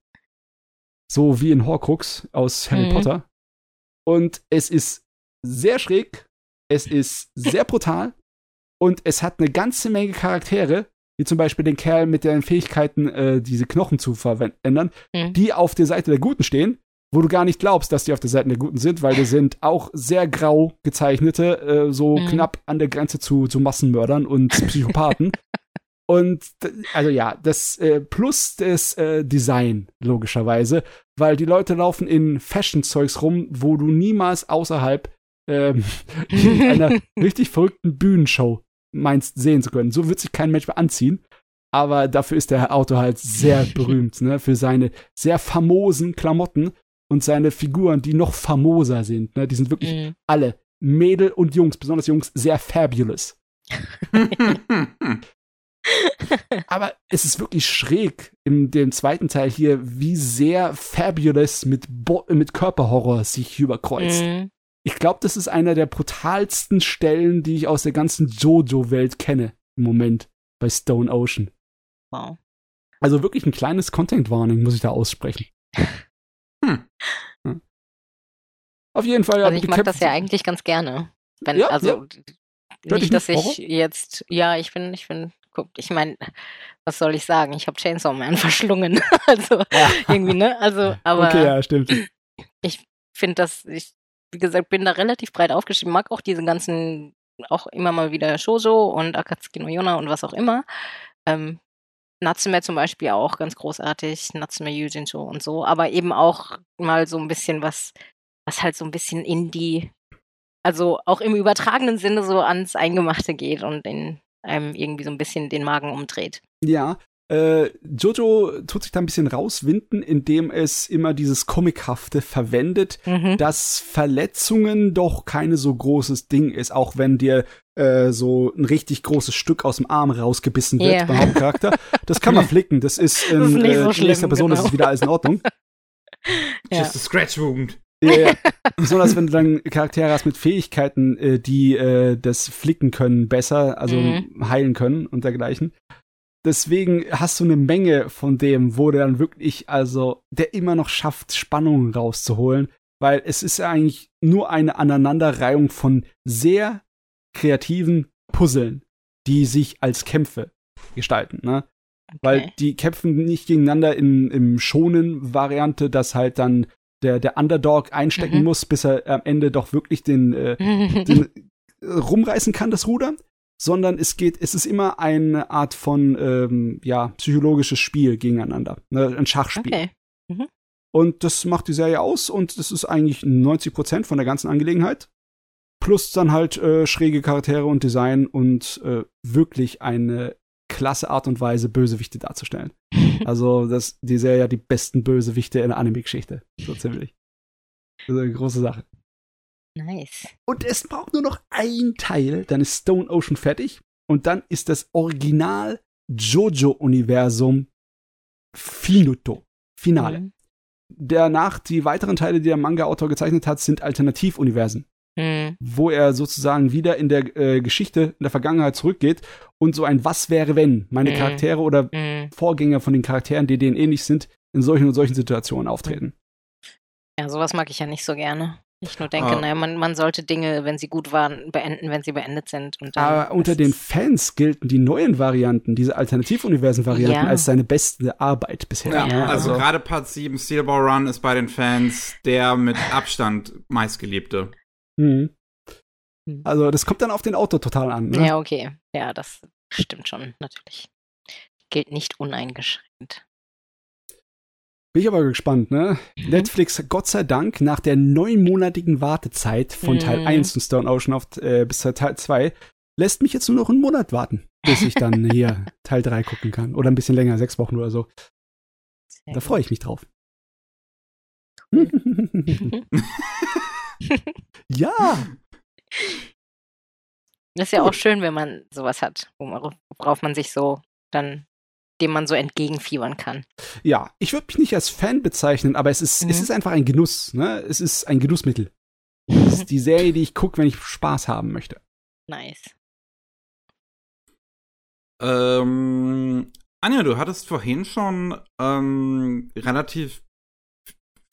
So wie in Horcrux aus Harry mhm. Potter. Und es ist sehr schräg, es ist sehr brutal und es hat eine ganze Menge Charaktere, wie zum Beispiel den Kerl mit den Fähigkeiten, äh, diese Knochen zu verändern, mhm. die auf der Seite der Guten stehen wo du gar nicht glaubst, dass die auf der Seite der Guten sind, weil die sind auch sehr grau gezeichnete, äh, so mhm. knapp an der Grenze zu, zu Massenmördern und Psychopathen. und also ja, das äh, plus das äh, Design, logischerweise, weil die Leute laufen in Fashion-Zeugs rum, wo du niemals außerhalb ähm, einer richtig verrückten Bühnenshow meinst sehen zu können. So wird sich kein Mensch mehr anziehen. Aber dafür ist der Auto halt sehr berühmt, ne? Für seine sehr famosen Klamotten und seine Figuren, die noch famoser sind. Ne? Die sind wirklich mhm. alle, Mädel und Jungs, besonders Jungs, sehr fabulous. Aber es ist wirklich schräg in dem zweiten Teil hier, wie sehr Fabulous mit, Bo mit Körperhorror sich überkreuzt. Mhm. Ich glaube, das ist einer der brutalsten Stellen, die ich aus der ganzen JoJo-Welt kenne im Moment bei Stone Ocean. Wow. Also wirklich ein kleines Content-Warning muss ich da aussprechen. Hm. Auf jeden Fall. Ja, also ich mag das ja eigentlich ganz gerne. Wenn, ja, also ja. nicht, dass ich jetzt, ja, ich bin, ich bin, guck, ich meine, was soll ich sagen? Ich habe Chainsaw Man verschlungen. also ja. irgendwie, ne? Also, aber. Okay, ja, stimmt. Ich finde das, ich, wie gesagt, bin da relativ breit aufgeschrieben, mag auch diese ganzen, auch immer mal wieder Shoujo und Akatsuki no Yona und was auch immer. Ähm, Natsume zum Beispiel auch ganz großartig, Natsume Yujincho und so, aber eben auch mal so ein bisschen was, was halt so ein bisschen in die, also auch im übertragenen Sinne so ans Eingemachte geht und in einem irgendwie so ein bisschen den Magen umdreht. Ja, äh, Jojo tut sich da ein bisschen rauswinden, indem es immer dieses Comichafte verwendet, mhm. dass Verletzungen doch keine so großes Ding ist, auch wenn dir äh, so ein richtig großes Stück aus dem Arm rausgebissen wird yeah. beim Hauptcharakter. Das kann man flicken, das ist in, das ist äh, so schlimm, nächster Person genau. ist es wieder alles in Ordnung. ja. Just a scratch wound. Ja, ja. Besonders wenn du dann Charaktere hast mit Fähigkeiten, äh, die äh, das flicken können besser, also mhm. heilen können und dergleichen. Deswegen hast du eine Menge von dem, wo der dann wirklich, also, der immer noch schafft, Spannungen rauszuholen, weil es ist ja eigentlich nur eine Aneinanderreihung von sehr kreativen Puzzeln, die sich als Kämpfe gestalten, ne? Okay. Weil die kämpfen nicht gegeneinander in, im schonen Variante, dass halt dann der, der Underdog einstecken mhm. muss, bis er am Ende doch wirklich den, äh, den rumreißen kann, das Ruder, sondern es geht, es ist immer eine Art von ähm, ja, psychologisches Spiel gegeneinander. Ne? Ein Schachspiel. Okay. Mhm. Und das macht die Serie aus und das ist eigentlich 90 Prozent von der ganzen Angelegenheit. Plus dann halt äh, schräge Charaktere und Design und äh, wirklich eine klasse Art und Weise, Bösewichte darzustellen. also, das, die Serie ja die besten Bösewichte in der Anime-Geschichte. So ziemlich. Das ist eine große Sache. Nice. Und es braucht nur noch ein Teil, dann ist Stone Ocean fertig. Und dann ist das Original JoJo-Universum Finuto. Finale. Mhm. Danach, die weiteren Teile, die der Manga-Autor gezeichnet hat, sind Alternativuniversen. Mhm. Wo er sozusagen wieder in der äh, Geschichte, in der Vergangenheit zurückgeht und so ein Was wäre wenn meine mhm. Charaktere oder mhm. Vorgänger von den Charakteren, die denen ähnlich sind, in solchen und solchen Situationen auftreten. Ja, sowas mag ich ja nicht so gerne. Ich nur denke, ah. naja, man, man sollte Dinge, wenn sie gut waren, beenden, wenn sie beendet sind. Aber unter den Fans gelten die neuen Varianten, diese Alternativuniversen-Varianten, ja. als seine beste Arbeit bisher. Ja, ja. also, also gerade Part 7 Steelball Run ist bei den Fans der mit Abstand meistgeliebte. Mhm. Hm. Also das kommt dann auf den Auto total an. Ne? Ja, okay. Ja, das stimmt schon, natürlich. Gilt nicht uneingeschränkt. Bin ich aber gespannt, ne? Mhm. Netflix, Gott sei Dank, nach der neunmonatigen Wartezeit von Teil mhm. 1 von Stone Ocean auf, äh, bis Teil 2, lässt mich jetzt nur noch einen Monat warten, bis ich dann hier Teil 3 gucken kann. Oder ein bisschen länger, sechs Wochen oder so. Sehr da freue ich mich drauf. ja. Das ist ja Gut. auch schön, wenn man sowas hat, worauf man sich so dann dem man so entgegenfiebern kann. Ja, ich würde mich nicht als Fan bezeichnen, aber es ist, mhm. es ist einfach ein Genuss. Ne? Es ist ein Genussmittel. Es ist die Serie, die ich gucke, wenn ich Spaß haben möchte. Nice. Ähm, Anja, du hattest vorhin schon ähm, relativ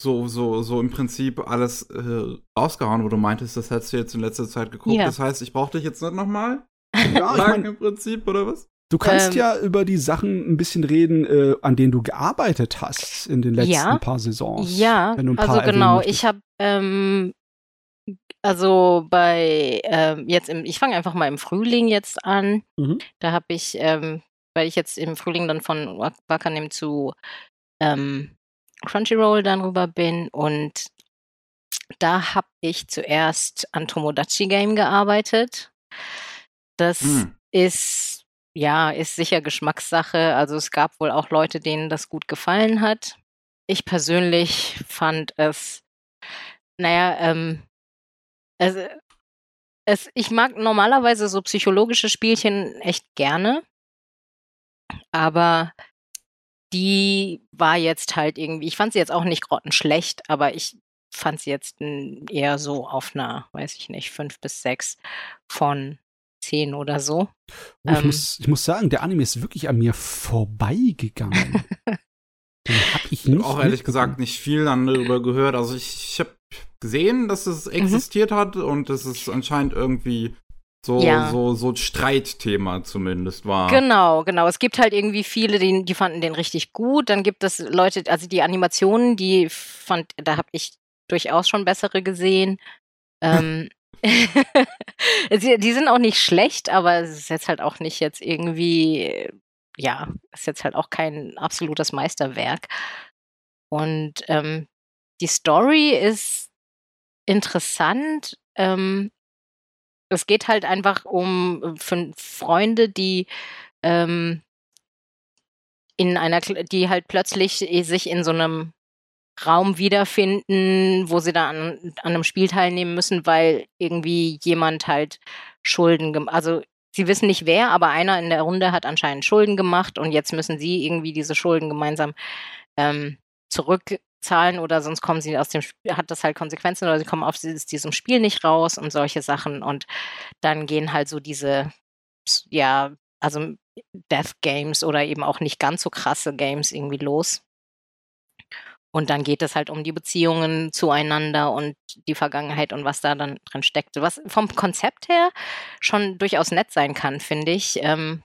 so, so, so im Prinzip alles äh, rausgehauen, wo du meintest, das hättest du jetzt in letzter Zeit geguckt. Ja. Das heißt, ich brauche dich jetzt nicht nochmal? Ja, ich mein, im Prinzip, oder was? Du kannst ähm, ja über die Sachen ein bisschen reden, äh, an denen du gearbeitet hast in den letzten ja, paar Saisons. Ja, also genau. Ich habe ähm, also bei ähm, jetzt im, ich fange einfach mal im Frühling jetzt an. Mhm. Da habe ich, ähm, weil ich jetzt im Frühling dann von Wakanim zu ähm, Crunchyroll dann rüber bin und da habe ich zuerst an Tomodachi Game gearbeitet. Das mhm. ist ja, ist sicher Geschmackssache. Also es gab wohl auch Leute, denen das gut gefallen hat. Ich persönlich fand es, naja, ähm, es, es, ich mag normalerweise so psychologische Spielchen echt gerne, aber die war jetzt halt irgendwie, ich fand sie jetzt auch nicht grottenschlecht, aber ich fand sie jetzt eher so auf einer, weiß ich nicht, fünf bis sechs von zehn oder so. Oh, ich, ähm, muss, ich muss sagen, der Anime ist wirklich an mir vorbeigegangen. Den hab ich nicht auch ehrlich gesagt nicht viel darüber gehört. Also ich, ich habe gesehen, dass es mhm. existiert mhm. hat und dass es anscheinend irgendwie so, ja. so, so Streitthema zumindest war. Genau, genau. Es gibt halt irgendwie viele, die, die fanden den richtig gut. Dann gibt es Leute, also die Animationen, die fand, da habe ich durchaus schon bessere gesehen. ähm, die, sind auch nicht schlecht, aber es ist jetzt halt auch nicht jetzt irgendwie, ja, ist jetzt halt auch kein absolutes Meisterwerk. Und ähm, die Story ist interessant. Ähm, es geht halt einfach um Freunde, die ähm, in einer, die halt plötzlich sich in so einem Raum wiederfinden, wo sie da an, an einem Spiel teilnehmen müssen, weil irgendwie jemand halt Schulden gemacht, also sie wissen nicht wer, aber einer in der Runde hat anscheinend Schulden gemacht und jetzt müssen sie irgendwie diese Schulden gemeinsam ähm, zurückzahlen oder sonst kommen sie aus dem Spiel, hat das halt Konsequenzen oder sie kommen aus diesem Spiel nicht raus und solche Sachen und dann gehen halt so diese, ja, also Death Games oder eben auch nicht ganz so krasse Games irgendwie los. Und dann geht es halt um die Beziehungen zueinander und die Vergangenheit und was da dann drin steckt. Was vom Konzept her schon durchaus nett sein kann, finde ich. Ähm,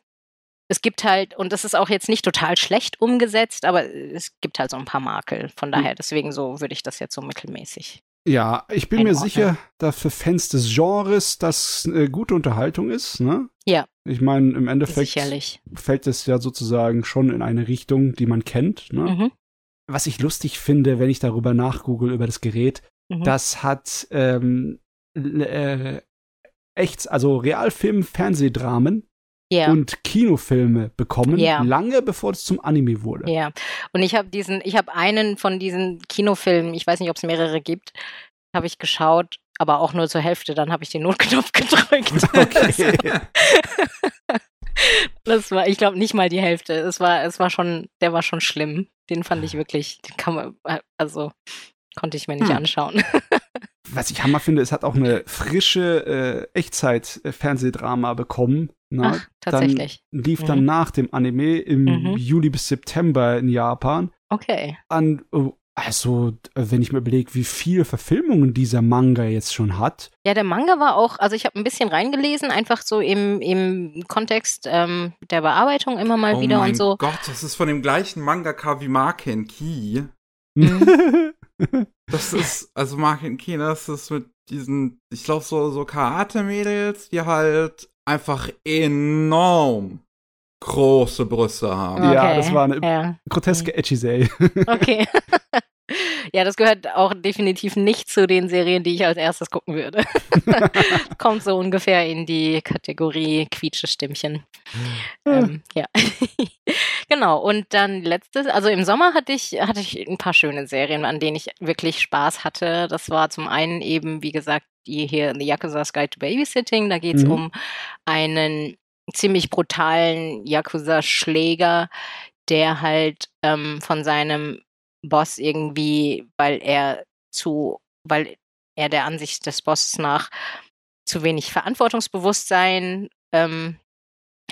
es gibt halt, und das ist auch jetzt nicht total schlecht umgesetzt, aber es gibt halt so ein paar Makel. Von hm. daher, deswegen so würde ich das jetzt so mittelmäßig. Ja, ich bin mir sicher, dass für Fans des Genres das eine gute Unterhaltung ist, ne? Ja. Ich meine, im Endeffekt Sicherlich. fällt es ja sozusagen schon in eine Richtung, die man kennt, ne? Mhm was ich lustig finde, wenn ich darüber nachgoogle über das Gerät, mhm. das hat ähm, äh, echt, also Realfilm, Fernsehdramen yeah. und Kinofilme bekommen, yeah. lange bevor es zum Anime wurde. Ja, und ich habe diesen, ich habe einen von diesen Kinofilmen, ich weiß nicht, ob es mehrere gibt, habe ich geschaut, aber auch nur zur Hälfte. Dann habe ich den Notknopf gedrückt. Okay. Das war, ich glaube, nicht mal die Hälfte. Es war, es war schon, der war schon schlimm. Den fand ich wirklich, den kann man, also konnte ich mir nicht hm. anschauen. Was ich hammer finde, es hat auch eine frische äh, Echtzeit-Fernsehdrama bekommen. Na? Ach, tatsächlich. Dann lief mhm. dann nach dem Anime im mhm. Juli bis September in Japan. Okay. An also, wenn ich mir überlege, wie viele Verfilmungen dieser Manga jetzt schon hat. Ja, der Manga war auch, also ich habe ein bisschen reingelesen, einfach so im, im Kontext ähm, der Bearbeitung immer mal oh wieder und so. Oh Gott, das ist von dem gleichen Mangaka wie Maken Ki. Mhm. das ist, also Maken Ki, das ist mit diesen, ich glaube, so, so Karate-Mädels, die halt einfach enorm große Brüste haben. Okay. Ja, das war eine ja. groteske Echisei. Okay. Ja, das gehört auch definitiv nicht zu den Serien, die ich als erstes gucken würde. Kommt so ungefähr in die Kategorie Quietschestimmchen. ähm, ja. genau. Und dann letztes, also im Sommer hatte ich, hatte ich ein paar schöne Serien, an denen ich wirklich Spaß hatte. Das war zum einen eben, wie gesagt, die hier The Yakuza's Guide to Babysitting. Da geht es mhm. um einen ziemlich brutalen Yakuza-Schläger, der halt ähm, von seinem Boss irgendwie, weil er zu, weil er der Ansicht des Bosses nach zu wenig Verantwortungsbewusstsein ähm,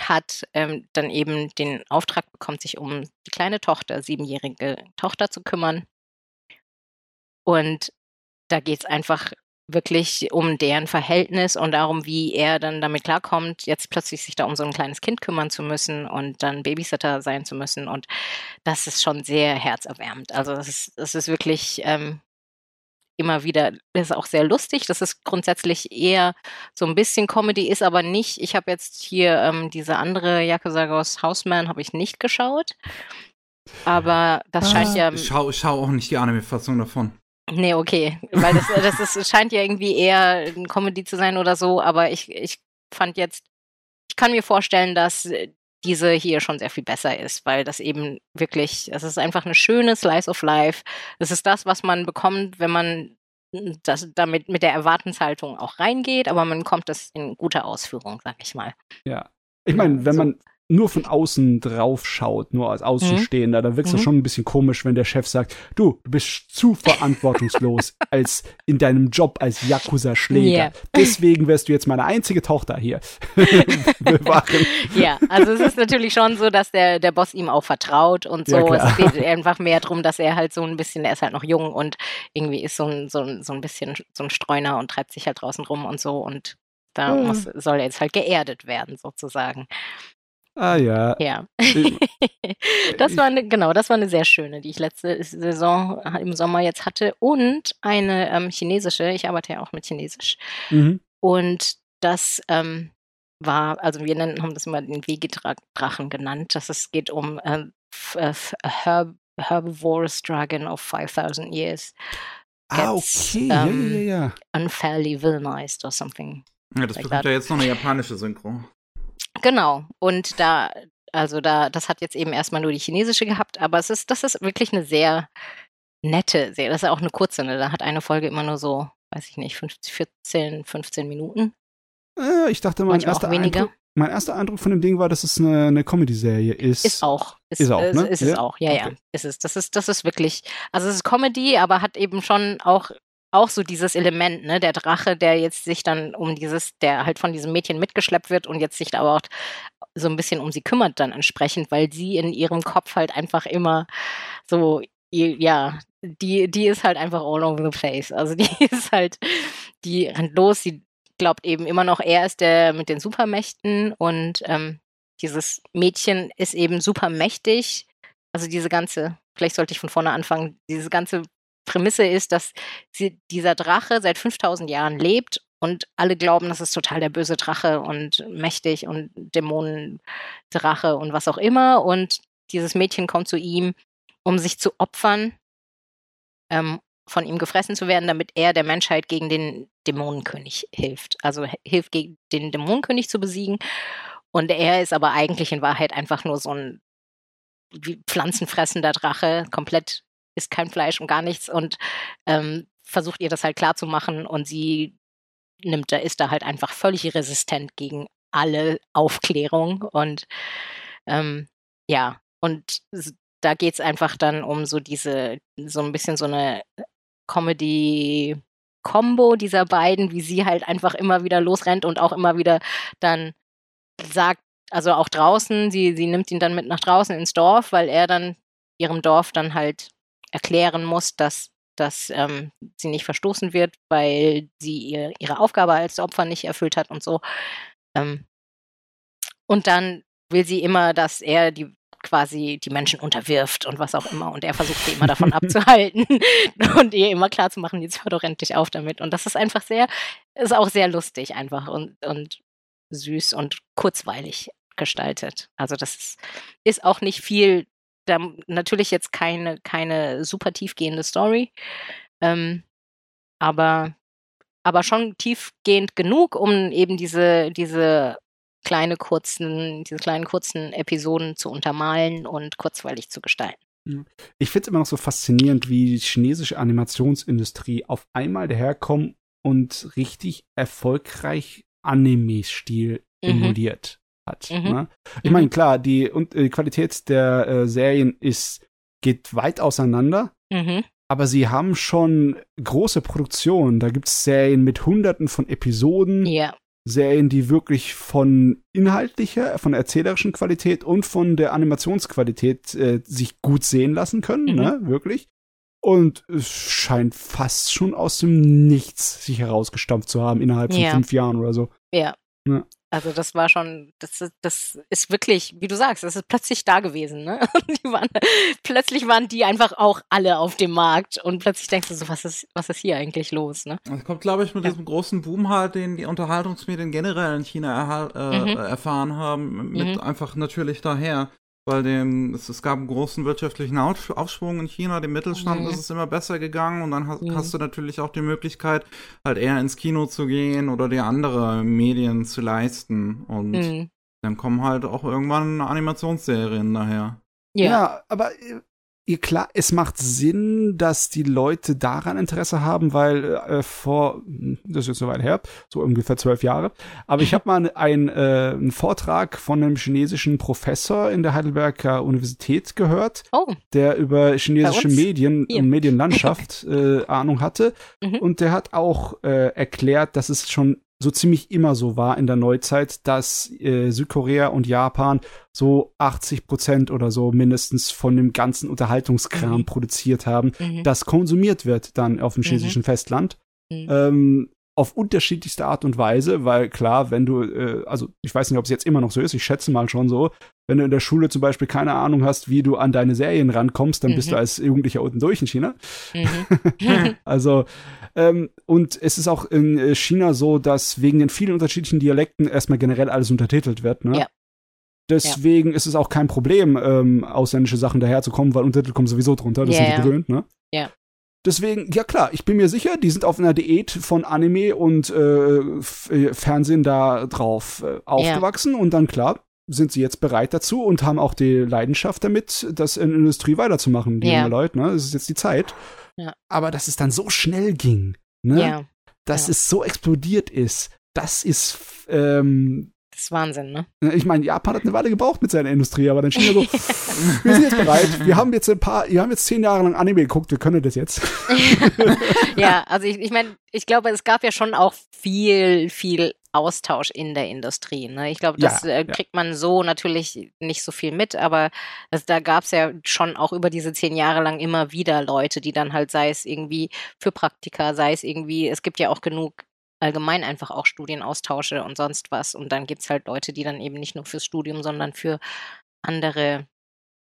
hat, ähm, dann eben den Auftrag bekommt, sich um die kleine Tochter, siebenjährige Tochter zu kümmern. Und da geht es einfach wirklich um deren Verhältnis und darum, wie er dann damit klarkommt, jetzt plötzlich sich da um so ein kleines Kind kümmern zu müssen und dann Babysitter sein zu müssen. Und das ist schon sehr herzerwärmend. Also das ist, das ist wirklich ähm, immer wieder, das ist auch sehr lustig. Das ist grundsätzlich eher so ein bisschen Comedy, ist aber nicht. Ich habe jetzt hier ähm, diese andere Yakusagos Houseman habe ich nicht geschaut. Aber das scheint ah. ja. Ich schau, ich schau auch nicht die Anime-Fassung davon. Nee, okay. Weil das, das ist, scheint ja irgendwie eher ein Comedy zu sein oder so, aber ich, ich fand jetzt, ich kann mir vorstellen, dass diese hier schon sehr viel besser ist, weil das eben wirklich, es ist einfach eine schöne Slice of Life. Es ist das, was man bekommt, wenn man das damit mit der Erwartenshaltung auch reingeht, aber man kommt das in guter Ausführung, sag ich mal. Ja. Ich meine, wenn so. man nur von außen drauf schaut, nur als Außenstehender, mhm. dann wirkt es mhm. schon ein bisschen komisch, wenn der Chef sagt, du, du bist zu verantwortungslos als in deinem Job als Yakuza-Schläger. Yeah. Deswegen wirst du jetzt meine einzige Tochter hier bewachen. ja, also es ist natürlich schon so, dass der, der Boss ihm auch vertraut und so. Ja, es geht einfach mehr darum, dass er halt so ein bisschen, er ist halt noch jung und irgendwie ist so ein, so ein, so ein bisschen so ein Streuner und treibt sich halt draußen rum und so und da muss, soll er jetzt halt geerdet werden, sozusagen. Ah ja. Ja. das war eine, genau, das war eine sehr schöne, die ich letzte Saison im Sommer jetzt hatte. Und eine ähm, chinesische, ich arbeite ja auch mit Chinesisch. Mhm. Und das ähm, war, also wir nennen, haben das immer den Wegedrachen genannt. Das es geht um äh, Herb Herbivorous Dragon of 5000 Years. ah, okay. Um, ja, ja, ja. Unfairly villainized or something. Ja, das like bekommt that. ja jetzt noch eine japanische Synchro. Genau. Und da, also da, das hat jetzt eben erstmal nur die chinesische gehabt, aber es ist, das ist wirklich eine sehr nette Serie. Das ist ja auch eine kurze, ne? Da hat eine Folge immer nur so, weiß ich nicht, 15, 14, 15 Minuten. Äh, ich dachte, mein erster, Eindruck, mein erster Eindruck von dem Ding war, dass es eine, eine Comedy-Serie ist. Ist auch. Ist, ist auch, ne? Ist, ist ja? es auch, ja, okay. ja. Ist es. Das ist, das ist wirklich, also es ist Comedy, aber hat eben schon auch auch so dieses Element, ne, der Drache, der jetzt sich dann um dieses, der halt von diesem Mädchen mitgeschleppt wird und jetzt sich aber auch so ein bisschen um sie kümmert dann entsprechend, weil sie in ihrem Kopf halt einfach immer so, ja, die, die ist halt einfach all over the place. Also die ist halt, die rennt los, sie glaubt eben immer noch, er ist der mit den Supermächten und ähm, dieses Mädchen ist eben supermächtig. Also diese ganze, vielleicht sollte ich von vorne anfangen, diese ganze Prämisse ist, dass sie, dieser Drache seit 5000 Jahren lebt und alle glauben, das ist total der böse Drache und mächtig und Dämonendrache und was auch immer. Und dieses Mädchen kommt zu ihm, um sich zu opfern, ähm, von ihm gefressen zu werden, damit er der Menschheit gegen den Dämonenkönig hilft. Also hilft gegen den Dämonenkönig zu besiegen. Und er ist aber eigentlich in Wahrheit einfach nur so ein pflanzenfressender Drache, komplett isst kein Fleisch und gar nichts und ähm, versucht ihr das halt klar zu machen und sie nimmt da, ist da halt einfach völlig resistent gegen alle Aufklärung und ähm, ja, und da geht es einfach dann um so diese, so ein bisschen so eine Comedy- Combo dieser beiden, wie sie halt einfach immer wieder losrennt und auch immer wieder dann sagt, also auch draußen, sie, sie nimmt ihn dann mit nach draußen ins Dorf, weil er dann ihrem Dorf dann halt erklären muss, dass, dass ähm, sie nicht verstoßen wird, weil sie ihr, ihre Aufgabe als Opfer nicht erfüllt hat und so. Ähm, und dann will sie immer, dass er die quasi die Menschen unterwirft und was auch immer. Und er versucht sie immer davon abzuhalten und ihr immer klarzumachen, jetzt hör doch endlich auf damit. Und das ist einfach sehr, ist auch sehr lustig einfach und, und süß und kurzweilig gestaltet. Also das ist, ist auch nicht viel da natürlich jetzt keine, keine super tiefgehende Story, ähm, aber, aber schon tiefgehend genug, um eben diese, diese kleine kurzen, diese kleinen kurzen Episoden zu untermalen und kurzweilig zu gestalten. Ich finde es immer noch so faszinierend, wie die chinesische Animationsindustrie auf einmal daherkommt und richtig erfolgreich Anime-Stil mhm. emuliert hat. Mhm. Ne? Ich meine, mhm. klar, die, und, die Qualität der äh, Serien ist, geht weit auseinander. Mhm. Aber sie haben schon große Produktionen. Da gibt es Serien mit hunderten von Episoden. Ja. Serien, die wirklich von inhaltlicher, von erzählerischen Qualität und von der Animationsqualität äh, sich gut sehen lassen können, mhm. ne, wirklich. Und es scheint fast schon aus dem Nichts sich herausgestampft zu haben innerhalb von ja. fünf Jahren oder so. Ja. Ja. Also das war schon, das, das ist wirklich, wie du sagst, das ist plötzlich da gewesen. Ne? Waren, plötzlich waren die einfach auch alle auf dem Markt und plötzlich denkst du so, was ist, was ist hier eigentlich los? Ne? Das kommt, glaube ich, mit ja. diesem großen Boom halt, den die Unterhaltungsmedien generell in China äh, mhm. erfahren haben, mit mhm. einfach natürlich daher weil dem, es, es, gab einen großen wirtschaftlichen Aufschwung in China, dem Mittelstand mhm. ist es immer besser gegangen und dann hast, mhm. hast, du natürlich auch die Möglichkeit, halt eher ins Kino zu gehen oder dir andere Medien zu leisten und mhm. dann kommen halt auch irgendwann Animationsserien daher. Ja, ja aber Ja, klar, es macht Sinn, dass die Leute daran Interesse haben, weil äh, vor, das ist jetzt so weit her, so ungefähr zwölf Jahre, aber ich habe mal ein, äh, einen Vortrag von einem chinesischen Professor in der Heidelberger Universität gehört, oh. der über chinesische Medien Hier. und Medienlandschaft äh, Ahnung hatte. Mhm. Und der hat auch äh, erklärt, dass es schon so ziemlich immer so war in der Neuzeit, dass äh, Südkorea und Japan so 80 Prozent oder so mindestens von dem ganzen Unterhaltungskram mhm. produziert haben, mhm. das konsumiert wird dann auf dem mhm. chinesischen mhm. Festland. Ähm, auf unterschiedlichste Art und Weise, weil klar, wenn du, äh, also ich weiß nicht, ob es jetzt immer noch so ist, ich schätze mal schon so, wenn du in der Schule zum Beispiel keine Ahnung hast, wie du an deine Serien rankommst, dann mhm. bist du mhm. als Jugendlicher unten durch in China. Mhm. also, ähm, und es ist auch in äh, China so, dass wegen den vielen unterschiedlichen Dialekten erstmal generell alles untertitelt wird, ne? Ja. Deswegen ja. ist es auch kein Problem, ähm, ausländische Sachen daherzukommen, weil Untertitel kommen sowieso drunter, das yeah, sind die gewöhnt, ne? Ja. Deswegen, ja klar, ich bin mir sicher, die sind auf einer Diät von Anime und äh, äh Fernsehen da drauf äh, aufgewachsen ja. und dann klar sind sie jetzt bereit dazu und haben auch die Leidenschaft damit, das in der Industrie weiterzumachen, die ja. jungen Leute, ne? Das ist jetzt die Zeit. Ja. Aber dass es dann so schnell ging, ne? Ja. Dass es so explodiert ist, das ist ähm, das ist Wahnsinn, ne? Ich meine, Japan hat eine Weile gebraucht mit seiner Industrie, aber dann schien er so, wir sind jetzt bereit, wir haben jetzt ein paar, wir haben jetzt zehn Jahre lang Anime geguckt, wir können das jetzt. ja, also ich, ich meine, ich glaube, es gab ja schon auch viel, viel Austausch in der Industrie. Ne? Ich glaube, das ja, äh, kriegt man so natürlich nicht so viel mit, aber das, da gab es ja schon auch über diese zehn Jahre lang immer wieder Leute, die dann halt, sei es irgendwie für Praktika, sei es irgendwie, es gibt ja auch genug allgemein einfach auch Studienaustausche und sonst was. Und dann gibt es halt Leute, die dann eben nicht nur fürs Studium, sondern für andere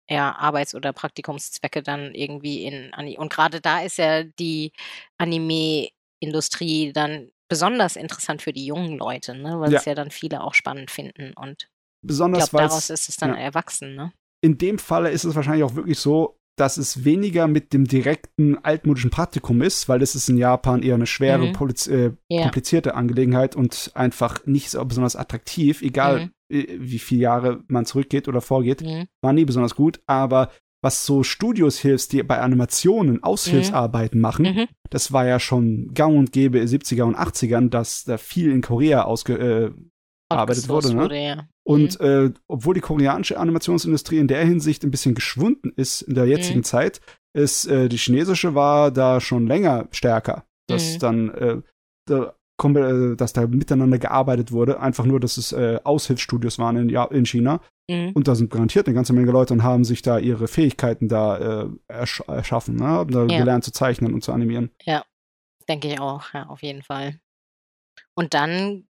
ja, Arbeits- oder Praktikumszwecke dann irgendwie in und gerade da ist ja die Anime-Industrie dann besonders interessant für die jungen Leute, ne? weil ja. es ja dann viele auch spannend finden und besonders ich glaube, daraus ist es dann ja. erwachsen. Ne? In dem Falle ist es wahrscheinlich auch wirklich so, dass es weniger mit dem direkten altmodischen Praktikum ist, weil das ist in Japan eher eine schwere, mhm. äh, yeah. komplizierte Angelegenheit und einfach nicht so besonders attraktiv, egal mhm. wie viele Jahre man zurückgeht oder vorgeht, mhm. war nie besonders gut, aber was so Studios hilfst, die bei Animationen Aushilfsarbeiten machen, mhm. das war ja schon gang und gäbe 70er und 80ern, dass da viel in Korea ausge äh, arbeitet wurde. Ne? wurde ja. Und mhm. äh, obwohl die koreanische Animationsindustrie in der Hinsicht ein bisschen geschwunden ist in der jetzigen mhm. Zeit, ist äh, die chinesische war da schon länger stärker. Dass mhm. dann äh, da, äh, dass da miteinander gearbeitet wurde, einfach nur, dass es äh, Aushilfsstudios waren in, ja, in China. Mhm. Und da sind garantiert eine ganze Menge Leute und haben sich da ihre Fähigkeiten da äh, ersch erschaffen, ne? haben da ja. gelernt zu zeichnen und zu animieren. Ja, denke ich auch, ja, auf jeden Fall. Und dann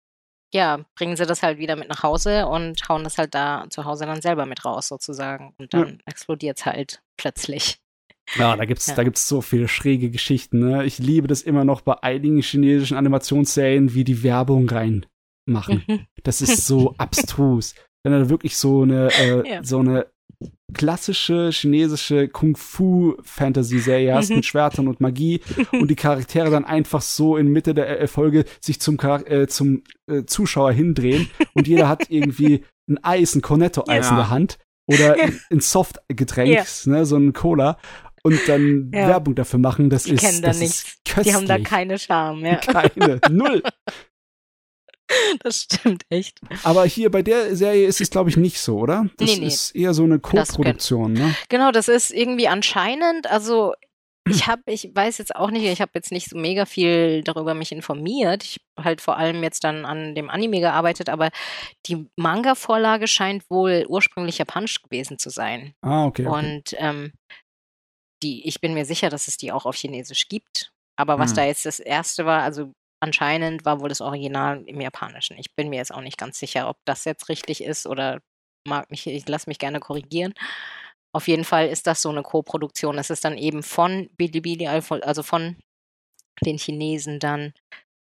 ja, bringen sie das halt wieder mit nach Hause und hauen das halt da zu Hause dann selber mit raus, sozusagen. Und dann ja. explodiert es halt plötzlich. Ja, da gibt's, ja. da gibt's so viele schräge Geschichten, ne? Ich liebe das immer noch bei einigen chinesischen Animationsserien, wie die Werbung reinmachen. Mhm. Das ist so abstrus. Wenn da wirklich so eine, äh, ja. so eine klassische chinesische Kung-Fu-Fantasy-Serie hast mhm. mit Schwertern und Magie und die Charaktere dann einfach so in Mitte der Erfolge sich zum, äh, zum äh, Zuschauer hindrehen und jeder hat irgendwie ein Eis, ein Cornetto-Eis ja. in der Hand oder ein, ein Softgetränk, ja. ne, so ein Cola und dann. Werbung dafür machen, das die ist, kennen da das nichts. ist köstlich. Die haben da keine Charme, ja. Keine, null. Das stimmt echt. Aber hier bei der Serie ist es, glaube ich, nicht so, oder? Das nee, nee. ist eher so eine Co-Produktion, ne? Genau, das ist irgendwie anscheinend, also ich habe, ich weiß jetzt auch nicht, ich habe jetzt nicht so mega viel darüber mich informiert. Ich habe halt vor allem jetzt dann an dem Anime gearbeitet, aber die Manga-Vorlage scheint wohl ursprünglich japanisch gewesen zu sein. Ah, okay. okay. Und ähm, die, ich bin mir sicher, dass es die auch auf Chinesisch gibt. Aber was hm. da jetzt das erste war, also anscheinend war wohl das Original im Japanischen. Ich bin mir jetzt auch nicht ganz sicher, ob das jetzt richtig ist oder mag mich, ich lasse mich gerne korrigieren. Auf jeden Fall ist das so eine Co-Produktion. Es ist dann eben von Bilibili, also von den Chinesen dann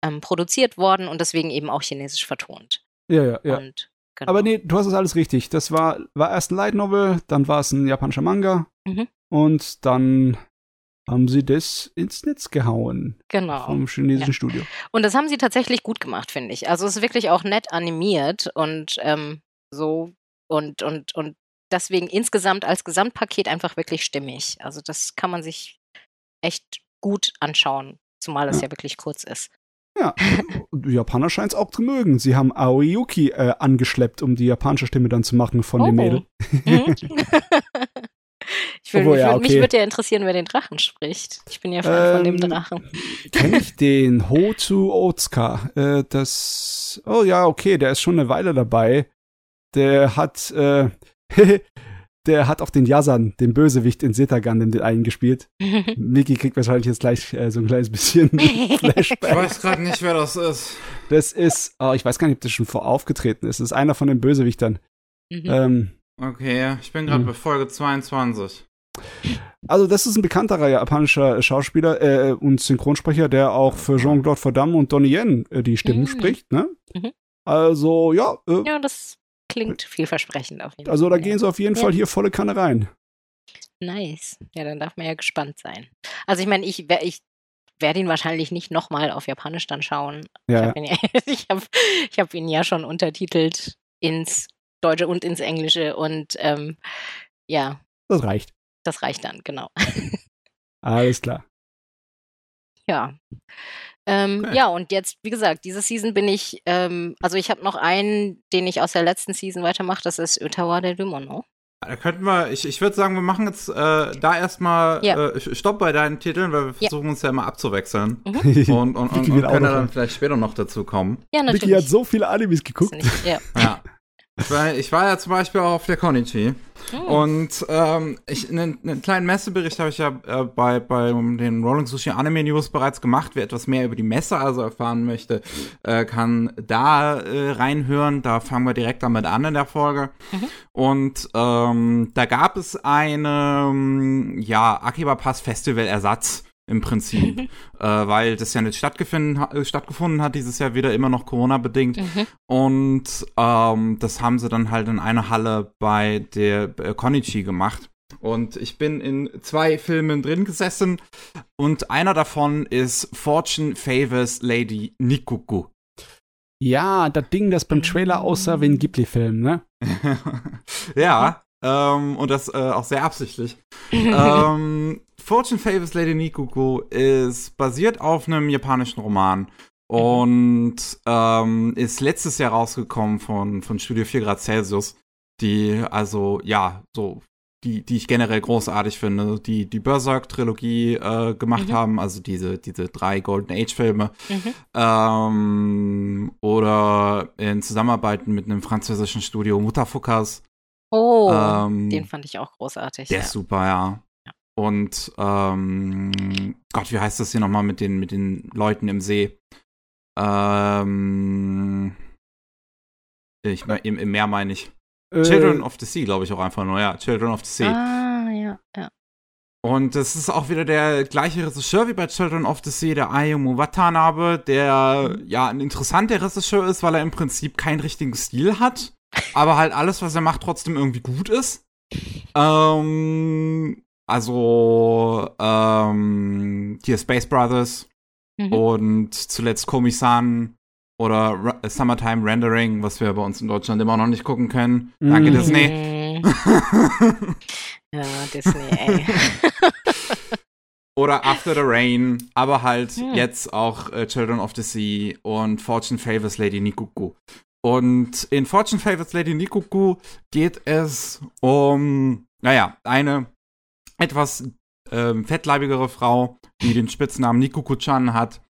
ähm, produziert worden und deswegen eben auch chinesisch vertont. Ja, ja, ja. Und, genau. Aber nee, du hast es alles richtig. Das war, war erst ein Light Novel, dann war es ein japanischer Manga mhm. und dann haben sie das ins Netz gehauen. Genau. Vom chinesischen ja. Studio. Und das haben sie tatsächlich gut gemacht, finde ich. Also es ist wirklich auch nett animiert und ähm, so und, und, und deswegen insgesamt als Gesamtpaket einfach wirklich stimmig. Also das kann man sich echt gut anschauen, zumal es ja, ja wirklich kurz ist. Ja, die Japaner scheinen es auch zu mögen. Sie haben Aoi Yuki äh, angeschleppt, um die japanische Stimme dann zu machen von oh. dem Mädel. Mhm. ich will, Obwohl, ja, okay. Mich würde ja interessieren, wer den Drachen spricht. Ich bin ja Fan ähm, von dem ähm, Drachen. Kenne ich den Hotu Otsuka? Äh, das. Oh ja, okay, der ist schon eine Weile dabei. Der hat. Äh, der hat auch den Yasan, den Bösewicht in Setagan, den einen gespielt. Miki kriegt wahrscheinlich jetzt gleich äh, so ein kleines bisschen Flashback. Ich weiß gerade nicht, wer das ist. Das ist, oh, ich weiß gar nicht, ob das schon vor aufgetreten ist. Das ist einer von den Bösewichtern. Mhm. Ähm, okay, ich bin gerade mhm. bei Folge 22. Also, das ist ein bekannterer japanischer Schauspieler äh, und Synchronsprecher, der auch für Jean-Claude Van Damme und Donnie Yen äh, die Stimmen mhm. spricht, ne? Mhm. Also, ja. Äh, ja, das klingt vielversprechend auf jeden Fall. Also da gehen sie auf jeden ja. Fall hier volle Kanne rein. Nice. Ja, dann darf man ja gespannt sein. Also ich meine, ich, ich werde ihn wahrscheinlich nicht nochmal auf Japanisch dann schauen. Ja. Ich habe ihn, hab, hab ihn ja schon untertitelt ins Deutsche und ins Englische und ähm, ja. Das reicht. Das reicht dann, genau. Alles klar. Ja. Ähm, okay. Ja, und jetzt, wie gesagt, diese Season bin ich, ähm, also ich habe noch einen, den ich aus der letzten Season weitermache, das ist Ottawa de Dumono. Da könnten wir, ich, ich würde sagen, wir machen jetzt äh, da erstmal ja. äh, Stopp bei deinen Titeln, weil wir versuchen ja. uns ja immer abzuwechseln. Mhm. Und, und, und, und können dann vielleicht später noch dazu kommen. Ja, natürlich. Vicky hat so viele Animes geguckt. ja. ja. Ich war, ich war ja zum Beispiel auch auf der Konichi. Oh. Und ähm, ich, einen, einen kleinen Messebericht habe ich ja äh, bei, bei den Rolling Sushi Anime News bereits gemacht. Wer etwas mehr über die Messe also erfahren möchte, äh, kann da äh, reinhören. Da fangen wir direkt damit an in der Folge. Mhm. Und ähm, da gab es einen ja, Akiba Pass Festival Ersatz im Prinzip, äh, weil das ja nicht stattgefunden, äh, stattgefunden hat, dieses Jahr wieder immer noch Corona-bedingt. Mhm. Und ähm, das haben sie dann halt in einer Halle bei der äh, Konichi gemacht. Und ich bin in zwei Filmen drin gesessen und einer davon ist Fortune Favors Lady Nikuku. Ja, das Ding, das beim Trailer aussah wie ein Ghibli-Film, ne? ja, ähm, und das äh, auch sehr absichtlich. ähm, Fortune Favors Lady Nikuko ist basiert auf einem japanischen Roman und ähm, ist letztes Jahr rausgekommen von, von Studio 4 Grad Celsius, die also, ja, so, die, die ich generell großartig finde, die die Berserk-Trilogie äh, gemacht mhm. haben, also diese, diese drei Golden Age-Filme. Mhm. Ähm, oder in Zusammenarbeit mit einem französischen Studio Mutafukas. Oh, ähm, den fand ich auch großartig. Der ja. ist super, ja. Und ähm, Gott, wie heißt das hier nochmal mit den, mit den Leuten im See? Ähm, ich, im, im Meer meine ich. Äh, Children of the Sea, glaube ich auch einfach nur, ja. Children of the Sea. Ah, ja, ja. Und das ist auch wieder der gleiche Regisseur wie bei Children of the Sea, der Ayumu Watanabe, der mhm. ja ein interessanter Regisseur ist, weil er im Prinzip keinen richtigen Stil hat, aber halt alles, was er macht, trotzdem irgendwie gut ist. Ähm, also ähm, hier Space Brothers mhm. und zuletzt Komi-san oder R Summertime Rendering, was wir bei uns in Deutschland immer noch nicht gucken können. Mhm. Danke, Disney. ja, Disney, ey. Oder After the Rain, aber halt ja. jetzt auch äh, Children of the Sea und Fortune Favors Lady Nikuku. Und in Fortune Favors Lady Nikuku geht es um, naja, eine etwas ähm, fettleibigere Frau, die den Spitznamen Nikuku-chan hat.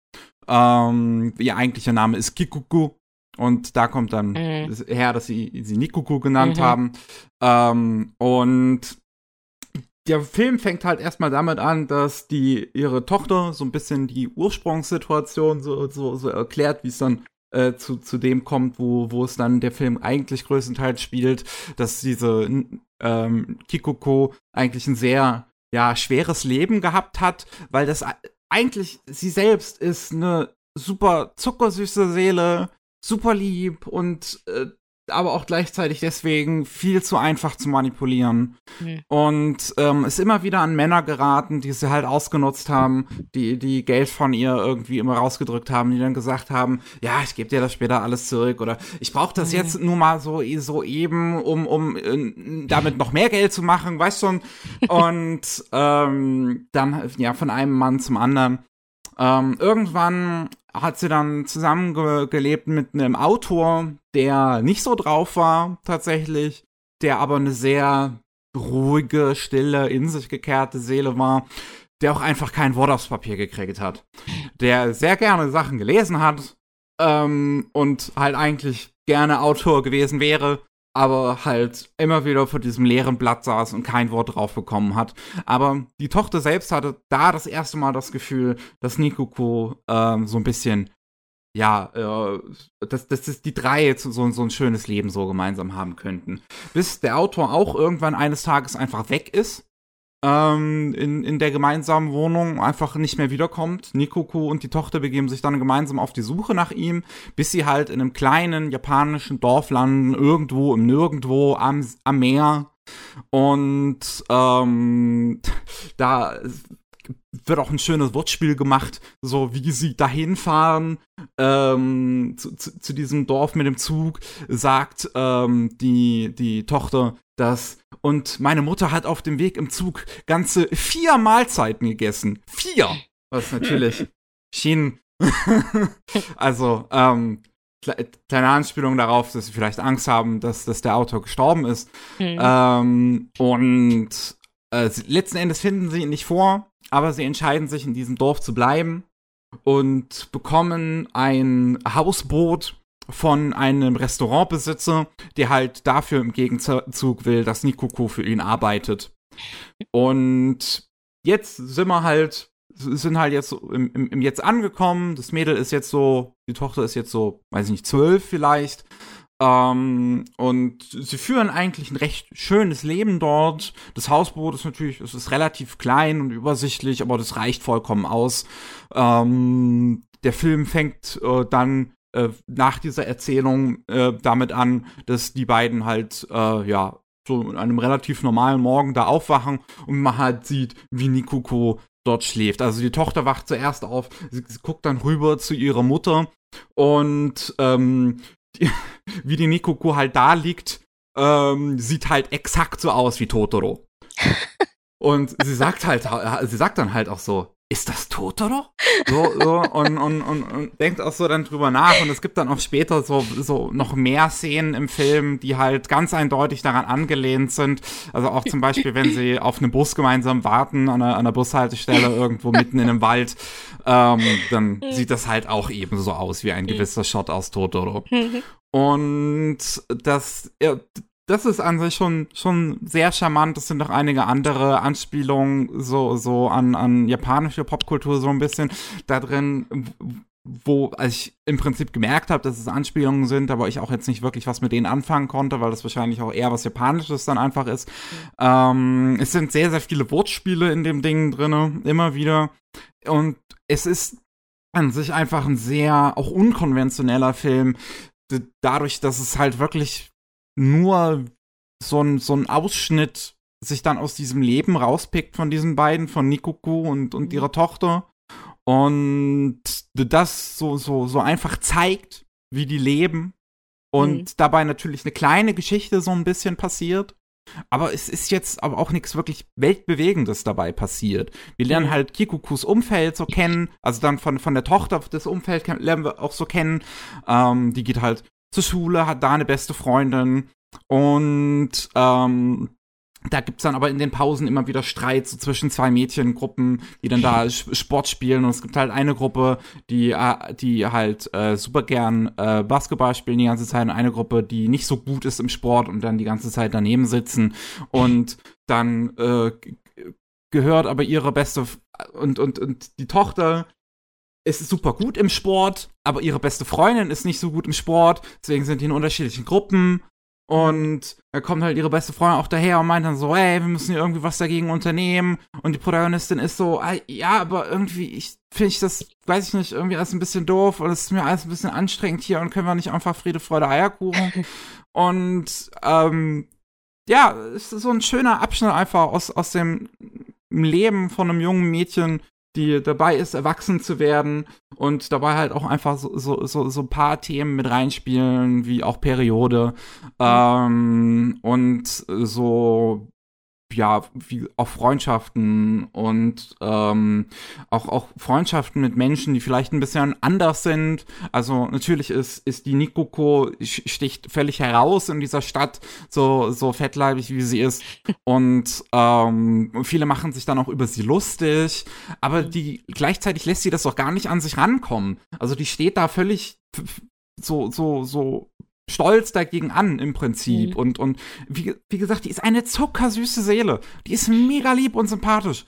Ähm, ihr eigentlicher Name ist Kikuku. Und da kommt dann mhm. her, dass sie sie Nikuku genannt mhm. haben. Ähm, und der Film fängt halt erstmal damit an, dass die ihre Tochter so ein bisschen die Ursprungssituation so, so, so erklärt, wie es dann äh, zu, zu dem kommt, wo, wo es dann der Film eigentlich größtenteils spielt, dass diese ähm, Kikoko eigentlich ein sehr ja, schweres Leben gehabt hat, weil das eigentlich sie selbst ist eine super zuckersüße Seele, super lieb und äh, aber auch gleichzeitig deswegen viel zu einfach zu manipulieren. Mhm. Und ähm, ist immer wieder an Männer geraten, die sie halt ausgenutzt haben, die, die Geld von ihr irgendwie immer rausgedrückt haben, die dann gesagt haben, ja, ich gebe dir das später alles zurück oder ich brauche das mhm. jetzt nur mal so, so eben, um, um äh, damit noch mehr Geld zu machen, weißt schon. Und ähm, dann, ja, von einem Mann zum anderen. Ähm, irgendwann hat sie dann zusammengelebt mit einem Autor, der nicht so drauf war, tatsächlich, der aber eine sehr ruhige, stille, in sich gekehrte Seele war, der auch einfach kein Wort aufs Papier gekriegt hat. Der sehr gerne Sachen gelesen hat ähm, und halt eigentlich gerne Autor gewesen wäre, aber halt immer wieder vor diesem leeren Blatt saß und kein Wort drauf bekommen hat. Aber die Tochter selbst hatte da das erste Mal das Gefühl, dass Nikuko ähm, so ein bisschen, ja, äh, dass, dass die drei jetzt so, so ein schönes Leben so gemeinsam haben könnten. Bis der Autor auch irgendwann eines Tages einfach weg ist ähm, in, in der gemeinsamen Wohnung einfach nicht mehr wiederkommt. Nikoku und die Tochter begeben sich dann gemeinsam auf die Suche nach ihm, bis sie halt in einem kleinen japanischen Dorf landen, irgendwo im Nirgendwo am, am Meer. Und ähm, da wird auch ein schönes Wortspiel gemacht, so wie sie dahin fahren ähm, zu, zu, zu, diesem Dorf mit dem Zug, sagt ähm, die, die Tochter, dass und meine Mutter hat auf dem Weg im Zug ganze vier Mahlzeiten gegessen. Vier! Was natürlich schien. also, ähm, kleine Anspielung darauf, dass sie vielleicht Angst haben, dass, dass der Autor gestorben ist. Mhm. Ähm, und äh, letzten Endes finden sie ihn nicht vor, aber sie entscheiden sich, in diesem Dorf zu bleiben und bekommen ein Hausboot von einem Restaurantbesitzer, der halt dafür im Gegenzug will, dass Nikoko für ihn arbeitet. Und jetzt sind wir halt, sind halt jetzt im, im, im Jetzt angekommen. Das Mädel ist jetzt so, die Tochter ist jetzt so, weiß ich nicht, zwölf vielleicht. Ähm, und sie führen eigentlich ein recht schönes Leben dort. Das Hausboot ist natürlich, es ist relativ klein und übersichtlich, aber das reicht vollkommen aus. Ähm, der Film fängt äh, dann äh, nach dieser Erzählung äh, damit an, dass die beiden halt, äh, ja, so an einem relativ normalen Morgen da aufwachen und man halt sieht, wie Nikuko dort schläft. Also die Tochter wacht zuerst auf, sie, sie guckt dann rüber zu ihrer Mutter und ähm, die, wie die Nikuko halt da liegt, ähm, sieht halt exakt so aus wie Totoro. und sie sagt halt, sie sagt dann halt auch so, ist das Totoro? So, so und, und, und, und denkt auch so dann drüber nach. Und es gibt dann auch später so, so noch mehr Szenen im Film, die halt ganz eindeutig daran angelehnt sind. Also auch zum Beispiel, wenn sie auf einem Bus gemeinsam warten, an einer, an einer Bushaltestelle irgendwo mitten in einem Wald, ähm, dann sieht das halt auch ebenso aus wie ein gewisser Shot aus Totoro. Und das, ja, das ist an sich schon, schon sehr charmant. Es sind noch einige andere Anspielungen so, so an, an japanische Popkultur so ein bisschen da drin, wo als ich im Prinzip gemerkt habe, dass es Anspielungen sind, aber ich auch jetzt nicht wirklich was mit denen anfangen konnte, weil das wahrscheinlich auch eher was Japanisches dann einfach ist. Mhm. Ähm, es sind sehr, sehr viele Wortspiele in dem Ding drin, immer wieder. Und es ist an sich einfach ein sehr auch unkonventioneller Film, dadurch, dass es halt wirklich nur so ein, so ein Ausschnitt sich dann aus diesem Leben rauspickt von diesen beiden, von Nikoku und, und mhm. ihrer Tochter. Und das so, so, so einfach zeigt, wie die leben. Und mhm. dabei natürlich eine kleine Geschichte so ein bisschen passiert. Aber es ist jetzt aber auch nichts wirklich Weltbewegendes dabei passiert. Wir lernen mhm. halt Kikukus Umfeld so kennen, also dann von, von der Tochter des Umfelds lernen wir auch so kennen. Ähm, die geht halt zur Schule, hat da eine beste Freundin und ähm, da gibt's dann aber in den Pausen immer wieder Streit so zwischen zwei Mädchengruppen, die dann da Sport spielen. Und es gibt halt eine Gruppe, die, äh, die halt äh, super gern äh, Basketball spielen die ganze Zeit und eine Gruppe, die nicht so gut ist im Sport und dann die ganze Zeit daneben sitzen. Und dann äh, gehört aber ihre beste und, und, und die Tochter ist super gut im Sport, aber ihre beste Freundin ist nicht so gut im Sport, deswegen sind die in unterschiedlichen Gruppen Und da kommt halt ihre beste Freundin auch daher und meint dann so, ey, wir müssen hier irgendwie was dagegen unternehmen. Und die Protagonistin ist so, ja, aber irgendwie, ich finde ich das, weiß ich nicht, irgendwie alles ein bisschen doof und es ist mir alles ein bisschen anstrengend hier und können wir nicht einfach Friede, Freude, Eierkuchen. und ähm, ja, es ist so ein schöner Abschnitt einfach aus, aus dem Leben von einem jungen Mädchen, die dabei ist, erwachsen zu werden und dabei halt auch einfach so, so, so, so ein paar Themen mit reinspielen, wie auch Periode mhm. ähm, und so ja, wie auch Freundschaften und ähm, auch, auch Freundschaften mit Menschen, die vielleicht ein bisschen anders sind. Also natürlich ist, ist die Nikoko sticht völlig heraus in dieser Stadt, so, so fettleibig wie sie ist. Und ähm, viele machen sich dann auch über sie lustig, aber die gleichzeitig lässt sie das doch gar nicht an sich rankommen. Also die steht da völlig so, so, so stolz dagegen an im Prinzip. Mhm. Und, und wie, wie gesagt, die ist eine zuckersüße Seele. Die ist mega lieb und sympathisch.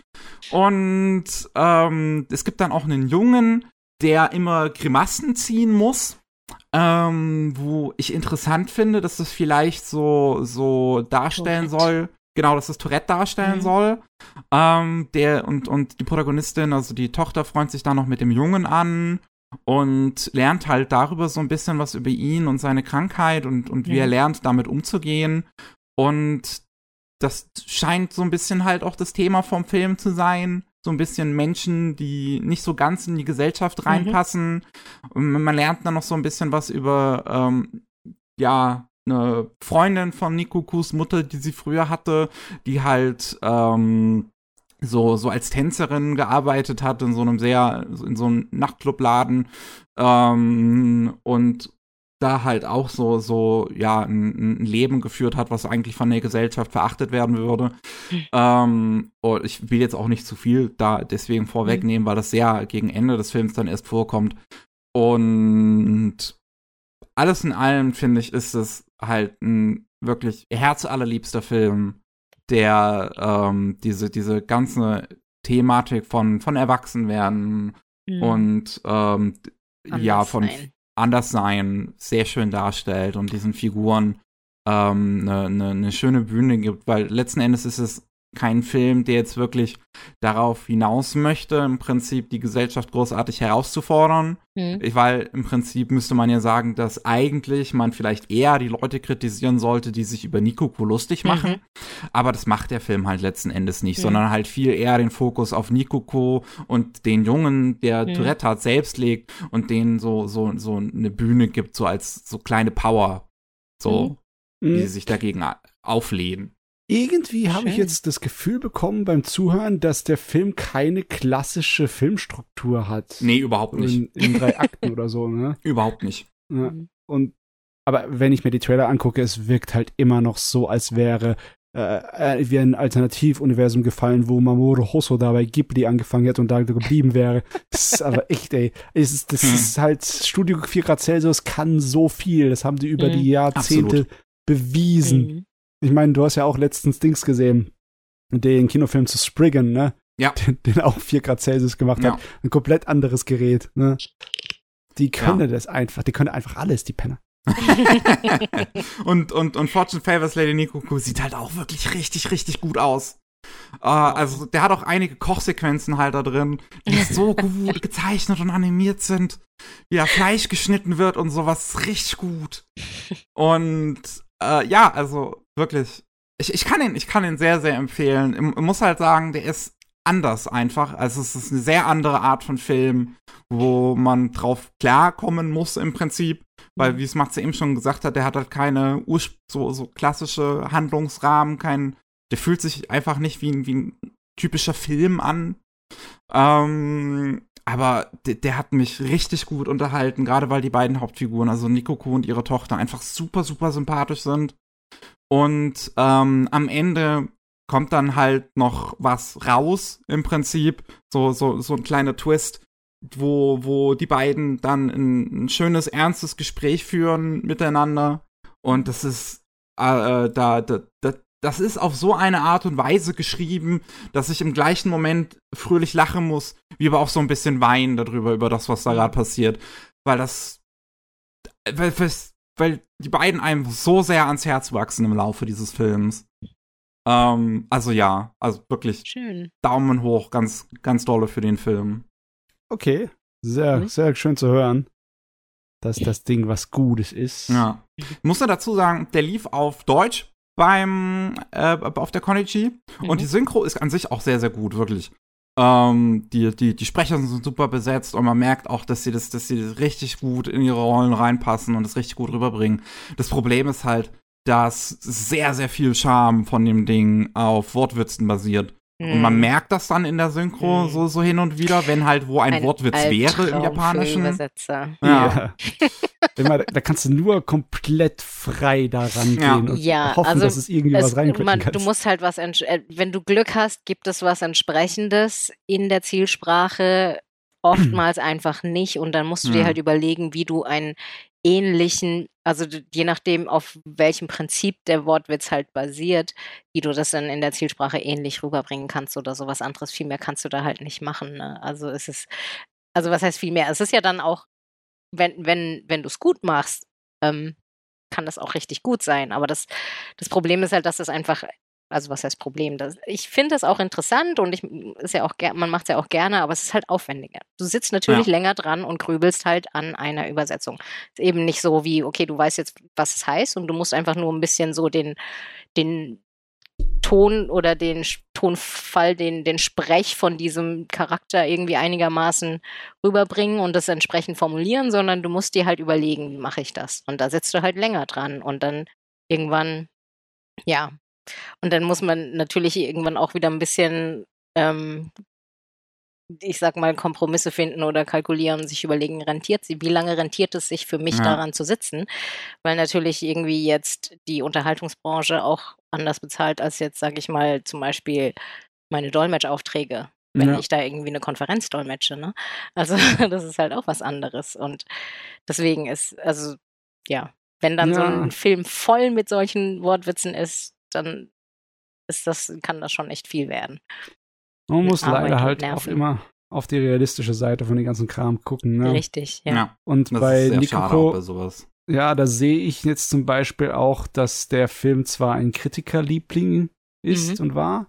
Und ähm, es gibt dann auch einen Jungen, der immer Grimassen ziehen muss. Ähm, wo ich interessant finde, dass das vielleicht so, so darstellen Tourette. soll. Genau, dass das Tourette darstellen mhm. soll. Ähm, der und, und die Protagonistin, also die Tochter, freut sich dann noch mit dem Jungen an und lernt halt darüber so ein bisschen was über ihn und seine Krankheit und, und wie ja. er lernt, damit umzugehen. Und das scheint so ein bisschen halt auch das Thema vom Film zu sein. So ein bisschen Menschen, die nicht so ganz in die Gesellschaft mhm. reinpassen. Mhm. Und man lernt dann noch so ein bisschen was über, ähm, ja, eine Freundin von Nikokus Mutter, die sie früher hatte, die halt, ähm, so, so als Tänzerin gearbeitet hat in so einem sehr, in so einem Nachtclubladen ähm, und da halt auch so, so, ja, ein, ein, Leben geführt hat, was eigentlich von der Gesellschaft verachtet werden würde. Mhm. Ähm, und ich will jetzt auch nicht zu viel da deswegen vorwegnehmen, mhm. weil das sehr gegen Ende des Films dann erst vorkommt. Und alles in allem, finde ich, ist es halt ein wirklich herzallerliebster Film der ähm, diese, diese ganze Thematik von, von Erwachsenwerden mhm. und ähm, ja, von Anderssein sehr schön darstellt und diesen Figuren eine ähm, ne, ne, ne schöne Bühne gibt, weil letzten Endes ist es kein Film, der jetzt wirklich darauf hinaus möchte, im Prinzip die Gesellschaft großartig herauszufordern. Mhm. Weil im Prinzip müsste man ja sagen, dass eigentlich man vielleicht eher die Leute kritisieren sollte, die sich über Nikoko lustig machen. Mhm. Aber das macht der Film halt letzten Endes nicht, mhm. sondern halt viel eher den Fokus auf Nikoko und den Jungen, der mhm. Tourette hat, selbst legt und denen so, so, so eine Bühne gibt, so als so kleine Power. So, mhm. wie sie sich dagegen auflehnen. Irgendwie habe ich jetzt das Gefühl bekommen beim Zuhören, dass der Film keine klassische Filmstruktur hat. Nee, überhaupt nicht. In, in drei Akten oder so, ne? Überhaupt nicht. Ja. Und aber wenn ich mir die Trailer angucke, es wirkt halt immer noch so, als wäre äh, äh wie ein Alternativuniversum gefallen, wo Mamoru Hosoda bei Ghibli angefangen hätte und da geblieben wäre. Das ist aber echt, ey. Es ist, das hm. ist halt Studio 4 Grad Celsius kann so viel. Das haben die über mhm. die Jahrzehnte Absolut. bewiesen. Mhm. Ich meine, du hast ja auch letztens Dings gesehen, den Kinofilm zu Spriggan, ne? Ja. Den, den auch 4 Grad Celsius gemacht ja. hat. Ein komplett anderes Gerät, ne? Die können ja. das einfach, die können einfach alles, die Penner. und, und, und Fortune Favors Lady Nikoku sieht halt auch wirklich richtig, richtig gut aus. Uh, also, der hat auch einige Kochsequenzen halt da drin, die so gut gezeichnet und animiert sind. Wie da Fleisch geschnitten wird und sowas richtig gut. Und uh, ja, also wirklich. Ich, ich, kann ihn, ich kann ihn sehr, sehr empfehlen. Ich, muss halt sagen, der ist anders einfach. Also es ist eine sehr andere Art von Film, wo man drauf klarkommen muss im Prinzip. Weil, mhm. wie es Matze eben schon gesagt hat, der hat halt keine Urspr so, so klassische Handlungsrahmen, kein, der fühlt sich einfach nicht wie ein, wie ein typischer Film an. Ähm, aber der, der, hat mich richtig gut unterhalten, gerade weil die beiden Hauptfiguren, also Nikoko und ihre Tochter, einfach super, super sympathisch sind. Und ähm, am Ende kommt dann halt noch was raus, im Prinzip. So, so, so ein kleiner Twist, wo, wo die beiden dann ein, ein schönes, ernstes Gespräch führen miteinander. Und das ist, äh, da, da, da, das ist auf so eine Art und Weise geschrieben, dass ich im gleichen Moment fröhlich lachen muss, wie aber auch so ein bisschen weinen darüber, über das, was da gerade passiert. Weil das, weil, weil die beiden einem so sehr ans Herz wachsen im Laufe dieses Films. Ähm, also ja, also wirklich Schön. Daumen hoch, ganz, ganz dolle für den Film. Okay, sehr, mhm. sehr schön zu hören, dass das Ding was Gutes ist. Ja. Ich muss nur dazu sagen, der lief auf Deutsch beim äh, auf der Konichi mhm. und die Synchro ist an sich auch sehr, sehr gut, wirklich. Ähm, die, die, die Sprecher sind super besetzt und man merkt auch, dass sie das, dass sie das richtig gut in ihre Rollen reinpassen und das richtig gut rüberbringen. Das Problem ist halt, dass sehr, sehr viel Charme von dem Ding auf Wortwitzen basiert. Und man merkt das dann in der Synchro hm. so, so hin und wieder, wenn halt wo ein, ein Wortwitz wäre im Japanischen. Übersetzer. Ja. ja. da kannst du nur komplett frei daran ja. gehen und ja, hoffen, also dass es irgendwie es, was reinklicken Du musst halt was, äh, wenn du Glück hast, gibt es was entsprechendes in der Zielsprache, oftmals einfach nicht und dann musst du dir halt überlegen, wie du einen ähnlichen, also je nachdem, auf welchem Prinzip der Wortwitz halt basiert, wie du das dann in der Zielsprache ähnlich rüberbringen kannst oder sowas anderes. Viel mehr kannst du da halt nicht machen. Ne? Also es ist, also was heißt viel mehr? Es ist ja dann auch, wenn, wenn, wenn du es gut machst, ähm, kann das auch richtig gut sein. Aber das, das Problem ist halt, dass es einfach also was heißt Problem? Das, ich finde es auch interessant und ich ist ja auch man macht es ja auch gerne, aber es ist halt aufwendiger. Du sitzt natürlich ja. länger dran und grübelst halt an einer Übersetzung. Ist eben nicht so wie, okay, du weißt jetzt, was es heißt und du musst einfach nur ein bisschen so den, den Ton oder den Tonfall, den, den Sprech von diesem Charakter irgendwie einigermaßen rüberbringen und das entsprechend formulieren, sondern du musst dir halt überlegen, wie mache ich das? Und da sitzt du halt länger dran und dann irgendwann, ja, und dann muss man natürlich irgendwann auch wieder ein bisschen, ähm, ich sag mal, Kompromisse finden oder kalkulieren und sich überlegen, rentiert sie, wie lange rentiert es sich für mich ja. daran zu sitzen? Weil natürlich irgendwie jetzt die Unterhaltungsbranche auch anders bezahlt als jetzt, sag ich mal, zum Beispiel meine Dolmetschaufträge wenn ja. ich da irgendwie eine Konferenz dolmetsche. Ne? Also das ist halt auch was anderes. Und deswegen ist, also ja, wenn dann ja. so ein Film voll mit solchen Wortwitzen ist, dann ist das, kann das schon echt viel werden. Man muss Arbeit leider halt auch immer auf die realistische Seite von dem ganzen Kram gucken. Ne? Richtig, ja. ja und bei Nikoko, ja, da sehe ich jetzt zum Beispiel auch, dass der Film zwar ein Kritikerliebling ist mhm. und war,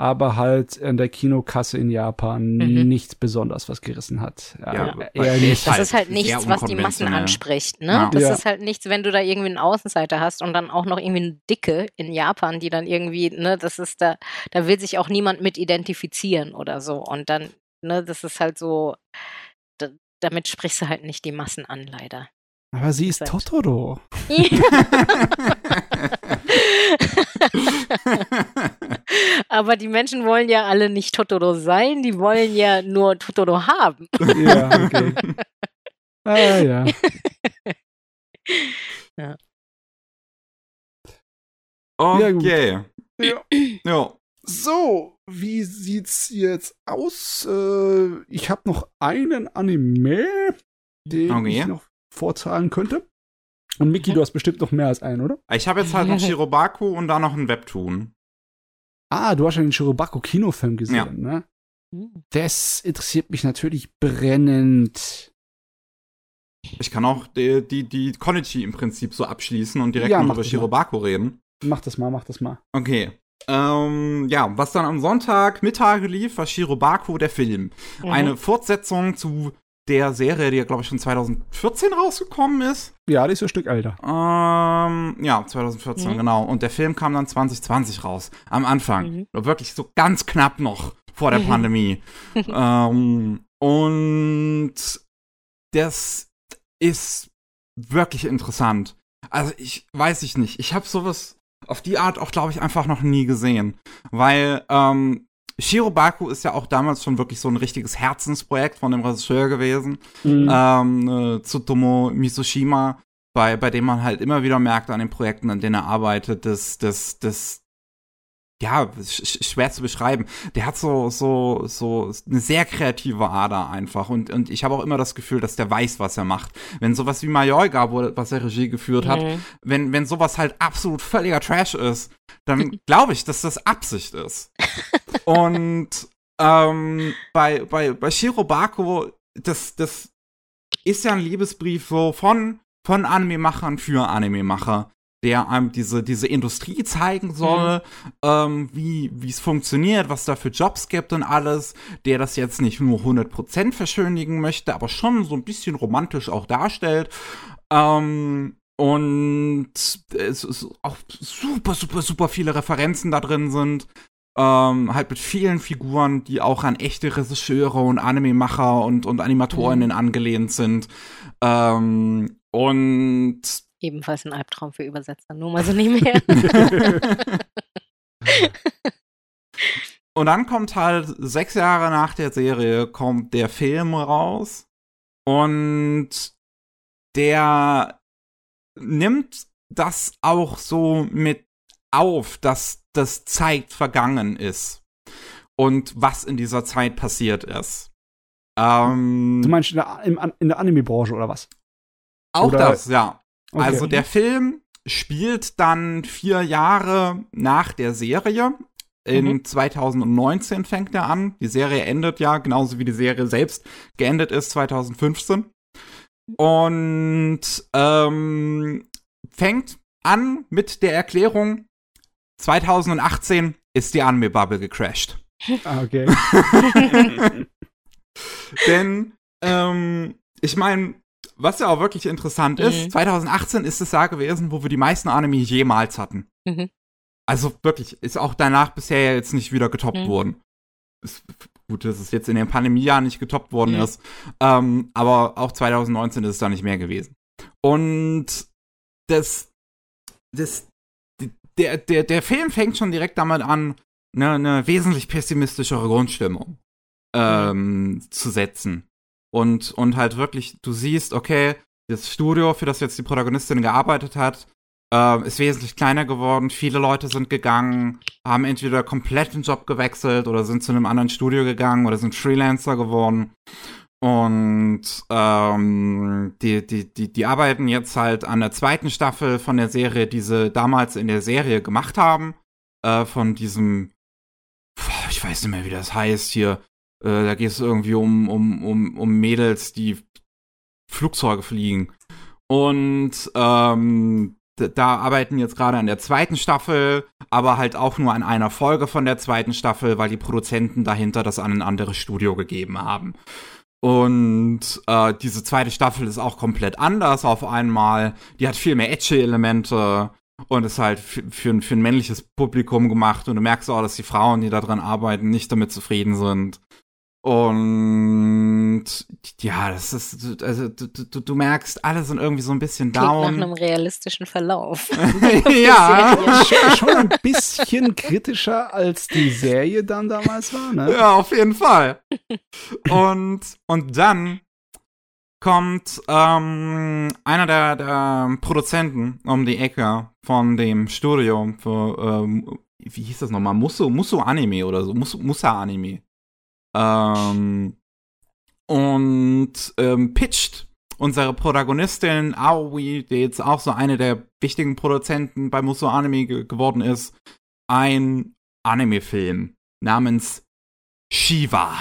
aber halt an der Kinokasse in Japan mhm. nichts besonders was gerissen hat. Ja, eher nicht. Das ist halt nichts, was die Massen anspricht. Ne? Ja. Das ja. ist halt nichts, wenn du da irgendwie einen Außenseiter hast und dann auch noch irgendwie eine Dicke in Japan, die dann irgendwie, ne, das ist da, da will sich auch niemand mit identifizieren oder so. Und dann, ne, das ist halt so, da, damit sprichst du halt nicht die Massen an, leider. Aber sie ist Totoro. Aber die Menschen wollen ja alle nicht Totoro sein, die wollen ja nur Totoro haben. ja, okay. Ah, ja. ja. Okay. Ja. ja. So, wie sieht's jetzt aus? Äh, ich habe noch einen Anime, den okay. ich noch vorzahlen könnte. Und Miki, du hast bestimmt noch mehr als einen, oder? Ich habe jetzt halt noch Shirobaku und da noch ein Webtoon. Ah, du hast ja den Shirobaku-Kinofilm gesehen, ja. ne? Hm. Das interessiert mich natürlich brennend. Ich kann auch die, die, die Konichi im Prinzip so abschließen und direkt ja, mal über Shirobaku mal. reden. Mach das mal, mach das mal. Okay. Ähm, ja, was dann am Sonntag Mittag lief, war Shirobaku der Film. Mhm. Eine Fortsetzung zu der Serie, die ja, glaube ich, schon 2014 rausgekommen ist. Ja, die ist ein Stück älter. Ähm, ja, 2014, mhm. genau. Und der Film kam dann 2020 raus. Am Anfang. Mhm. Wirklich so ganz knapp noch vor der mhm. Pandemie. ähm, und das ist wirklich interessant. Also ich weiß ich nicht. Ich habe sowas auf die Art auch, glaube ich, einfach noch nie gesehen. Weil ähm, Shirobaku ist ja auch damals schon wirklich so ein richtiges Herzensprojekt von dem Regisseur gewesen. Mhm. Ähm, äh, Tsutomo Misoshima, bei, bei dem man halt immer wieder merkt an den Projekten, an denen er arbeitet, dass, dass, dass ja, schwer zu beschreiben. Der hat so, so, so eine sehr kreative Ader einfach. Und, und ich habe auch immer das Gefühl, dass der weiß, was er macht. Wenn sowas wie Mallorca, wo, was er Regie geführt hat, mhm. wenn, wenn sowas halt absolut völliger Trash ist, dann glaube ich, dass das Absicht ist. und ähm, bei, bei, bei Shirobako, das, das ist ja ein Liebesbrief so von von Anime-Machern für Anime-Macher, der einem diese, diese Industrie zeigen soll, mhm. ähm, wie wie es funktioniert, was da für Jobs gibt und alles, der das jetzt nicht nur 100% verschönigen möchte, aber schon so ein bisschen romantisch auch darstellt. Ähm, und es ist auch super, super, super viele Referenzen da drin sind. Ähm, halt mit vielen Figuren, die auch an echte Regisseure und Anime-Macher und, und Animatorinnen mhm. angelehnt sind. Ähm, und ebenfalls ein Albtraum für Übersetzer, nur mal so nebenher. und dann kommt halt sechs Jahre nach der Serie kommt der Film raus und der nimmt das auch so mit auf, dass das Zeit vergangen ist und was in dieser Zeit passiert ist. Ähm, du meinst in der, in der Anime-Branche oder was? Auch oder? das, ja. Okay. Also der Film spielt dann vier Jahre nach der Serie. In mhm. 2019 fängt er an. Die Serie endet ja, genauso wie die Serie selbst geendet ist, 2015. Und ähm, fängt an mit der Erklärung, 2018 ist die Anime-Bubble gecrashed. Ah, okay. Denn, ähm, ich meine, was ja auch wirklich interessant mhm. ist, 2018 ist das Jahr gewesen, wo wir die meisten Anime jemals hatten. Mhm. Also wirklich, ist auch danach bisher jetzt nicht wieder getoppt mhm. worden. Ist, gut, dass es jetzt in den Pandemiejahren nicht getoppt worden mhm. ist. Ähm, aber auch 2019 ist es da nicht mehr gewesen. Und das, das, der, der, der Film fängt schon direkt damit an, eine, eine wesentlich pessimistischere Grundstimmung ähm, mhm. zu setzen. Und, und halt wirklich, du siehst, okay, das Studio, für das jetzt die Protagonistin gearbeitet hat, äh, ist wesentlich kleiner geworden. Viele Leute sind gegangen, haben entweder komplett den Job gewechselt oder sind zu einem anderen Studio gegangen oder sind Freelancer geworden. Und ähm, die, die, die, die arbeiten jetzt halt an der zweiten Staffel von der Serie, die sie damals in der Serie gemacht haben. Äh, von diesem, ich weiß nicht mehr, wie das heißt hier. Äh, da geht es irgendwie um, um, um, um Mädels, die Flugzeuge fliegen. Und ähm, da arbeiten jetzt gerade an der zweiten Staffel, aber halt auch nur an einer Folge von der zweiten Staffel, weil die Produzenten dahinter das an ein anderes Studio gegeben haben. Und äh, diese zweite Staffel ist auch komplett anders auf einmal. Die hat viel mehr edgy Elemente und ist halt für, für, für ein männliches Publikum gemacht. Und du merkst auch, dass die Frauen, die da dran arbeiten, nicht damit zufrieden sind. Und ja, das ist, also du, du, du merkst, alle sind irgendwie so ein bisschen down. Klingt nach einem realistischen Verlauf. ja, schon ein bisschen kritischer als die Serie dann damals war, ne? Ja, auf jeden Fall. Und, und dann kommt ähm, einer der, der Produzenten um die Ecke von dem Studio für, ähm, wie hieß das nochmal? Musso, Musso Anime oder so, Musso, Musa Anime ähm, und ähm, pitcht unsere Protagonistin Aoi, die jetzt auch so eine der wichtigen Produzenten bei Muso Anime ge geworden ist, ein Anime-Film namens Shiva.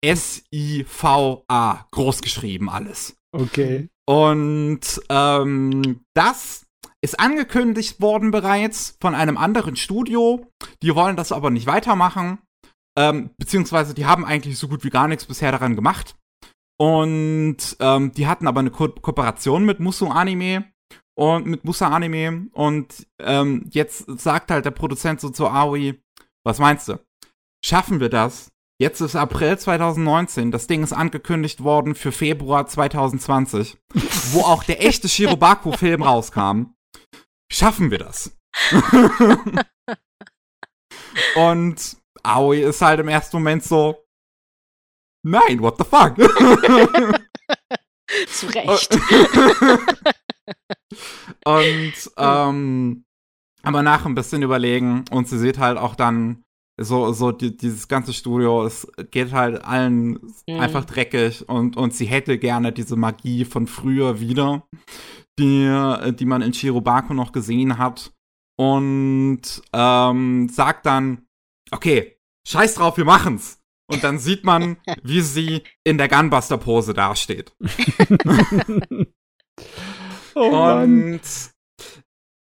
S-I-V-A, großgeschrieben alles. Okay. Und ähm, das ist angekündigt worden bereits von einem anderen Studio. Die wollen das aber nicht weitermachen. Ähm, beziehungsweise die haben eigentlich so gut wie gar nichts bisher daran gemacht. Und ähm, die hatten aber eine Ko Kooperation mit Musu Anime und mit Musa Anime. Und ähm, jetzt sagt halt der Produzent so zu Aoi, was meinst du? Schaffen wir das? Jetzt ist April 2019, das Ding ist angekündigt worden für Februar 2020, wo auch der echte Shirobaku-Film rauskam. Schaffen wir das? und Aoi ist halt im ersten Moment so, nein, what the fuck? Zu Recht. und, ähm, aber nach ein bisschen überlegen und sie sieht halt auch dann so, so die, dieses ganze Studio, es geht halt allen mhm. einfach dreckig und, und sie hätte gerne diese Magie von früher wieder, die, die man in Shirobako noch gesehen hat. Und ähm, sagt dann, okay, scheiß drauf, wir machen's. Und dann sieht man, wie sie in der Gunbuster-Pose dasteht. Oh, und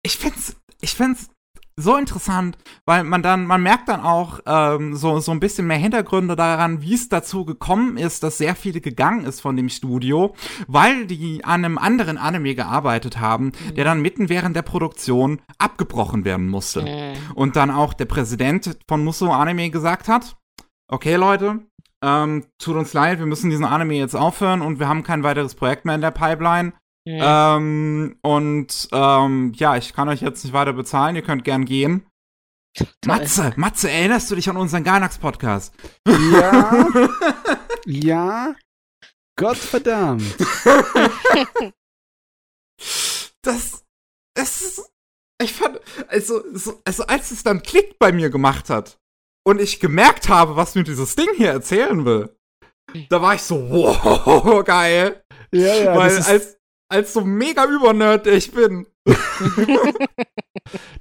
ich find's, ich find's so interessant, weil man dann, man merkt dann auch ähm, so, so ein bisschen mehr Hintergründe daran, wie es dazu gekommen ist, dass sehr viele gegangen ist von dem Studio, weil die an einem anderen Anime gearbeitet haben, mhm. der dann mitten während der Produktion abgebrochen werden musste. Mhm. Und dann auch der Präsident von Musso Anime gesagt hat, okay Leute, ähm, tut uns leid, wir müssen diesen Anime jetzt aufhören und wir haben kein weiteres Projekt mehr in der Pipeline. Ja. Ähm, und ähm, ja, ich kann euch jetzt nicht weiter bezahlen, ihr könnt gern gehen. Toll. Matze, Matze, erinnerst du dich an unseren Gainax-Podcast? Ja. ja. Gottverdammt. das, es ist, ich fand, also, so, also als es dann Klick bei mir gemacht hat und ich gemerkt habe, was mir dieses Ding hier erzählen will, da war ich so, wow, geil. Ja, ja. Weil als, als so mega Übernerd, der ich bin.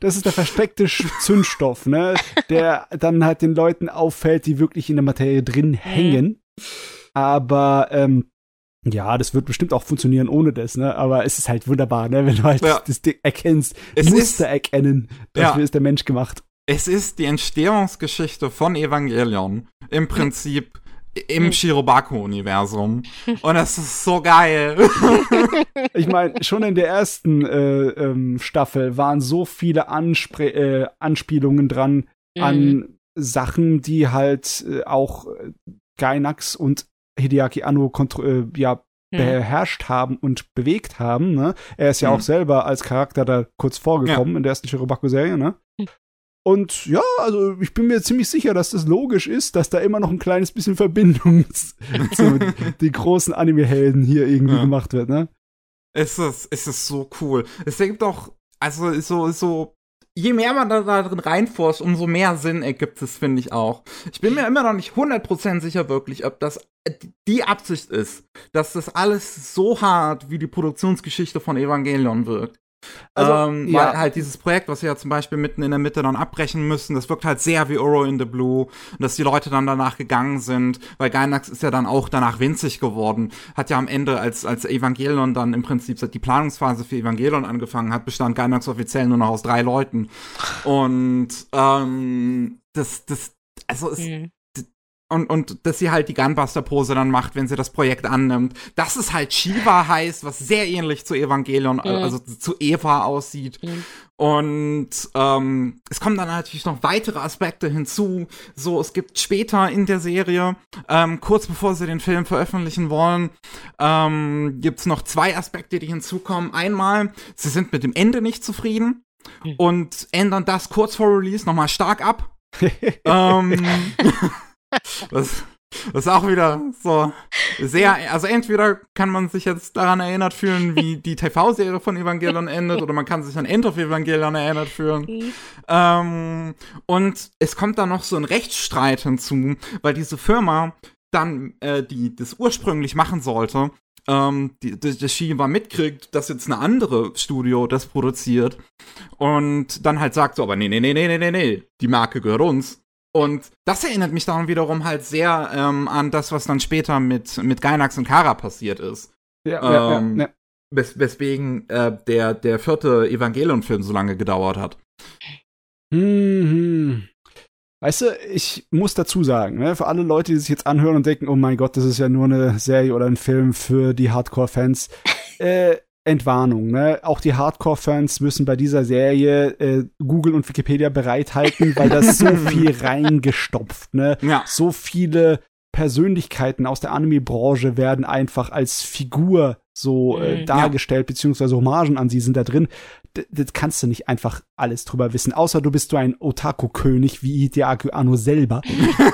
das ist der versteckte Zündstoff, ne? Der dann halt den Leuten auffällt, die wirklich in der Materie drin hängen. Aber ähm, ja, das wird bestimmt auch funktionieren ohne das, ne? Aber es ist halt wunderbar, ne? Wenn du halt ja. das Ding erkennst, es Muster ist, erkennen. Dafür ja. ist der Mensch gemacht. Es ist die Entstehungsgeschichte von Evangelion. Im Prinzip im hm. Shirobako-Universum. Und das ist so geil. ich meine, schon in der ersten äh, ähm, Staffel waren so viele Anspre äh, Anspielungen dran mhm. an Sachen, die halt äh, auch äh, Gainax und Hideaki Anno äh, ja, mhm. beherrscht haben und bewegt haben. Ne? Er ist ja mhm. auch selber als Charakter da kurz vorgekommen ja. in der ersten Shirobako-Serie. Ne? Und ja, also ich bin mir ziemlich sicher, dass das logisch ist, dass da immer noch ein kleines bisschen Verbindung zu den großen Anime-Helden hier irgendwie ja. gemacht wird, ne? Es ist, es ist so cool. Es ergibt auch, also so, so, je mehr man da, da drin reinforscht, umso mehr Sinn ergibt es, finde ich auch. Ich bin mir immer noch nicht 100% sicher wirklich, ob das die Absicht ist, dass das alles so hart wie die Produktionsgeschichte von Evangelion wirkt. Also, ähm, ja. Weil halt dieses Projekt, was wir ja zum Beispiel mitten in der Mitte dann abbrechen müssen, das wirkt halt sehr wie Oro in the Blue und dass die Leute dann danach gegangen sind, weil Gainax ist ja dann auch danach winzig geworden, hat ja am Ende, als, als Evangelion dann im Prinzip die Planungsphase für Evangelion angefangen hat, bestand Gainax offiziell nur noch aus drei Leuten und ähm, das, das, also es, mhm und, und dass sie halt die Gunbuster-Pose dann macht, wenn sie das Projekt annimmt. Dass es halt Shiva heißt, was sehr ähnlich zu Evangelion, mhm. also zu Eva aussieht. Mhm. Und ähm, es kommen dann natürlich noch weitere Aspekte hinzu. So, es gibt später in der Serie, ähm, kurz bevor sie den Film veröffentlichen wollen, ähm, gibt es noch zwei Aspekte, die hinzukommen. Einmal, sie sind mit dem Ende nicht zufrieden mhm. und ändern das kurz vor Release nochmal stark ab. ähm, das, das ist auch wieder so sehr, also entweder kann man sich jetzt daran erinnert fühlen, wie die TV-Serie von Evangelion endet, oder man kann sich an End of Evangelion erinnert fühlen. Ähm, und es kommt dann noch so ein Rechtsstreit hinzu, weil diese Firma dann, äh, die das ursprünglich machen sollte, ähm, die, die, das Shiva mitkriegt, dass jetzt eine andere Studio das produziert und dann halt sagt so, aber nee, nee, nee, nee, nee, nee, die Marke gehört uns. Und das erinnert mich dann wiederum halt sehr ähm, an das, was dann später mit, mit Gainax und Kara passiert ist. Ja, ähm, ja, ja, wes weswegen äh, der, der vierte Evangelion-Film so lange gedauert hat. Mhm. Weißt du, ich muss dazu sagen, ne, für alle Leute, die sich jetzt anhören und denken, oh mein Gott, das ist ja nur eine Serie oder ein Film für die Hardcore-Fans. äh, Entwarnung. Ne? Auch die Hardcore-Fans müssen bei dieser Serie äh, Google und Wikipedia bereithalten, weil das so viel reingestopft. Ne? Ja. So viele Persönlichkeiten aus der Anime-Branche werden einfach als Figur so äh, mhm. dargestellt, ja. beziehungsweise Hommagen an sie sind da drin. D das kannst du nicht einfach alles drüber wissen, außer du bist so ein Otaku-König wie Hideaki Anno selber.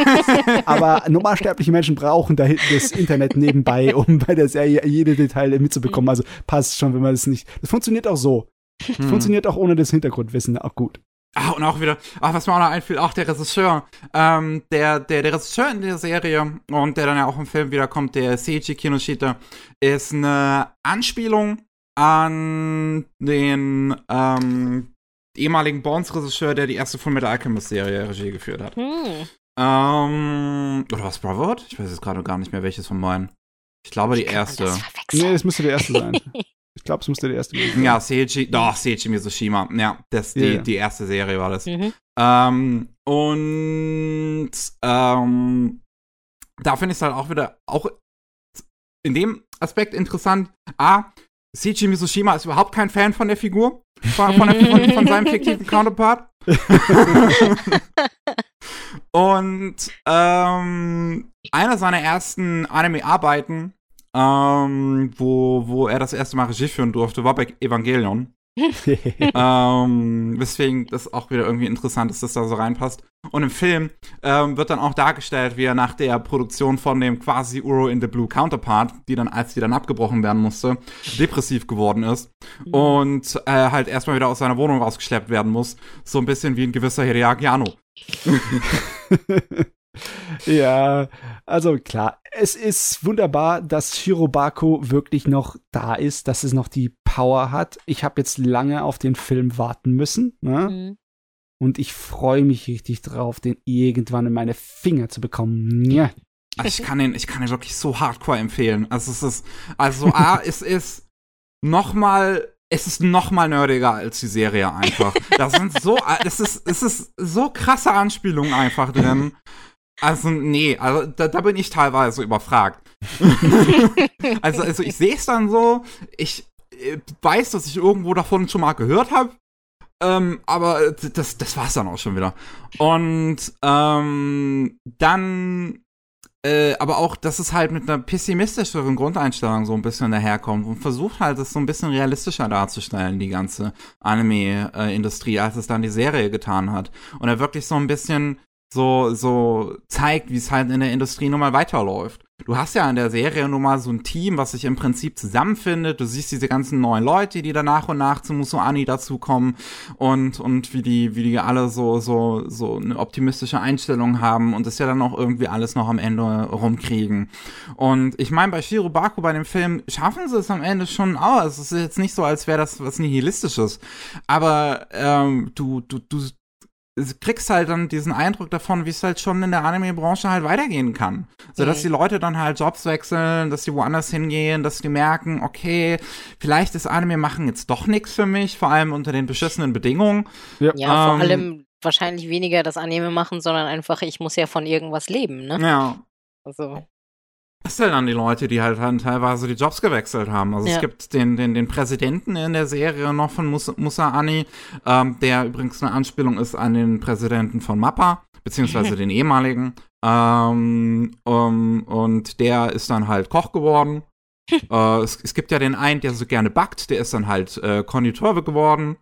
Aber normalsterbliche Menschen brauchen da das Internet nebenbei, um bei der Serie jede Detail mitzubekommen. Also passt schon, wenn man das nicht. Das funktioniert auch so. Hm. Funktioniert auch ohne das Hintergrundwissen auch gut. Ah, und auch wieder, ach, was mir auch noch einfiel, auch der Regisseur, ähm, der, der, der Regisseur in der Serie und der dann ja auch im Film wiederkommt, der Seiji Kinoshita, ist eine Anspielung an den ähm, ehemaligen Bones-Regisseur, der die erste Fullmetal Alchemist-Serie Regie geführt hat. Hm. Ähm, oder was, Brotherhood? Ich weiß jetzt gerade gar nicht mehr, welches von meinen. Ich glaube, die erste. Nee, es müsste die erste sein. Ich glaube, es musste der erste gewesen sein. Ja, Seiji, doch, Seiji Mizushima. Ja, das, die, yeah. die erste Serie war das. Mhm. Ähm, und ähm, da finde ich es halt auch wieder, auch in dem Aspekt interessant. A, Seiji Mizushima ist überhaupt kein Fan von der Figur, von, von, der, von, von seinem fiktiven Counterpart. und ähm, einer seiner ersten Anime-Arbeiten, ähm, wo, wo er das erste Mal Regie führen durfte, war bei Evangelion. ähm, weswegen das auch wieder irgendwie interessant ist, dass da so reinpasst. Und im Film ähm, wird dann auch dargestellt, wie er nach der Produktion von dem quasi Uro in the Blue Counterpart, die dann, als die dann abgebrochen werden musste, depressiv geworden ist mhm. und äh, halt erstmal wieder aus seiner Wohnung rausgeschleppt werden muss. So ein bisschen wie ein gewisser Hideaki Anno. ja, also klar, es ist wunderbar, dass Shirobako wirklich noch da ist, dass es noch die Power hat. Ich habe jetzt lange auf den Film warten müssen. Ne? Mhm. Und ich freue mich richtig drauf, den irgendwann in meine Finger zu bekommen. Ja. Ich kann ihn, ich kann ihn wirklich so hardcore empfehlen. Also es ist, also A, es ist noch mal es ist noch mal nerdiger als die Serie einfach. Das sind so, es ist, es ist so krasse Anspielungen einfach drin. Also, nee, also da, da bin ich teilweise überfragt. also, also ich sehe es dann so, ich äh, weiß, dass ich irgendwo davon schon mal gehört habe. Ähm, aber das, das war's dann auch schon wieder. Und ähm, dann äh, aber auch, dass es halt mit einer pessimistischeren Grundeinstellung so ein bisschen daherkommt und versucht halt, es so ein bisschen realistischer darzustellen, die ganze Anime-Industrie, als es dann die Serie getan hat. Und er wirklich so ein bisschen so, so zeigt, wie es halt in der Industrie nun mal weiterläuft. Du hast ja in der Serie nun mal so ein Team, was sich im Prinzip zusammenfindet. Du siehst diese ganzen neuen Leute, die da nach und nach zu Musuani dazukommen und, und wie die, wie die alle so, so, so eine optimistische Einstellung haben und das ja dann auch irgendwie alles noch am Ende rumkriegen. Und ich meine, bei Shirobako, bei dem Film, schaffen sie es am Ende schon auch. Es ist jetzt nicht so, als wäre das was Nihilistisches. Aber ähm, du, du, du, kriegst halt dann diesen Eindruck davon, wie es halt schon in der Anime-Branche halt weitergehen kann. So dass mhm. die Leute dann halt Jobs wechseln, dass die woanders hingehen, dass die merken, okay, vielleicht ist Anime machen jetzt doch nichts für mich, vor allem unter den beschissenen Bedingungen. Ja, ja ähm, vor allem wahrscheinlich weniger das Anime machen, sondern einfach, ich muss ja von irgendwas leben, ne? Ja. Also. Was sind dann die Leute, die halt dann teilweise die Jobs gewechselt haben? Also ja. es gibt den, den, den Präsidenten in der Serie noch von Musa, Musa Ani, ähm, der übrigens eine Anspielung ist an den Präsidenten von Mappa, beziehungsweise den ehemaligen. Ähm, um, und der ist dann halt Koch geworden. äh, es, es, gibt ja den einen, der so gerne backt, der ist dann halt äh, Konditor geworden.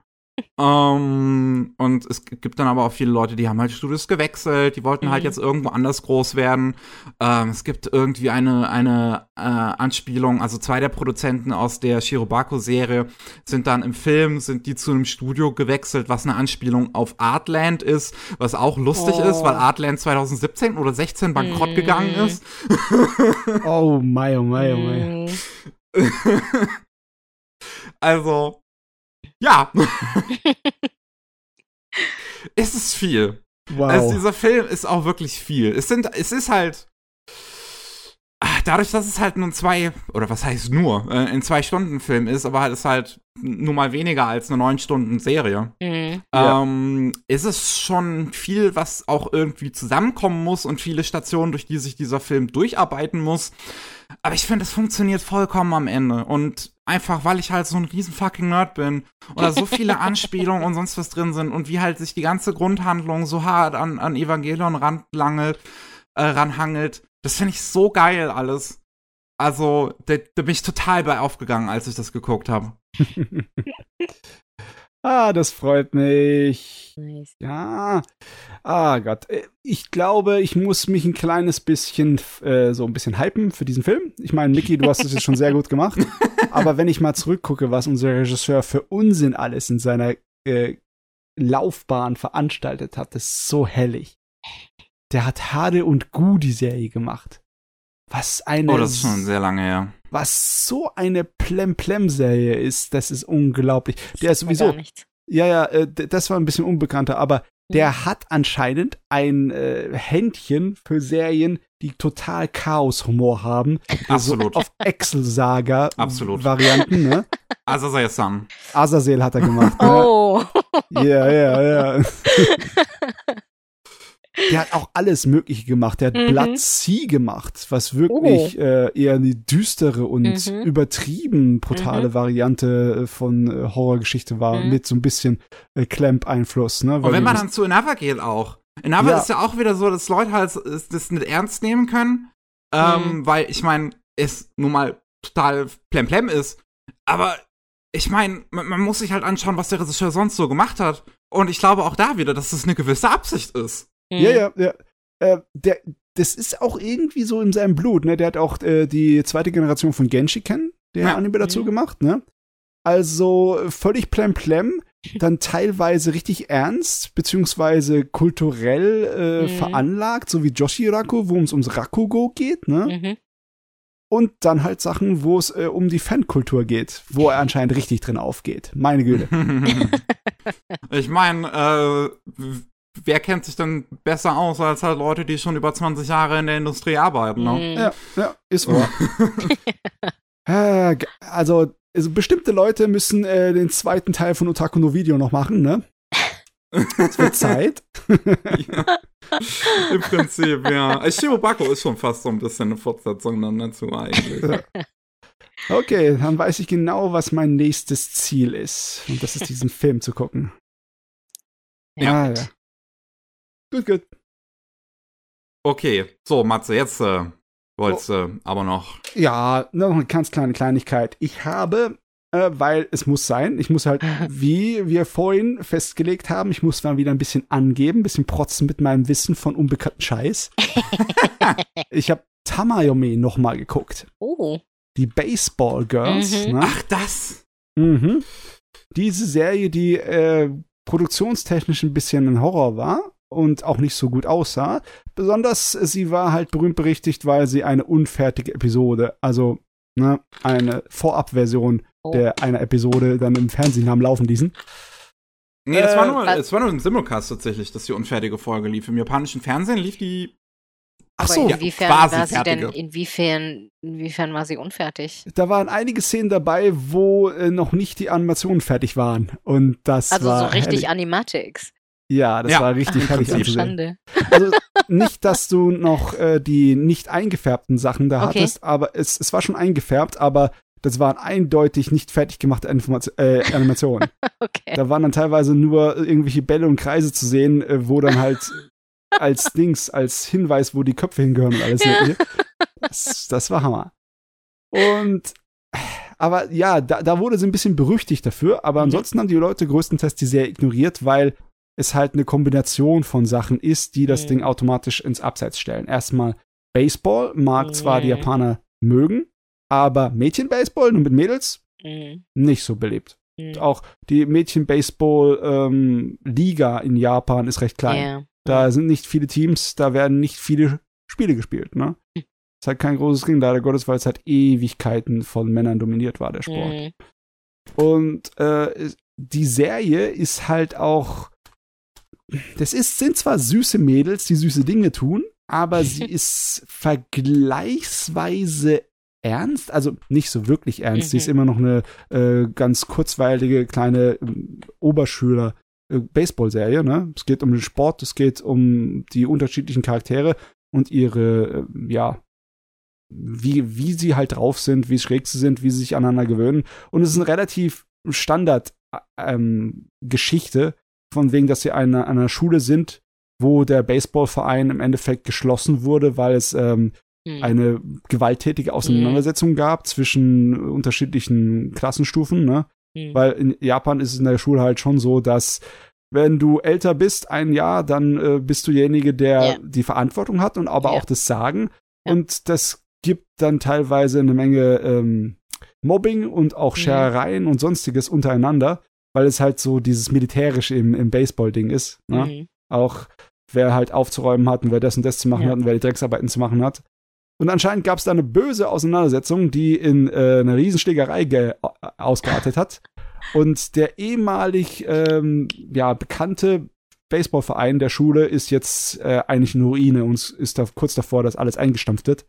Um, ähm, und es gibt dann aber auch viele Leute, die haben halt Studios gewechselt, die wollten halt mhm. halt jetzt irgendwo anders groß werden. Ähm, es gibt irgendwie eine, eine äh, Anspielung, also zwei der Produzenten aus der Shirobako-Serie sind dann im Film, sind die zu einem Studio gewechselt, was eine Anspielung auf Artland ist, was auch lustig oh. ist, weil Artland 2017 oder 16 bankrott mhm. gegangen ist. oh my, oh my, oh. Mhm. also, ja. es ist viel. Wow. Also dieser Film ist auch wirklich viel. Es sind, es ist halt dadurch, dass es halt nur zwei, oder was heißt nur, äh, in zwei Stunden Film ist, aber halt ist halt nur mal weniger als eine neun Stunden Serie, mhm. ähm, ja. ist es schon viel, was auch irgendwie zusammenkommen muss und viele Stationen, durch die sich dieser Film durcharbeiten muss. Aber ich finde, es funktioniert vollkommen am Ende. Und einfach, weil ich halt so ein riesen fucking Nerd bin oder so viele Anspielungen und sonst was drin sind und wie halt sich die ganze Grundhandlung so hart an, an Evangelion ranlangelt, äh, ranhangelt. Das finde ich so geil alles. Also, da, da bin ich total bei aufgegangen, als ich das geguckt habe. Ah, das freut mich. Nice. Ja. Ah Gott. Äh, ich glaube, ich muss mich ein kleines bisschen äh, so ein bisschen hypen für diesen Film. Ich meine, Mickey, du hast es jetzt schon sehr gut gemacht. Aber wenn ich mal zurückgucke, was unser Regisseur für Unsinn alles in seiner äh, Laufbahn veranstaltet hat, ist so hellig. Der hat Hade und Gu die Serie gemacht. Was eine. Oh, das ist schon sehr lange her. Was so eine Plem-Plem-Serie ist, das ist unglaublich. Der ist sowieso. Ja, ja, äh, das war ein bisschen unbekannter, aber der mhm. hat anscheinend ein äh, Händchen für Serien, die total Chaos-Humor haben. Absolut. So auf Excel-Saga-Varianten, ne? Azazel-san. Azazel hat er gemacht. Ne? Oh. Ja, ja, ja. Der hat auch alles Mögliche gemacht. Der hat mhm. Blood Sea gemacht, was wirklich oh. äh, eher eine düstere und mhm. übertrieben brutale mhm. Variante äh, von äh, Horrorgeschichte war, mhm. mit so ein bisschen äh, Clamp-Einfluss. Ne? Und wenn man dann zu Another geht auch. Another ja. ist ja auch wieder so, dass Leute halt das nicht ernst nehmen können, ähm, mhm. weil ich meine, es nun mal total plemplem ist, aber ich meine, man, man, muss sich halt anschauen, was der Regisseur sonst so gemacht hat. Und ich glaube auch da wieder, dass das eine gewisse Absicht ist. Ja, ja, ja. Äh, der, das ist auch irgendwie so in seinem Blut, ne? Der hat auch äh, die zweite Generation von Genshi kennen, der ja. Anime dazu mhm. gemacht, ne? Also völlig plemplem, dann teilweise richtig ernst, beziehungsweise kulturell äh, mhm. veranlagt, so wie Joshi Raku, wo es ums Rakugo geht, ne? Mhm. Und dann halt Sachen, wo es äh, um die Fankultur geht, wo er anscheinend richtig drin aufgeht. Meine Güte. ich meine, äh, wer kennt sich denn besser aus als halt Leute, die schon über 20 Jahre in der Industrie arbeiten, ne? Mhm. Ja, ja, ist wahr. Also, also, bestimmte Leute müssen äh, den zweiten Teil von Otaku no Video noch machen, ne? Es wird Zeit. ja. Im Prinzip, ja. Shirobako ist schon fast so ein bisschen eine Fortsetzung dann dazu eigentlich. Ja. Okay, dann weiß ich genau, was mein nächstes Ziel ist. Und das ist, diesen Film zu gucken. Ja. Ah, ja. Gut, gut. Okay, so, Matze, jetzt äh, wolltest du oh. äh, aber noch. Ja, noch eine ganz kleine Kleinigkeit. Ich habe, äh, weil es muss sein, ich muss halt, wie wir vorhin festgelegt haben, ich muss mal wieder ein bisschen angeben, ein bisschen protzen mit meinem Wissen von unbekannten Scheiß. ich habe Tamayome noch mal geguckt. Oh. Die Baseball Girls. Mhm. Ne? Ach, das. Mhm. Diese Serie, die äh, produktionstechnisch ein bisschen ein Horror war, und auch nicht so gut aussah. Besonders sie war halt berühmt berichtigt, weil sie eine unfertige Episode, also ne, eine Vorabversion oh. der einer Episode dann im Fernsehen haben laufen ließen. Nee, es, äh, war nur, es war nur im Simulcast tatsächlich, dass die unfertige Folge lief. Im japanischen Fernsehen lief die. Ach so, inwiefern war, war sie denn, inwiefern, inwiefern war sie unfertig? Da waren einige Szenen dabei, wo äh, noch nicht die Animationen fertig waren. Und das also war. Also so richtig Animatics. Ja, das ja. war richtig herrlich anzusehen. Also nicht, dass du noch äh, die nicht eingefärbten Sachen da okay. hattest, aber es, es war schon eingefärbt, aber das waren eindeutig nicht fertig gemachte äh, Animationen. okay. Da waren dann teilweise nur irgendwelche Bälle und Kreise zu sehen, äh, wo dann halt als Dings, als Hinweis, wo die Köpfe hingehören und alles. Ja. Das, das war Hammer. Und aber ja, da, da wurde sie ein bisschen berüchtigt dafür, aber mhm. ansonsten haben die Leute größtenteils die sehr ignoriert, weil es halt eine Kombination von Sachen ist, die das mhm. Ding automatisch ins Abseits stellen. Erstmal Baseball mag mhm. zwar die Japaner mögen, aber Mädchen-Baseball nur mit Mädels mhm. nicht so beliebt. Mhm. Auch die Mädchen-Baseball-Liga ähm, in Japan ist recht klein. Yeah. Da sind nicht viele Teams, da werden nicht viele Spiele gespielt. Ne? Hm. Ist halt kein großes Ding, leider Gottes, weil es halt Ewigkeiten von Männern dominiert war, der Sport. Mhm. Und äh, die Serie ist halt auch das ist, sind zwar süße Mädels, die süße Dinge tun, aber sie ist vergleichsweise ernst, also nicht so wirklich ernst. Mhm. Sie ist mhm. immer noch eine äh, ganz kurzweilige kleine äh, Oberschüler. Äh, Baseball-Serie, ne? Es geht um den Sport, es geht um die unterschiedlichen Charaktere und ihre, äh, ja, wie, wie sie halt drauf sind, wie schräg sie sind, wie sie sich aneinander gewöhnen. Und es ist eine relativ Standard-Geschichte, ähm, von wegen, dass sie an einer, einer Schule sind, wo der Baseballverein im Endeffekt geschlossen wurde, weil es ähm, hm. eine gewalttätige Auseinandersetzung hm. gab zwischen unterschiedlichen Klassenstufen, ne? Hm. Weil in Japan ist es in der Schule halt schon so, dass wenn du älter bist, ein Jahr, dann äh, bist du derjenige, der ja. die Verantwortung hat und aber ja. auch das Sagen. Ja. Und das gibt dann teilweise eine Menge ähm, Mobbing und auch mhm. Scherereien und sonstiges untereinander weil es halt so dieses militärische im, im Baseball-Ding ist. Ne? Mhm. Auch wer halt aufzuräumen hat und wer das und das zu machen ja. hat und wer die Drecksarbeiten zu machen hat. Und anscheinend gab es da eine böse Auseinandersetzung, die in äh, eine Riesenschlägerei ausgeartet hat. Und der ehemalig ähm, ja, bekannte Baseballverein der Schule ist jetzt äh, eigentlich eine Ruine und ist da kurz davor, dass alles eingestampft wird.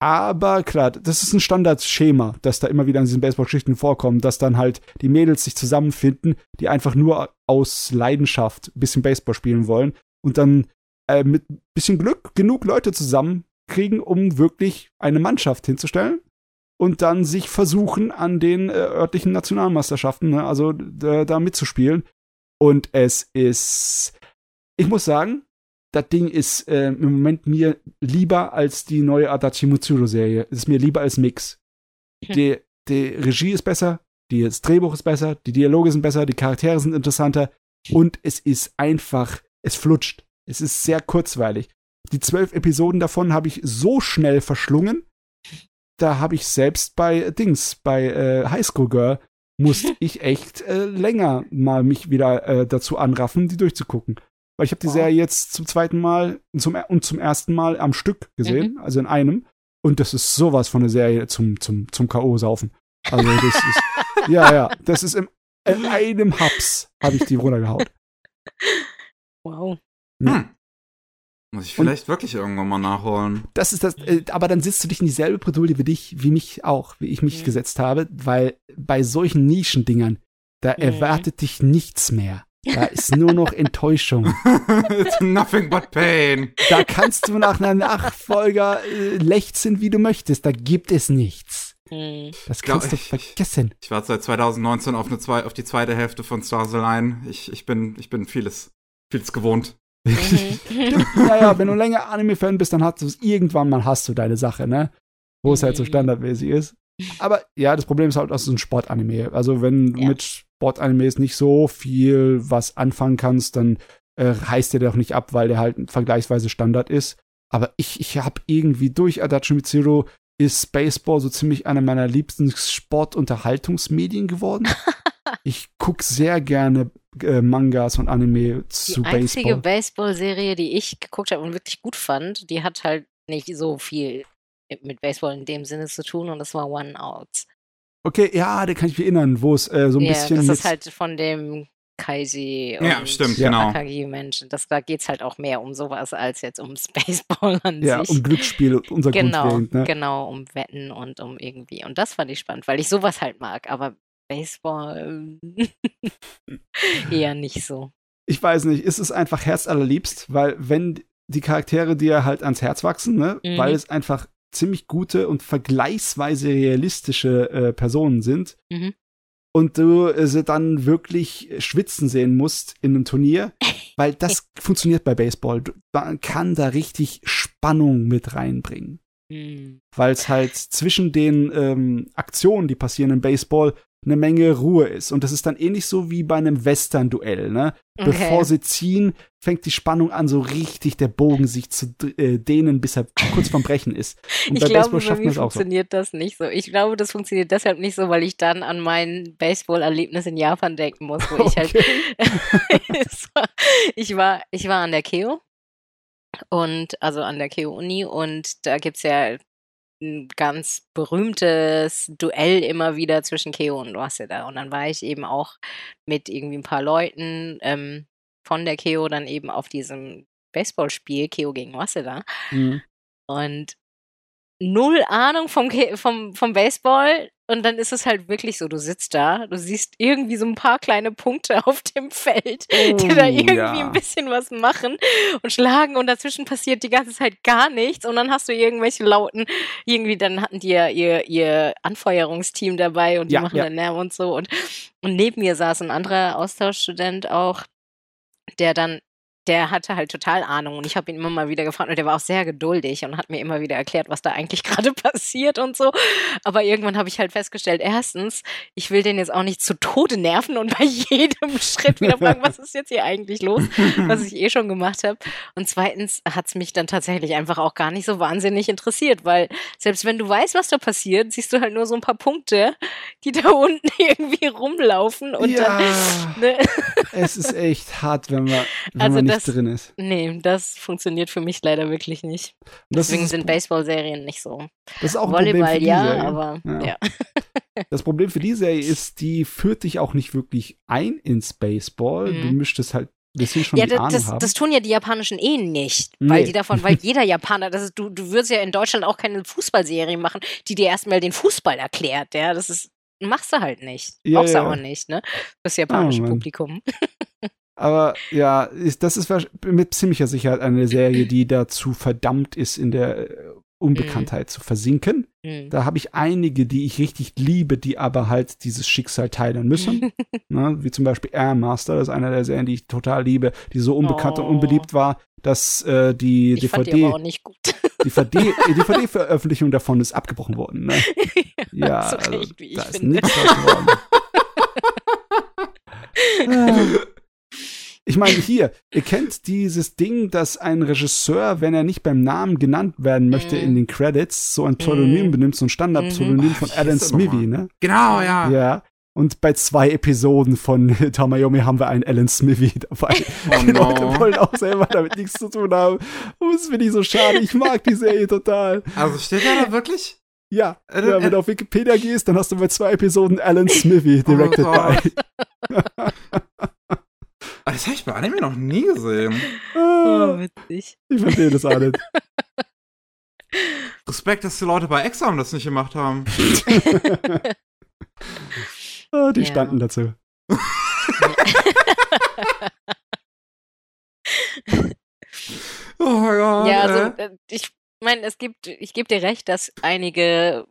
Aber klar, das ist ein Standardschema, das da immer wieder in diesen Baseballgeschichten vorkommt, dass dann halt die Mädels sich zusammenfinden, die einfach nur aus Leidenschaft ein bisschen Baseball spielen wollen und dann äh, mit bisschen Glück genug Leute zusammenkriegen, um wirklich eine Mannschaft hinzustellen und dann sich versuchen an den äh, örtlichen Nationalmeisterschaften, ne, also da mitzuspielen. Und es ist, ich muss sagen, das Ding ist äh, im Moment mir lieber als die neue Adachi Mutsuro-Serie. Es ist mir lieber als Mix. Hm. Die, die Regie ist besser, das Drehbuch ist besser, die Dialoge sind besser, die Charaktere sind interessanter und es ist einfach, es flutscht. Es ist sehr kurzweilig. Die zwölf Episoden davon habe ich so schnell verschlungen. Da habe ich selbst bei Dings, bei äh, High School Girl, musste ich echt äh, länger mal mich wieder äh, dazu anraffen, die durchzugucken. Weil ich habe die Serie jetzt zum zweiten Mal und zum, und zum ersten Mal am Stück gesehen, mhm. also in einem. Und das ist sowas von der Serie zum, zum, zum K.O.-Saufen. Also das ist, ja, ja, das ist im, in einem Haps habe ich die runtergehauen. Wow. Hm. Muss ich vielleicht und wirklich irgendwann mal nachholen. Das ist das, äh, aber dann sitzt du dich in dieselbe Bredouille wie dich, wie mich auch, wie ich mich mhm. gesetzt habe, weil bei solchen Nischendingern, da mhm. erwartet dich nichts mehr. Da ist nur noch Enttäuschung. It's nothing but pain. Da kannst du nach einer Nachfolger äh, lechzen, wie du möchtest. Da gibt es nichts. Hm. Das kannst glaub, du vergessen. Ich, ich warte seit 2019 auf, eine zwei, auf die zweite Hälfte von Stars Align. Ich, ich, bin, ich bin vieles, vieles gewohnt. naja, mhm. wenn du länger Anime-Fan bist, dann hast du es irgendwann mal hast du deine Sache, ne? Wo es halt so mhm. standardmäßig ist. Aber ja, das Problem ist halt, dass es ein Sportanime. Also wenn du ja. mit Sportanimes nicht so viel was anfangen kannst, dann äh, heißt der doch nicht ab, weil der halt vergleichsweise Standard ist. Aber ich, ich habe irgendwie durch Adachi Mitsuru ist Baseball so ziemlich einer meiner liebsten Sportunterhaltungsmedien geworden. ich gucke sehr gerne äh, Mangas und Anime zu Baseball. Die einzige Baseball-Serie, die ich geguckt habe und wirklich gut fand, die hat halt nicht so viel mit Baseball in dem Sinne zu tun und das war One Outs. Okay, ja, da kann ich mich erinnern, wo es äh, so ein yeah, bisschen. Das ist halt von dem Kaisi und ja, stimmt, genau. Akagi-Menschen. Da geht es halt auch mehr um sowas als jetzt um Baseball an ja, sich. Ja, um Glücksspiel, unser genau, Grundwählen, ne? Genau, um Wetten und um irgendwie. Und das fand ich spannend, weil ich sowas halt mag. Aber Baseball eher nicht so. Ich weiß nicht, ist es einfach herzallerliebst, weil wenn die Charaktere dir halt ans Herz wachsen, ne, mhm. weil es einfach ziemlich gute und vergleichsweise realistische äh, Personen sind mhm. und du äh, sie dann wirklich schwitzen sehen musst in einem Turnier, weil das funktioniert bei Baseball. Man kann da richtig Spannung mit reinbringen. Mhm. Weil es halt zwischen den ähm, Aktionen, die passieren im Baseball, eine Menge Ruhe ist. Und das ist dann ähnlich so wie bei einem Western-Duell, ne? Okay. Bevor sie ziehen, fängt die Spannung an, so richtig der Bogen sich zu äh, dehnen, bis er kurz vorm Brechen ist. Und ich bei glaube, Baseball schafft man das auch funktioniert so. das nicht so. Ich glaube, das funktioniert deshalb nicht so, weil ich dann an mein Baseball-Erlebnis in Japan denken muss, wo okay. ich halt ich war, ich war an der Keo und also an der Keo Uni und da gibt es ja ein ganz berühmtes Duell immer wieder zwischen Keo und Waseda. Und dann war ich eben auch mit irgendwie ein paar Leuten ähm, von der Keo dann eben auf diesem Baseballspiel Keo gegen Waseda. Mhm. Und null Ahnung vom, vom, vom Baseball. Und dann ist es halt wirklich so, du sitzt da, du siehst irgendwie so ein paar kleine Punkte auf dem Feld, oh, die da irgendwie ja. ein bisschen was machen und schlagen und dazwischen passiert die ganze Zeit gar nichts und dann hast du irgendwelche Lauten, irgendwie dann hatten die ja ihr, ihr Anfeuerungsteam dabei und die ja, machen ja. dann Lärm und so und, und neben mir saß ein anderer Austauschstudent auch, der dann der hatte halt total Ahnung und ich habe ihn immer mal wieder gefragt und der war auch sehr geduldig und hat mir immer wieder erklärt, was da eigentlich gerade passiert und so. Aber irgendwann habe ich halt festgestellt, erstens, ich will den jetzt auch nicht zu Tode nerven und bei jedem Schritt wieder fragen, was ist jetzt hier eigentlich los, was ich eh schon gemacht habe. Und zweitens hat es mich dann tatsächlich einfach auch gar nicht so wahnsinnig interessiert, weil selbst wenn du weißt, was da passiert, siehst du halt nur so ein paar Punkte, die da unten irgendwie rumlaufen und ja, dann. Ne? Es ist echt hart, wenn man, wenn also man nicht das, drin ist. Nee, das funktioniert für mich leider wirklich nicht. Deswegen sind Baseball-Serien nicht so. Das ist auch ein Volleyball Problem für ja, Serie. aber ja. ja. das Problem für die Serie ist, die führt dich auch nicht wirklich ein ins Baseball. Mhm. Du mischst es halt schon ja, die das, das, haben. das tun ja die japanischen eh nicht, weil Nee. die davon, weil jeder Japaner, das ist, du, du würdest ja in Deutschland auch keine Fußballserie machen, die dir erstmal den Fußball erklärt, ja, das ist, machst du halt nicht. Ja, Brauchst du ja. auch nicht, ne? Das japanische Mann. Publikum. Aber ja, ist, das ist mit ziemlicher Sicherheit eine Serie, die dazu verdammt ist, in der äh, Unbekanntheit zu versinken. Hm. Da habe ich einige, die ich richtig liebe, die aber halt dieses Schicksal teilen müssen. ne? Wie zum Beispiel Air Master, das ist einer der Serien, die ich total liebe, die so unbekannt und Oh. unbeliebt war, dass äh, die Ich fand die aber DVD, auch nicht gut. die DVD, DVD-Veröffentlichung davon ist abgebrochen worden. Ne? Ja, so also, recht, wie ich da ist nichts draus geworden. Ich meine, hier, ihr kennt dieses Ding, dass ein Regisseur, wenn er nicht beim Namen genannt werden möchte Mhm. in den Credits, so ein Pseudonym Mhm. benimmt, so ein Standardpseudonym Mhm. von Alan Smithy, ne? Genau, ja. Ja. Und bei zwei Episoden von Tamayomi haben wir einen Alan Smithy dabei. Oh Die Leute no. wollen auch selber damit nichts zu tun haben. Und das finde ich so schade. Ich mag die Serie total. Also steht da da wirklich? Ja, Äh, ja wenn äh. du auf Wikipedia gehst, dann hast du bei zwei Episoden Alan Smithy directed Oh by. Gott. Ah, Das habe ich bei Anime noch nie gesehen. Oh, Ah, witzig. ich verstehe das alles. Respekt, dass die Leute bei Exam das nicht gemacht haben. Ah, die Ja. standen dazu. Oh mein Gott. Ja, also äh, ich meine, es gibt, ich gebe dir recht, dass einige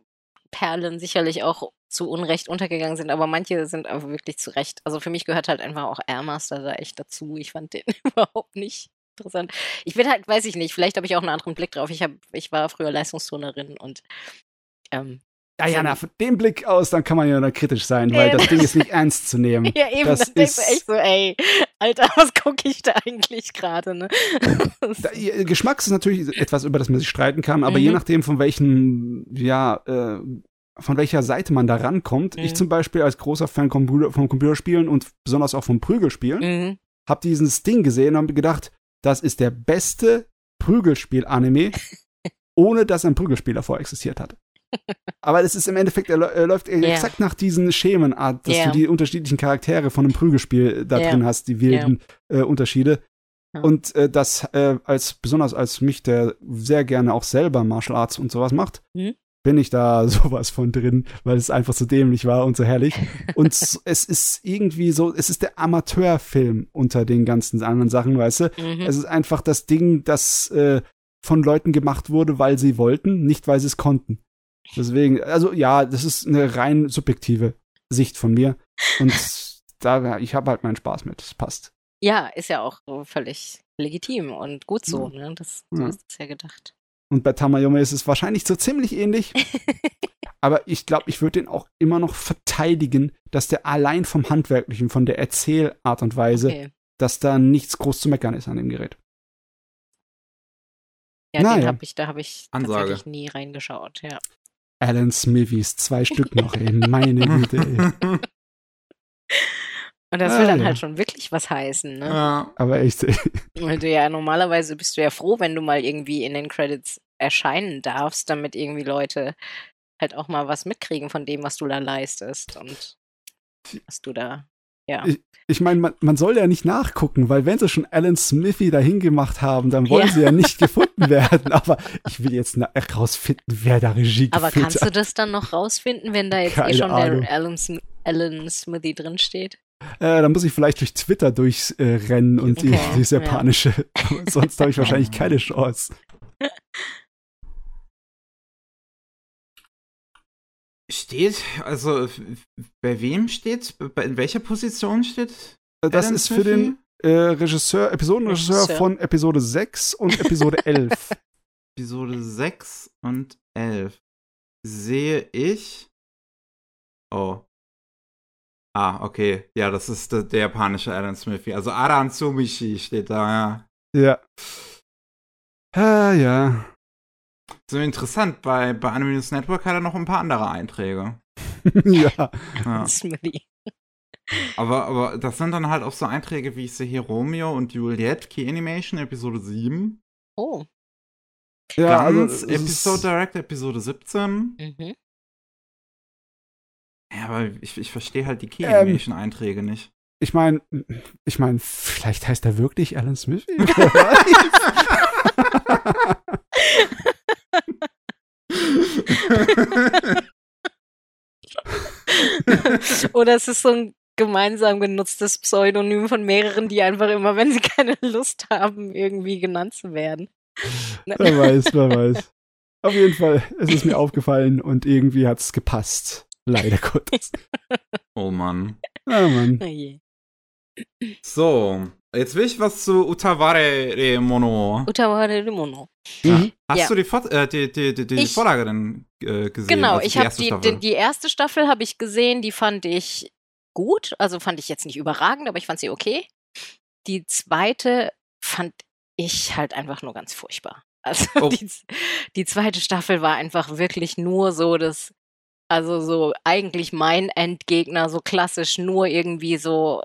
Perlen sicherlich auch zu Unrecht untergegangen sind, aber manche sind aber wirklich zu Recht. Also für mich gehört halt einfach auch Airmaster da echt dazu. Ich fand den überhaupt nicht interessant. Ich bin halt, weiß ich nicht, vielleicht habe ich auch einen anderen Blick drauf. Ich, hab, ich war früher Leistungsturnerin und ähm, Ja, ja, na, von dem Blick aus, dann kann man ja noch kritisch sein, weil Eben. das Ding ist nicht ernst zu nehmen. ja eben, Das du ist- echt so, ey, Alter, was gucke ich da eigentlich gerade, ne? Geschmack ist natürlich etwas, über das man sich streiten kann, aber Mhm. je nachdem, von welchen, ja, äh, von welcher Seite man da rankommt. Ich Mhm. zum Beispiel als großer Fan von Computerspielen und besonders auch vom Prügelspielen, mhm. hab dieses Ding gesehen und hab gedacht, das ist der beste Prügelspiel-Anime, ohne dass ein Prügelspiel davor existiert hat. Aber es ist im Endeffekt, er, er läuft Ja. exakt nach diesen Schemenart, dass Ja. du die unterschiedlichen Charaktere von einem Prügelspiel da Ja. drin hast, die wilden äh, Unterschiede. Ja. Und äh, das äh, als besonders als mich, der sehr gerne auch selber Martial Arts und sowas macht, Mhm. bin ich da sowas von drin, weil es einfach so dämlich war und so herrlich. und es ist irgendwie so, es ist der Amateurfilm unter den ganzen anderen Sachen, weißt du? Mhm. Es ist einfach das Ding, das äh, von Leuten gemacht wurde, weil sie wollten, nicht weil sie es konnten. Deswegen, also ja, das ist eine rein subjektive Sicht von mir. Und da, ich habe halt meinen Spaß mit. Es passt. Ja, ist ja auch völlig legitim und gut so, ne? Das, so Ja. ist es ja gedacht. Und bei Tamayome ist es wahrscheinlich so ziemlich ähnlich. Aber ich glaube, ich würde den auch immer noch verteidigen, dass der allein vom Handwerklichen, von der Erzählart und Weise, Okay. dass da nichts groß zu meckern ist an dem Gerät. Ja, Na den ja. habe ich, da habe ich Ansage. tatsächlich nie reingeschaut, ja. Alan Smithies, zwei Stück noch, ey. Meine Güte, ey. Und das Ah, will dann ja. halt schon wirklich was heißen, ne? ja. Aber echt, ey. Weil du ja normalerweise bist du ja froh, wenn du mal irgendwie in den Credits erscheinen darfst, damit irgendwie Leute halt auch mal was mitkriegen von dem, was du da leistest und was du da, ja. Ich- Ich meine, man, man soll ja nicht nachgucken, weil wenn sie schon Alan Smithy dahin gemacht haben, dann wollen Ja. sie ja nicht gefunden werden. Aber ich will jetzt herausfinden, wer da Regie Aber kannst du hat. das dann noch rausfinden, wenn da jetzt Keine eh schon Ahnung. der Alan, Alan Smithy drinsteht? Äh, dann muss ich vielleicht durch Twitter durchrennen und die, Okay, dieses ja. japanische. Aber sonst habe ich wahrscheinlich keine Chance. Steht, also bei wem steht, bei, in welcher Position steht? Äh, Das Alan ist für den äh, Regisseur, Episodenregisseur Regisseur. von Episode 6 und Episode 11. Episode 6 und 11. Sehe ich. Oh. Ah, okay. Ja, das ist der, der japanische Alan Smithy. Also Aran Tsumishi steht da, ja. ja. Ah, ja. So interessant, bei, bei Anime News Network hat er noch ein paar andere Einträge. ja. Ja. Smithy. Aber, aber das sind dann halt auch so Einträge, wie ich sehe hier Romeo und Juliet, Key Animation, Episode 7. Oh. Ja, also. Ganz ist- Episode Direct, Episode 17. Mhm. Ja, aber ich, ich verstehe halt die Key Ähm. Animation Einträge nicht. ich meine, ich meine, vielleicht heißt er wirklich Alan Smith. Oder es ist so ein gemeinsam genutztes Pseudonym von mehreren, die einfach immer, wenn sie keine Lust haben, irgendwie genannt zu werden. Wer weiß, wer weiß. Auf jeden Fall, es ist mir aufgefallen und irgendwie hat es gepasst. Leider Gottes. Oh Mann. Ah, Mann. Oh so, jetzt will ich was zu Utaware de Mono. Utaware Mono. Mhm. Hast ja. du die, äh, die, die, die, die ich, Vorlage denn äh, gesehen? Genau, also ich habe die, die, die, erste Staffel habe ich gesehen, die fand ich gut. Also fand ich jetzt nicht überragend, aber ich fand sie okay. Die zweite fand ich halt einfach nur ganz furchtbar. Also oh. die, die zweite Staffel war einfach wirklich nur so das, also so eigentlich mein Endgegner, so klassisch nur irgendwie so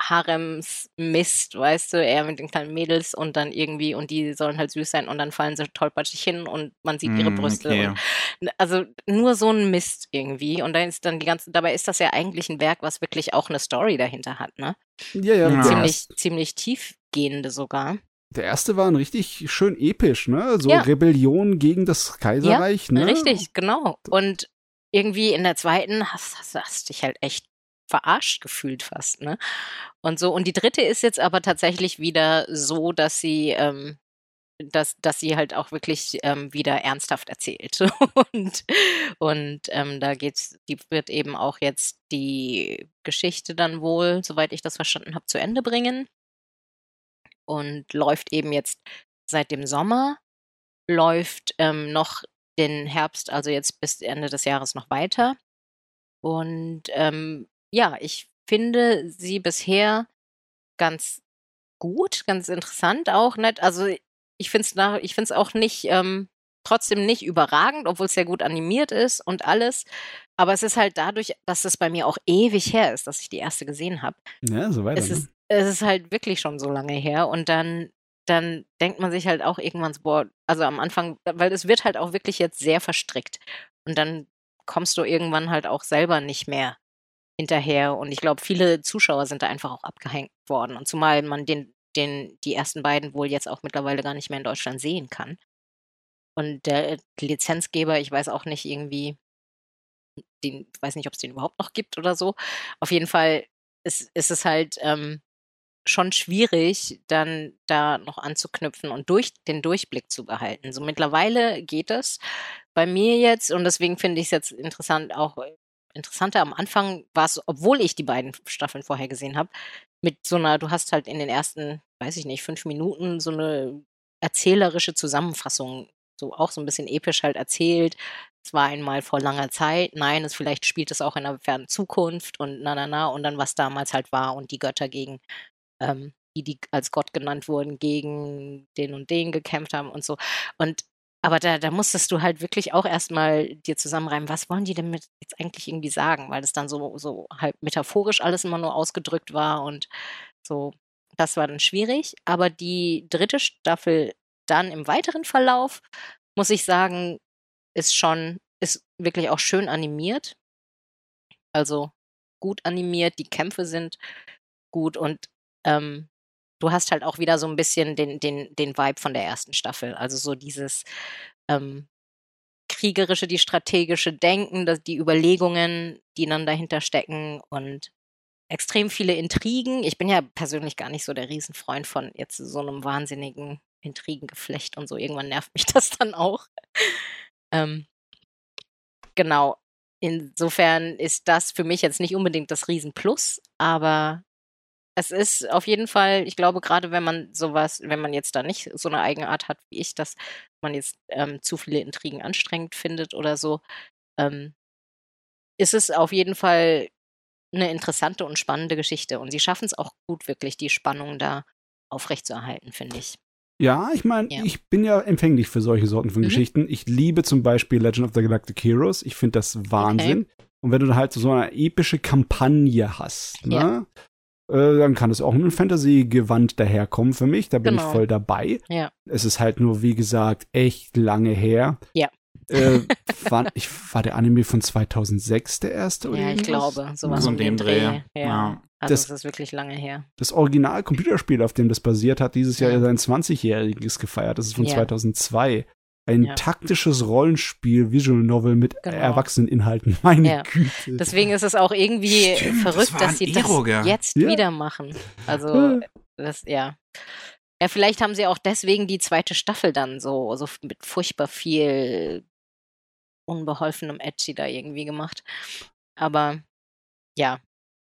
Harems-Mist, weißt du, er mit den kleinen Mädels und dann irgendwie, und die sollen halt süß sein und dann fallen sie tollpatschig hin und man sieht ihre mm, Brüste. Okay. Und, also nur so ein Mist irgendwie. Und dann ist dann die ganze, dabei ist das ja eigentlich ein Werk, was wirklich auch eine Story dahinter hat, ne? Ja, ja. ja. Ziemlich, ziemlich tiefgehende sogar. Der erste war ein richtig schön episch, ne? So ja. Rebellion gegen das Kaiserreich, ja, ne? Richtig, genau. Und irgendwie in der zweiten hast, hast, hast dich halt echt verarscht gefühlt fast, ne? Und so, und die dritte ist jetzt aber tatsächlich wieder so, dass sie, ähm, dass, dass sie halt auch wirklich ähm, wieder ernsthaft erzählt. und und ähm, da geht's, die wird eben auch jetzt die Geschichte dann wohl, soweit ich das verstanden habe, zu Ende bringen. Und läuft eben jetzt seit dem Sommer, läuft ähm, noch den Herbst, also jetzt bis Ende des Jahres noch weiter. Und ähm, ja, ich finde sie bisher ganz gut, ganz interessant auch. Nicht? Also ich finde es ich find's auch nicht, ähm, trotzdem nicht überragend, obwohl es sehr gut animiert ist und alles. Aber es ist halt dadurch, dass es bei mir auch ewig her ist, dass ich die erste gesehen habe. Ja, so weiter. Es, ist, ne? es ist halt wirklich schon so lange her. Und dann, dann denkt man sich halt auch irgendwann so, boah, also am Anfang, weil es wird halt auch wirklich jetzt sehr verstrickt. Und dann kommst du irgendwann halt auch selber nicht mehr hinterher. Und ich glaube, viele Zuschauer sind da einfach auch abgehängt worden. Und zumal man den, den, die ersten beiden wohl jetzt auch mittlerweile gar nicht mehr in Deutschland sehen kann. Und der Lizenzgeber, ich weiß auch nicht irgendwie, den, weiß nicht, ob es den überhaupt noch gibt oder so. Auf jeden Fall ist, ist es halt ähm, schon schwierig, dann da noch anzuknüpfen und durch den Durchblick zu behalten. So mittlerweile geht es bei mir jetzt und deswegen finde ich es jetzt interessant, auch Interessante am Anfang war es, obwohl ich die beiden Staffeln vorher gesehen habe, mit so einer, du hast halt in den ersten, weiß ich nicht, fünf Minuten so eine erzählerische Zusammenfassung, so auch so ein bisschen episch halt erzählt. Es war einmal vor langer Zeit, nein, es vielleicht spielt es auch in einer fernen Zukunft und na na na und dann was damals halt war und die Götter gegen ähm, die, die als Gott genannt wurden, gegen den und den gekämpft haben und so. Und aber da, da musstest du halt wirklich auch erstmal dir zusammenreimen, was wollen die denn mit jetzt eigentlich irgendwie sagen, weil das dann so, so halb metaphorisch alles immer nur ausgedrückt war und so, das war dann schwierig. Aber die dritte Staffel dann im weiteren Verlauf, muss ich sagen, ist schon, ist wirklich auch schön animiert. Also gut animiert, die Kämpfe sind gut und ähm, du hast halt auch wieder so ein bisschen den, den, den Vibe von der ersten Staffel. Also so dieses ähm, kriegerische, die strategische Denken, das, die Überlegungen, die dann dahinter stecken und extrem viele Intrigen. Ich bin ja persönlich gar nicht so der Riesenfreund von jetzt so einem wahnsinnigen Intrigengeflecht und so. Irgendwann nervt mich das dann auch. ähm, genau. Insofern ist das für mich jetzt nicht unbedingt das Riesenplus, aber es ist auf jeden Fall, ich glaube, gerade wenn man sowas, wenn man jetzt da nicht so eine Eigenart hat wie ich, dass man jetzt ähm, zu viele Intrigen anstrengend findet oder so, ähm, ist es auf jeden Fall eine interessante und spannende Geschichte. Und sie schaffen es auch gut, wirklich die Spannung da aufrechtzuerhalten, finde ich. Ja, ich meine, ja. ich bin ja empfänglich für solche Sorten von mhm. Geschichten. Ich liebe zum Beispiel Legend of the Galactic Heroes. Ich finde das Wahnsinn. Okay. Und wenn du halt so eine epische Kampagne hast, ne? Ja. Äh, dann kann es auch mit einem Fantasy-Gewand daherkommen für mich. Da bin genau. ich voll dabei. Ja. Es ist halt nur, wie gesagt, echt lange her. Ja. Äh, war, ich, war der Anime von 2006 der erste? Oder ja, ich irgendwas? glaube, sowas um den Dreh. Dreh. Ja. ja. Also das, das, ist wirklich lange her. Das Original-Computerspiel, auf dem das basiert, hat dieses Jahr ja. sein 20-jähriges gefeiert. Das ist von ja. 2002. Ein ja. taktisches Rollenspiel, Visual Novel mit genau. Erwachseneninhalten. Meine ja. Güte. Deswegen ist es auch irgendwie Stimmt, verrückt, das dass sie Ero, das jetzt ja. wieder machen. Also, das, ja. Ja, vielleicht haben sie auch deswegen die zweite Staffel dann so, so mit furchtbar viel unbeholfenem Edgy da irgendwie gemacht. Aber ja,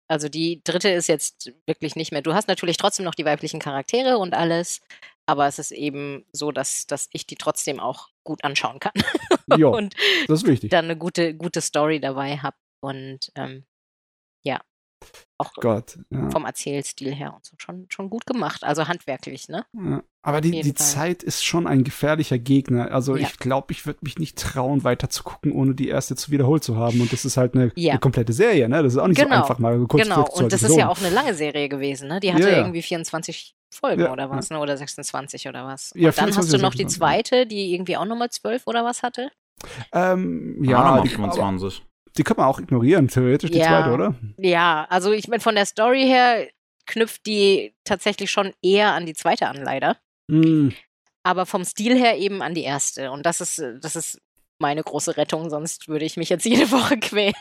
also die dritte ist jetzt wirklich nicht mehr. Du hast natürlich trotzdem noch die weiblichen Charaktere und alles, aber es ist eben so, dass, dass ich die trotzdem auch gut anschauen kann. Ja, und das ist wichtig. Dann eine gute, gute Story dabei habe. Und ähm, ja, auch Gott, ja. vom Erzählstil her und so schon, schon gut gemacht. Also handwerklich, ne? Ja. Aber die, die Zeit ist schon ein gefährlicher Gegner. Also ja. ich glaube, ich würde mich nicht trauen, weiter zu gucken, ohne die erste zu wiederholt zu haben. Und das ist halt eine, eine komplette Serie, ne? Das ist auch nicht genau. so einfach mal kurz Genau, und das ist ja auch eine lange Serie gewesen, ne? Die hatte irgendwie 24 Folgen oder was, ne? Oder 26 oder was. Und ja, dann hast du noch die zweite, die irgendwie auch nochmal 12 oder was hatte. Ähm, ja, die 25 die kann man auch ignorieren, theoretisch, die ja. zweite, oder? Ja, also ich meine, von der Story her knüpft die tatsächlich schon eher an die zweite an, leider. Mm. Aber vom Stil her eben an die erste. Und das ist, das ist meine große Rettung, sonst würde ich mich jetzt jede Woche quälen.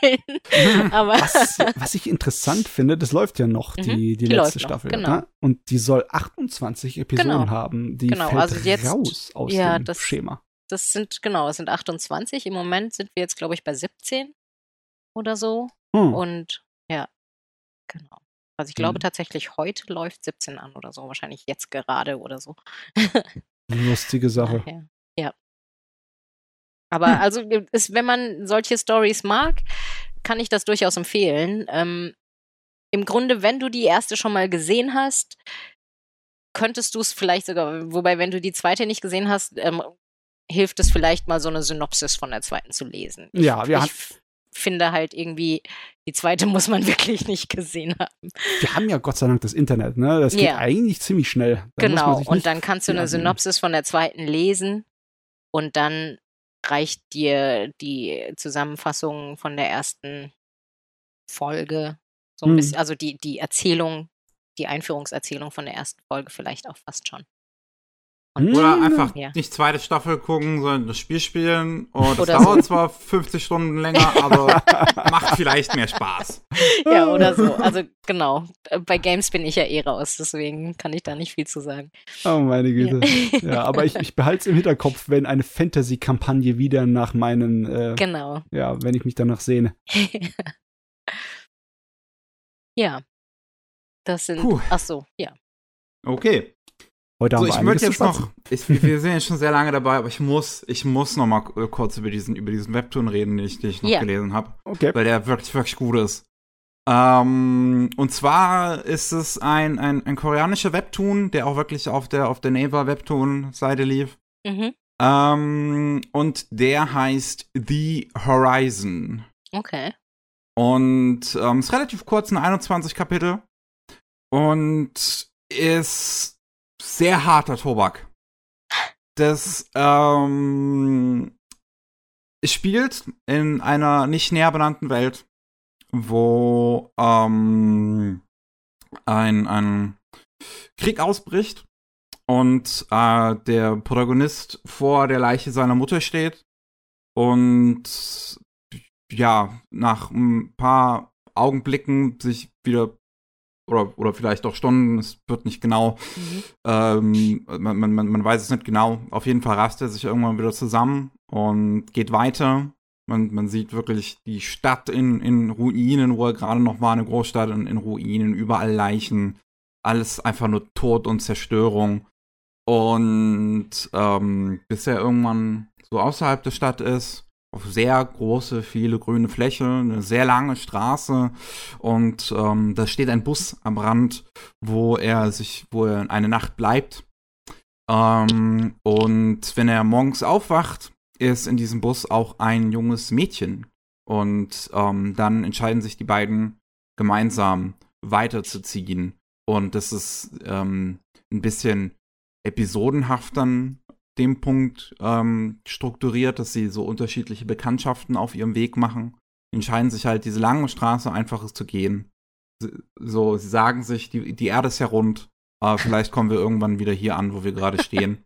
Aber was, was, ich interessant finde, das läuft ja noch, die, mhm, die, die letzte Staffel. Noch, genau. Ne? Und die soll 28 Episoden genau. haben. Die genau, fällt also jetzt, raus aus ja, dem das, Schema. Das sind, genau, es sind 28. Im Moment sind wir jetzt, glaube ich, bei 17 oder so. Hm. Und ja, genau. Also ich glaube hm. tatsächlich, heute läuft 17 an oder so. Wahrscheinlich jetzt gerade oder so. Lustige Sache. Ja. Aber hm. also, ist, wenn man solche Stories mag, kann ich das durchaus empfehlen. Ähm, Im Grunde, wenn du die erste schon mal gesehen hast, könntest du es vielleicht sogar, wobei, wenn du die zweite nicht gesehen hast, ähm, hilft es vielleicht mal so eine Synopsis von der zweiten zu lesen. Ja, wir, ich, finde halt irgendwie, die zweite muss man wirklich nicht gesehen haben. Wir haben ja Gott sei Dank das Internet, ne? Das geht yeah. eigentlich ziemlich schnell. Da genau, und dann kannst du eine Synopsis von der zweiten lesen und dann reicht dir die Zusammenfassung von der ersten Folge so ein hm. bisschen, also die, die Erzählung, die Einführungserzählung von der ersten Folge vielleicht auch fast schon. Oder einfach ja. nicht zweite Staffel gucken, sondern das Spiel spielen. Und es dauert so. zwar 50 Stunden länger, aber macht vielleicht mehr Spaß. Ja, oder so. Also genau. Bei Games bin ich ja eh raus, deswegen kann ich da nicht viel zu sagen. Oh meine Güte. Ja, ja aber ich, ich behalte es im Hinterkopf, wenn eine Fantasy-Kampagne wieder nach meinen äh, Genau. Ja, wenn ich mich danach sehne. ja. Das sind. Puh. Ach so, ja. Okay. Heute haben so, wir ich möchte jetzt noch, ich, wir sind jetzt schon sehr lange dabei, aber ich muss, ich muss noch mal kurz über diesen, über diesen Webtoon reden, den ich, den ich noch yeah. gelesen habe. Okay. Weil der wirklich, wirklich gut ist. Ähm, und zwar ist es ein, ein, ein koreanischer Webtoon, der auch wirklich auf der, auf der Naver Webtoon-Seite lief. Mhm. Ähm, und der heißt The Horizon. Okay. Und ähm, ist relativ kurz, ein 21 Kapitel. Und ist sehr harter Tobak. Das ähm, spielt in einer nicht näher benannten Welt, wo ähm, ein, ein Krieg ausbricht und äh, der Protagonist vor der Leiche seiner Mutter steht und ja, nach ein paar Augenblicken sich wieder oder, oder vielleicht auch Stunden, es wird nicht genau, mhm. ähm, man, man, man weiß es nicht genau. Auf jeden Fall rast er sich irgendwann wieder zusammen und geht weiter. Man, man sieht wirklich die Stadt in, in Ruinen, wo er gerade noch war, eine Großstadt in, in Ruinen, überall Leichen, alles einfach nur Tod und Zerstörung. Und ähm, bis er irgendwann so außerhalb der Stadt ist, auf sehr große, viele grüne Fläche, eine sehr lange Straße und ähm, da steht ein Bus am Rand, wo er sich, wo er eine Nacht bleibt. Ähm, und wenn er morgens aufwacht, ist in diesem Bus auch ein junges Mädchen. Und ähm, dann entscheiden sich die beiden gemeinsam weiterzuziehen. Und das ist ähm, ein bisschen episodenhaft dann dem Punkt ähm, strukturiert, dass sie so unterschiedliche Bekanntschaften auf ihrem Weg machen. Entscheiden sich halt, diese lange Straße einfaches zu gehen. So, sie sagen sich, die, die Erde ist ja rund, aber vielleicht kommen wir irgendwann wieder hier an, wo wir gerade stehen.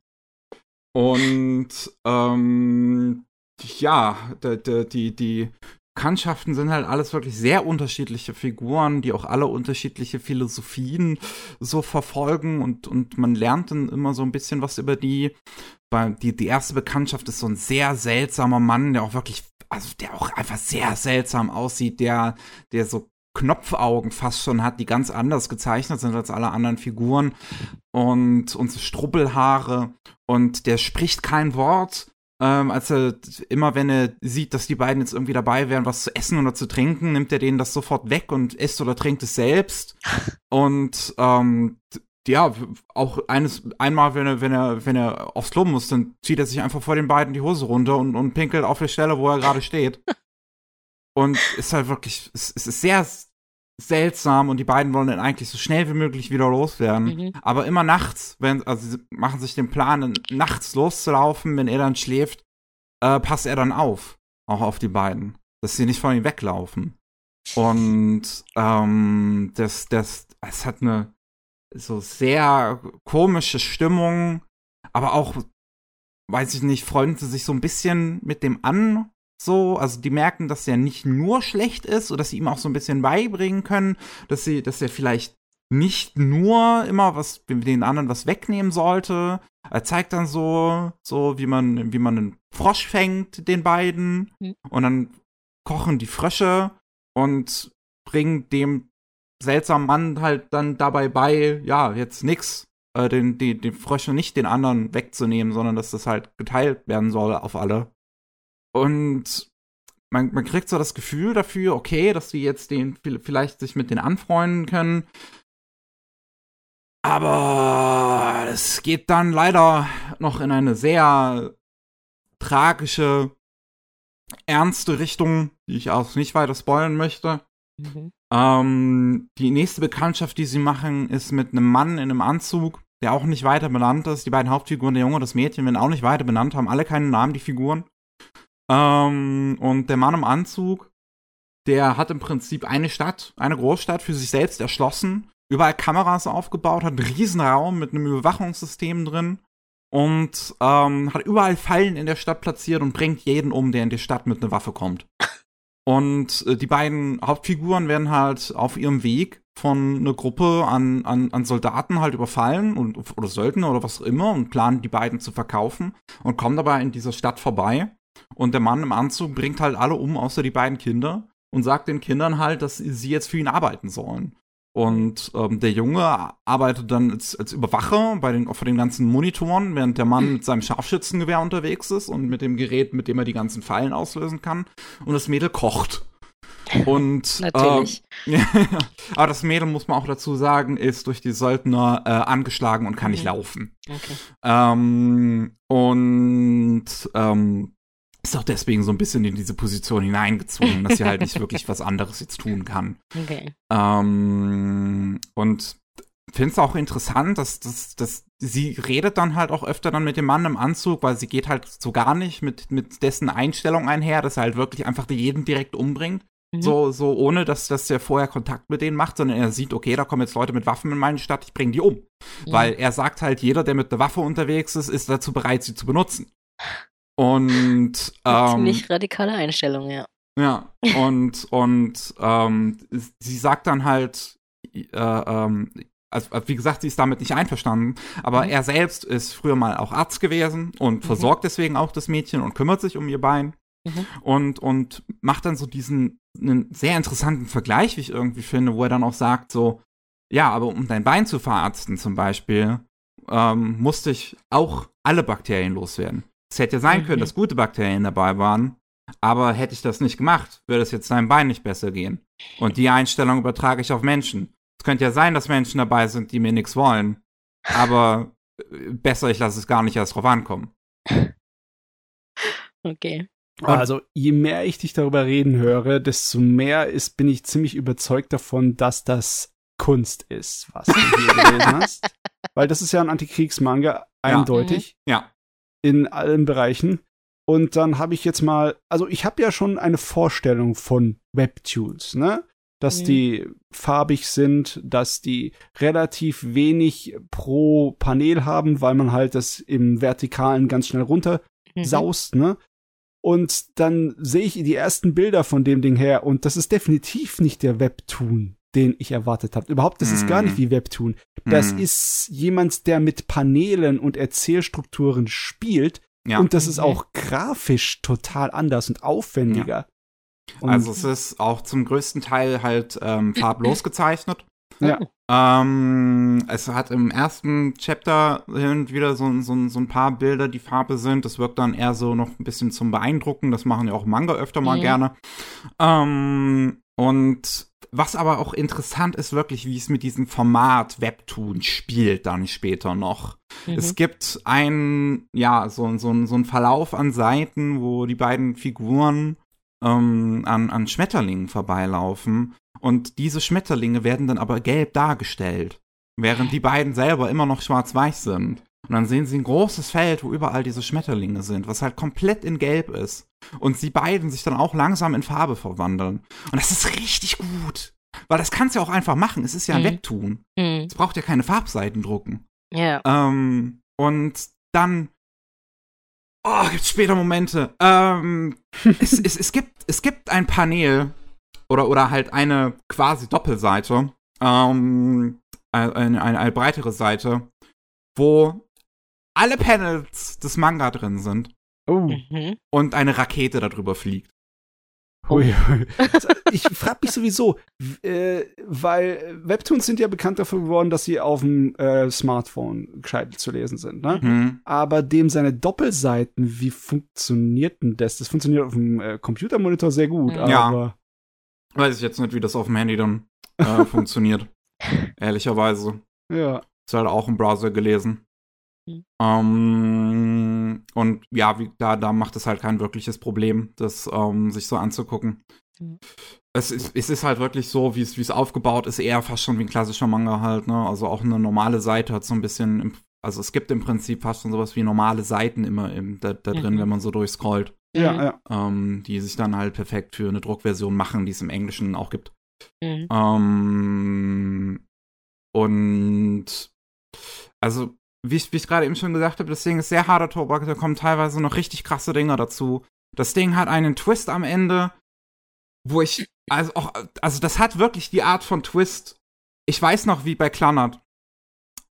Und ähm, ja, die, die, die Bekanntschaften sind halt alles wirklich sehr unterschiedliche Figuren, die auch alle unterschiedliche Philosophien so verfolgen und, und man lernt dann immer so ein bisschen was über die. Die, die erste Bekanntschaft ist so ein sehr seltsamer Mann, der auch wirklich, also der auch einfach sehr seltsam aussieht, der, der so Knopfaugen fast schon hat, die ganz anders gezeichnet sind als alle anderen Figuren und, und so Strubbelhaare und der spricht kein Wort ähm, als er immer, wenn er sieht, dass die beiden jetzt irgendwie dabei wären, was zu essen oder zu trinken, nimmt er denen das sofort weg und isst oder trinkt es selbst. und ähm, ja, auch eines, einmal, wenn er, wenn er, wenn er aufs Klo muss, dann zieht er sich einfach vor den beiden die Hose runter und, und pinkelt auf der Stelle, wo er gerade steht. Und ist halt wirklich, es, es ist sehr seltsam und die beiden wollen dann eigentlich so schnell wie möglich wieder loswerden. Mhm. Aber immer nachts, wenn, also sie machen sich den Plan, nachts loszulaufen, wenn er dann schläft, äh, passt er dann auf, auch auf die beiden, dass sie nicht von ihm weglaufen. Und ähm, das, das, es hat eine so sehr komische Stimmung, aber auch, weiß ich nicht, freunden sie sich so ein bisschen mit dem an, so, also die merken, dass er nicht nur schlecht ist oder dass sie ihm auch so ein bisschen beibringen können, dass sie, dass er vielleicht nicht nur immer was den anderen was wegnehmen sollte. Er zeigt dann so, so wie man, wie man einen Frosch fängt, den beiden, mhm. und dann kochen die Frösche und bringen dem seltsamen Mann halt dann dabei bei, ja, jetzt nix, äh, den, die, den Frösche nicht den anderen wegzunehmen, sondern dass das halt geteilt werden soll auf alle. Und man, man kriegt so das Gefühl dafür, okay, dass die jetzt den vielleicht sich mit den anfreunden können. Aber es geht dann leider noch in eine sehr tragische, ernste Richtung, die ich auch nicht weiter spoilern möchte. Mhm. Ähm, die nächste Bekanntschaft, die sie machen, ist mit einem Mann in einem Anzug, der auch nicht weiter benannt ist. Die beiden Hauptfiguren, der Junge und das Mädchen, werden auch nicht weiter benannt, haben alle keinen Namen, die Figuren. Ähm, und der Mann im Anzug, der hat im Prinzip eine Stadt, eine Großstadt für sich selbst erschlossen, überall Kameras aufgebaut, hat einen Riesenraum mit einem Überwachungssystem drin und ähm, hat überall Fallen in der Stadt platziert und bringt jeden um, der in die Stadt mit einer Waffe kommt. Und äh, die beiden Hauptfiguren werden halt auf ihrem Weg von einer Gruppe an, an, an Soldaten halt überfallen und, oder Söldner oder was auch immer und planen die beiden zu verkaufen und kommen dabei in dieser Stadt vorbei und der Mann im Anzug bringt halt alle um, außer die beiden Kinder, und sagt den Kindern halt, dass sie jetzt für ihn arbeiten sollen. Und ähm, der Junge arbeitet dann als, als Überwacher bei den, vor den ganzen Monitoren, während der Mann mit seinem Scharfschützengewehr unterwegs ist und mit dem Gerät, mit dem er die ganzen Fallen auslösen kann. Und das Mädel kocht. Und natürlich. Äh, aber das Mädel muss man auch dazu sagen, ist durch die Söldner äh, angeschlagen und kann mhm. nicht laufen. Okay. Ähm, und ähm, ist auch deswegen so ein bisschen in diese Position hineingezwungen, dass sie halt nicht wirklich was anderes jetzt tun kann. Okay. Ähm, und finde es auch interessant, dass, dass, dass sie redet dann halt auch öfter dann mit dem Mann im Anzug, weil sie geht halt so gar nicht mit, mit dessen Einstellung einher, dass er halt wirklich einfach jeden direkt umbringt. Mhm. So, so ohne, dass, dass er vorher Kontakt mit denen macht, sondern er sieht, okay, da kommen jetzt Leute mit Waffen in meine Stadt, ich bringe die um. Mhm. Weil er sagt halt, jeder, der mit einer Waffe unterwegs ist, ist dazu bereit, sie zu benutzen. Und ähm, ziemlich radikale Einstellung, ja. Ja, und, und ähm, sie sagt dann halt, äh, ähm, also wie gesagt, sie ist damit nicht einverstanden, aber mhm. er selbst ist früher mal auch Arzt gewesen und mhm. versorgt deswegen auch das Mädchen und kümmert sich um ihr Bein. Mhm. Und, und macht dann so diesen einen sehr interessanten Vergleich, wie ich irgendwie finde, wo er dann auch sagt, so, ja, aber um dein Bein zu verarzten zum Beispiel, ähm, musste ich auch alle Bakterien loswerden. Es hätte ja sein können, mhm. dass gute Bakterien dabei waren, aber hätte ich das nicht gemacht, würde es jetzt deinem Bein nicht besser gehen. Und die Einstellung übertrage ich auf Menschen. Es könnte ja sein, dass Menschen dabei sind, die mir nichts wollen, aber äh, besser, ich lasse es gar nicht erst drauf ankommen. Okay. Also, je mehr ich dich darüber reden höre, desto mehr ist, bin ich ziemlich überzeugt davon, dass das Kunst ist, was du hier gelesen hast. Weil das ist ja ein Antikriegsmanga, eindeutig. Ja. In allen Bereichen. Und dann habe ich jetzt mal, also ich habe ja schon eine Vorstellung von Webtoons, ne? Dass mhm. die farbig sind, dass die relativ wenig pro Panel haben, weil man halt das im Vertikalen ganz schnell runter mhm. saust, ne? Und dann sehe ich die ersten Bilder von dem Ding her und das ist definitiv nicht der Webtoon, den ich erwartet habe. Überhaupt, das mm. ist gar nicht mhm. wie Webtoon. Das mm. ist jemand, der mit Paneelen und Erzählstrukturen spielt. Ja. Und das ist auch grafisch total anders und aufwendiger. Ja. also es ist auch zum größten Teil halt ähm, farblos gezeichnet. Ja. Ähm, es hat im ersten Chapter hin und wieder so, so, so, ein paar Bilder, die Farbe sind. Das wirkt dann eher so noch ein bisschen zum Beeindrucken. Das machen ja auch Manga öfter mal mhm. gerne. Ähm, und was aber auch interessant ist, wirklich, wie es mit diesem Format Webtoon spielt, dann später noch. Mhm. Es gibt ein, ja, so, so, so ein Verlauf an Seiten, wo die beiden Figuren ähm, an, an Schmetterlingen vorbeilaufen. Und diese Schmetterlinge werden dann aber gelb dargestellt, während die beiden selber immer noch schwarz-weiß sind. Und dann sehen sie ein großes Feld, wo überall diese Schmetterlinge sind, was halt komplett in Gelb ist. Und sie beiden sich dann auch langsam in Farbe verwandeln. Und das ist richtig gut. Weil das kannst du ja auch einfach machen. Es ist ja ein mhm. Webtoon. Mhm. Es braucht ja keine Farbseiten drucken. Ja. Ähm, und dann. Oh, gibt's später Momente. Ähm, es, es, es, gibt, es gibt ein Panel oder, oder halt eine quasi Doppelseite. Ähm, eine, eine, eine breitere Seite, wo alle Panels des Manga drin sind. Oh. Mhm. Und eine Rakete darüber fliegt. Oh. Ich frage mich sowieso, äh, weil Webtoons sind ja bekannt dafür geworden, dass sie auf dem äh, Smartphone gescheit zu lesen sind. Ne? Mhm. Aber dem seine Doppelseiten, wie funktioniert denn das? Das funktioniert auf dem äh, Computermonitor sehr gut. Mhm. Ja. Weiß ich jetzt nicht, wie das auf dem Handy dann äh, funktioniert. Ehrlicherweise. Ja. Ist halt auch im Browser gelesen. Mhm. Ähm, und ja, wie, da, da macht es halt kein wirkliches Problem, das ähm, sich so anzugucken. Mhm. Es, ist, es ist halt wirklich so, wie es aufgebaut ist, eher fast schon wie ein klassischer Manga halt, ne? Also auch eine normale Seite hat so ein bisschen, also es gibt im Prinzip fast schon sowas wie normale Seiten immer im, da, da drin, mhm. wenn man so durchscrollt. Ja, ja. Ähm, die sich dann halt perfekt für eine Druckversion machen, die es im Englischen auch gibt. Mhm. Ähm, und also wie ich, ich gerade eben schon gesagt habe, das Ding ist sehr harter Tobak, da kommen teilweise noch richtig krasse Dinger dazu. Das Ding hat einen Twist am Ende, wo ich, also auch, also das hat wirklich die Art von Twist. Ich weiß noch, wie bei Klannert.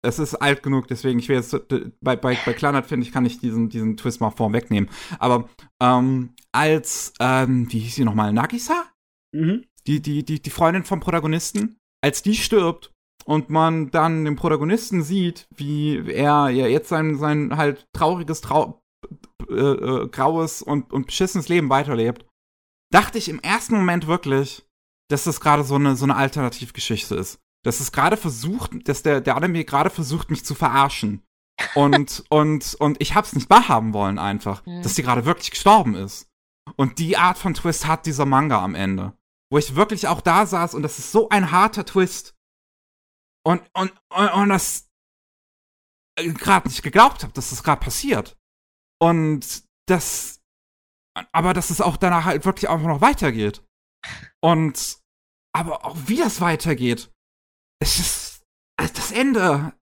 Es ist alt genug, deswegen, ich will jetzt, bei, bei, bei Klannert, finde ich, kann ich diesen, diesen Twist mal vorwegnehmen. Aber, ähm, als, ähm, wie hieß sie nochmal, Nagisa? Mhm. Die, die, die, die Freundin vom Protagonisten, als die stirbt, und man dann den Protagonisten sieht, wie er ja jetzt sein, sein halt trauriges, trau äh, äh, graues und, und beschissenes Leben weiterlebt, dachte ich im ersten Moment wirklich, dass das gerade so eine, so eine Alternativgeschichte ist. Dass es gerade versucht, dass der, der Anime gerade versucht, mich zu verarschen. Und, und, und ich hab's nicht wahrhaben wollen einfach, mhm. dass sie gerade wirklich gestorben ist. Und die Art von Twist hat dieser Manga am Ende. Wo ich wirklich auch da saß und das ist so ein harter Twist. Und, und, und, und das gerade nicht geglaubt habe, dass das gerade passiert. Und das, aber dass es auch danach halt wirklich einfach noch weitergeht. Und, aber auch wie das weitergeht, es ist, also das Ende